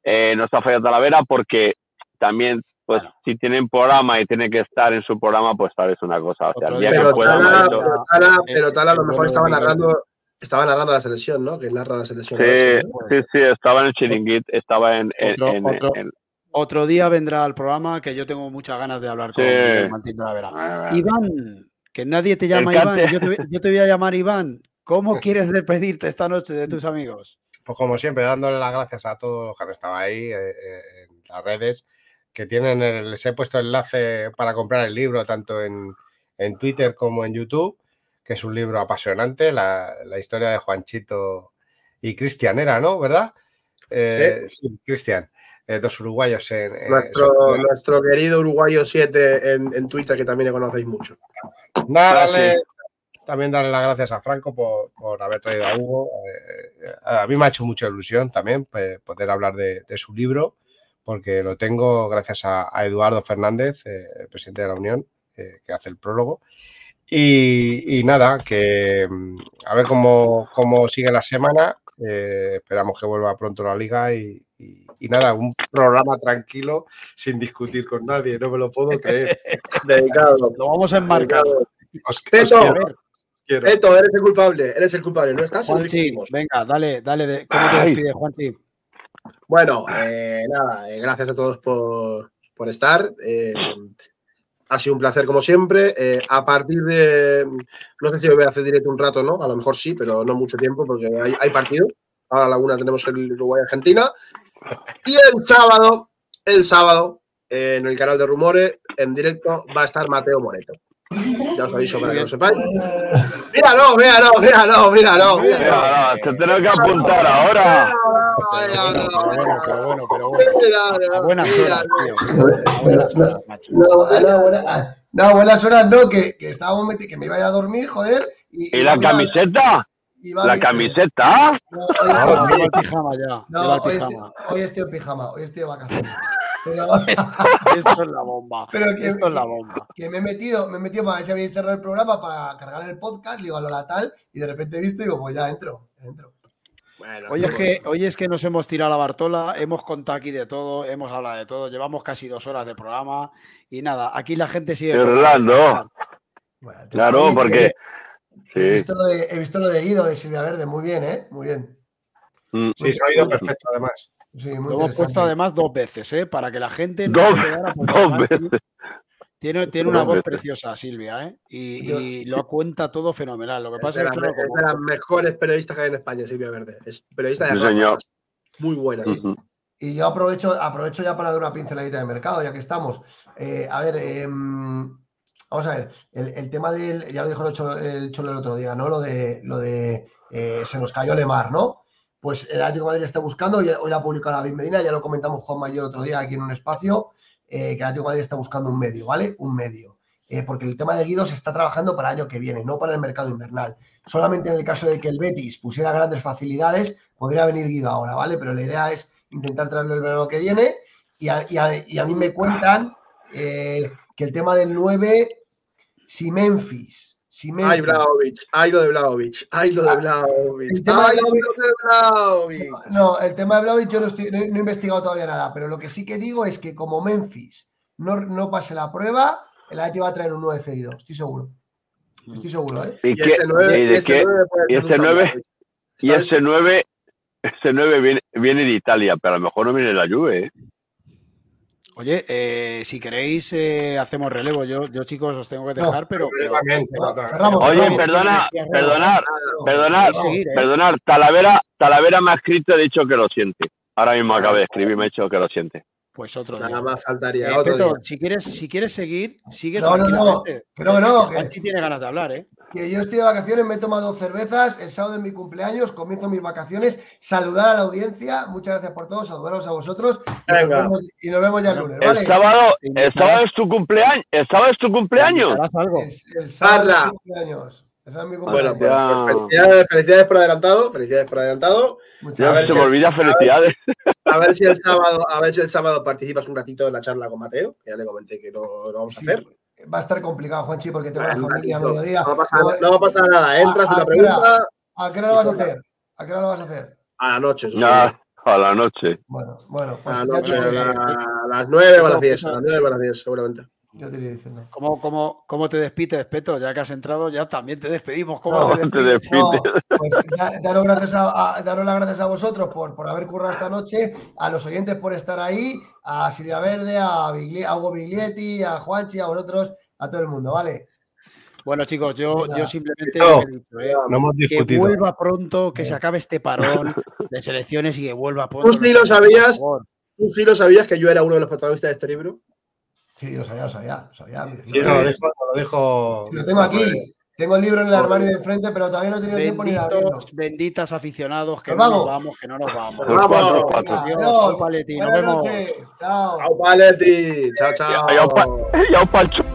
eh, no está fallando Talavera porque también pues si tienen programa y tiene que estar en su programa, pues tal vez una cosa. O sea, el día pero, que Tala, pero, Tala, a lo mejor estaba narrando, estaba narrando la selección, ¿no? Que narra la selección. Sí, sí, sí, estaba en el chiringuit, estaba en... Otro, otro, día vendrá al programa que yo tengo muchas ganas de hablar con Miguel Martín Talavera. Iván, que nadie te llama Iván, yo te, yo te voy a llamar Iván. ¿Cómo quieres despedirte esta noche de tus amigos? Pues como siempre, dándole las gracias a todos los que han estado ahí eh, eh, en las redes, que tienen, les he puesto enlace para comprar el libro tanto en, Twitter como en YouTube, que es un libro apasionante, la, historia de Juanchito y Cristian era, ¿no? ¿Verdad? Eh, sí, Cristian. Dos uruguayos en... nuestro, querido uruguayo 7 en, Twitter, que también le conocéis mucho. Nada, también darle las gracias a Franco por, haber traído a Hugo. Eh, a mí me ha hecho mucha ilusión también pues, poder hablar de, su libro, porque lo tengo gracias a, Eduardo Fernández, eh, el presidente de la Unión, eh, que hace el prólogo. Y, nada, que mm, a ver cómo, cómo sigue la semana. esperamos que vuelva pronto la liga y, nada, un programa tranquilo, sin discutir con nadie, no me lo puedo creer. Dedicado. Lo vamos a enmarcar. Os, Esto, eres el culpable, eres el culpable, ¿no estás? Juanchi, venga, dale, dale, ¿cómo te despides, Juanchi? Bueno, eh, nada, eh, gracias a todos por, estar. Eh, ha sido un placer como siempre. a partir de, no sé si voy a hacer directo un rato, ¿no? A lo mejor sí, pero no mucho tiempo porque hay, partido. Ahora a la una tenemos el Uruguay-Argentina. Y el sábado, el sábado, en el canal de Rumores, en directo, va a estar Mateo Moreto. Ya os aviso para que lo sepáis. Míralo, míralo, míralo, míralo. Míralo, te tengo que apuntar ahora. Bueno, pero bueno, pero bueno. Buenas horas, No, buenas horas no, que, que estábamos metidos, que me iba a ir a dormir, joder. ¿Y, la camiseta? ¿La camiseta? Lleva el pijama ya. No, hoy estoy en pijama, hoy estoy de vacaciones. esto, es la bomba. Pero que, esto es la bomba. Que me he metido, me he metido para ver si habéis cerrado el programa para cargar el podcast, digo a lo tal, y de repente he visto y digo, pues ya entro, entro. hoy, es que, hoy es que nos hemos tirado la Bartola, hemos contado aquí de todo, hemos hablado de todo, llevamos casi dos horas de programa y nada, aquí la gente sigue. Bueno, claro, porque. He, visto lo de, he visto lo de Guido de Silvia Verde, muy bien, ¿eh? Muy bien. Mm. Sí, se ha ido perfecto, además lo hemos puesto además dos veces, ¿eh? para que la gente no se quedara. Dos veces. Tiene, tiene una voz preciosa, Silvia, ¿eh? y, lo cuenta todo fenomenal. Lo que pasa es, que. Es de las mejores periodistas que hay en España, Silvia Verde. Es periodista de Muy buena. Y yo aprovecho, aprovecho ya para dar una pinceladita de mercado, ya que estamos. Eh, a ver, em, vamos a ver, el, tema del, ya lo dijo el Cholo, el, otro día, ¿no? Lo de, lo de eh, se nos cayó Lemar, ¿no? pues el Atlético de Madrid está buscando, y hoy la ha publicado David Medina, ya lo comentamos Juan Mayor otro día aquí en un espacio, eh, que el Atlético de Madrid está buscando un medio, ¿vale? Un medio. Eh, porque el tema de Guido se está trabajando para el año que viene, no para el mercado invernal. Solamente en el caso de que el Betis pusiera grandes facilidades, podría venir Guido ahora, ¿vale? Pero la idea es intentar traerlo el verano que viene. Y a, mí me cuentan que el tema del 9, si Memphis Ay, Vlaovic, ay lo de Vlaovic, ay lo de ah, Vlaovic, ay lo de Vlaovic. No, el tema de Vlaovic yo no, he investigado todavía nada, pero lo que sí que digo es que como Memphis no, no pase la prueba, el AT va a traer un 9 cedido, estoy seguro. Estoy seguro, ¿eh? Y, ese 9, y ese 9, y ese 9, ese 9, viene, viene de Italia, pero a lo mejor no viene de la Juve, ¿eh? Oye, eh, si queréis, eh, hacemos relevo. Yo, yo, chicos, os tengo que dejar, pero. Oye, perdona, perdonar, perdonar, perdonar. Talavera, Talavera me ha escrito y ha dicho que lo siente. Ahora mismo acaba de escribir, me ha dicho que lo siente. Pues otro Nada día. más faltaría. Eh, otro Peto, día. si quieres, si quieres seguir, sigue No, no, no. tranquilamente. Creo que no, que- Juanchi tiene ganas de hablar, ¿eh? Que yo estoy de vacaciones, me he tomado dos cervezas, el sábado es mi cumpleaños, comienzo mis vacaciones, saludar a la audiencia, muchas gracias por todo, saludaros a vosotros y nos Venga. vemos, y nos vemos ya el lunes, El sábado, el sábado es tu cumpleaños. El sábado es tu cumpleaños. Es- el sábado es mi cumpleaños. Ese es mi Bueno, cumpleaños. pues, pues felicidades, felicidades por adelantado. Felicidades por adelantado. Muchas A ver se si- me olvida felicidades. A ver si el sábado, a ver si el sábado participas un ratito en la charla con Mateo, que ya le comenté que lo, lo vamos a Sí, hacer. Va a estar complicado, Juanchi, porque tengo la Un familia a mediodía. No va a pasar, no va a pasar nada. Entras, ¿A- a una qué hora? pregunta ¿A qué hora lo vas a hacer? ¿A qué hora lo vas a hacer? a la noche. eso sí. Ya, a la noche. Bueno, bueno, pues A la noche, te, a, la- a las 9 o a las 10. A las 9 o a las 10, seguramente. Ya te iré diciendo. ¿Cómo, cómo, cómo te despides, Peto? Ya que has entrado, ya también te despedimos. ¿Cómo No, te Te despides? No, pues da- daros, gracias a, a- daros las gracias a vosotros por, por haber currado esta noche, a los oyentes por estar ahí, a Silvia Verde, a, Bigli- a Hugo Biglietti, a Juanchi, a vosotros, a todo el mundo, ¿vale? Bueno, chicos, yo, yo simplemente No, he dicho, ¿eh? No hemos que discutido. vuelva pronto, que se acabe este parón de selecciones y que vuelva pronto. ¿Tú sí lo sabías? ¿Tú sí lo sabías que yo era uno de los protagonistas de este libro? Sí, lo sabía, lo sabía, lo sabía. Sí, no lo dejo, lo dejo. Lo tengo aquí. Tengo el libro en el armario de enfrente, pero todavía no he tenido tiempo ni de abrirlo. Benditos, benditas aficionados, que no nos vamos, que no nos vamos. Nos vamos. Adiós, au Paletti, nos Buenas vemos. noches. Chao. Chao, Paletti. Chao, chao. Ya, ya,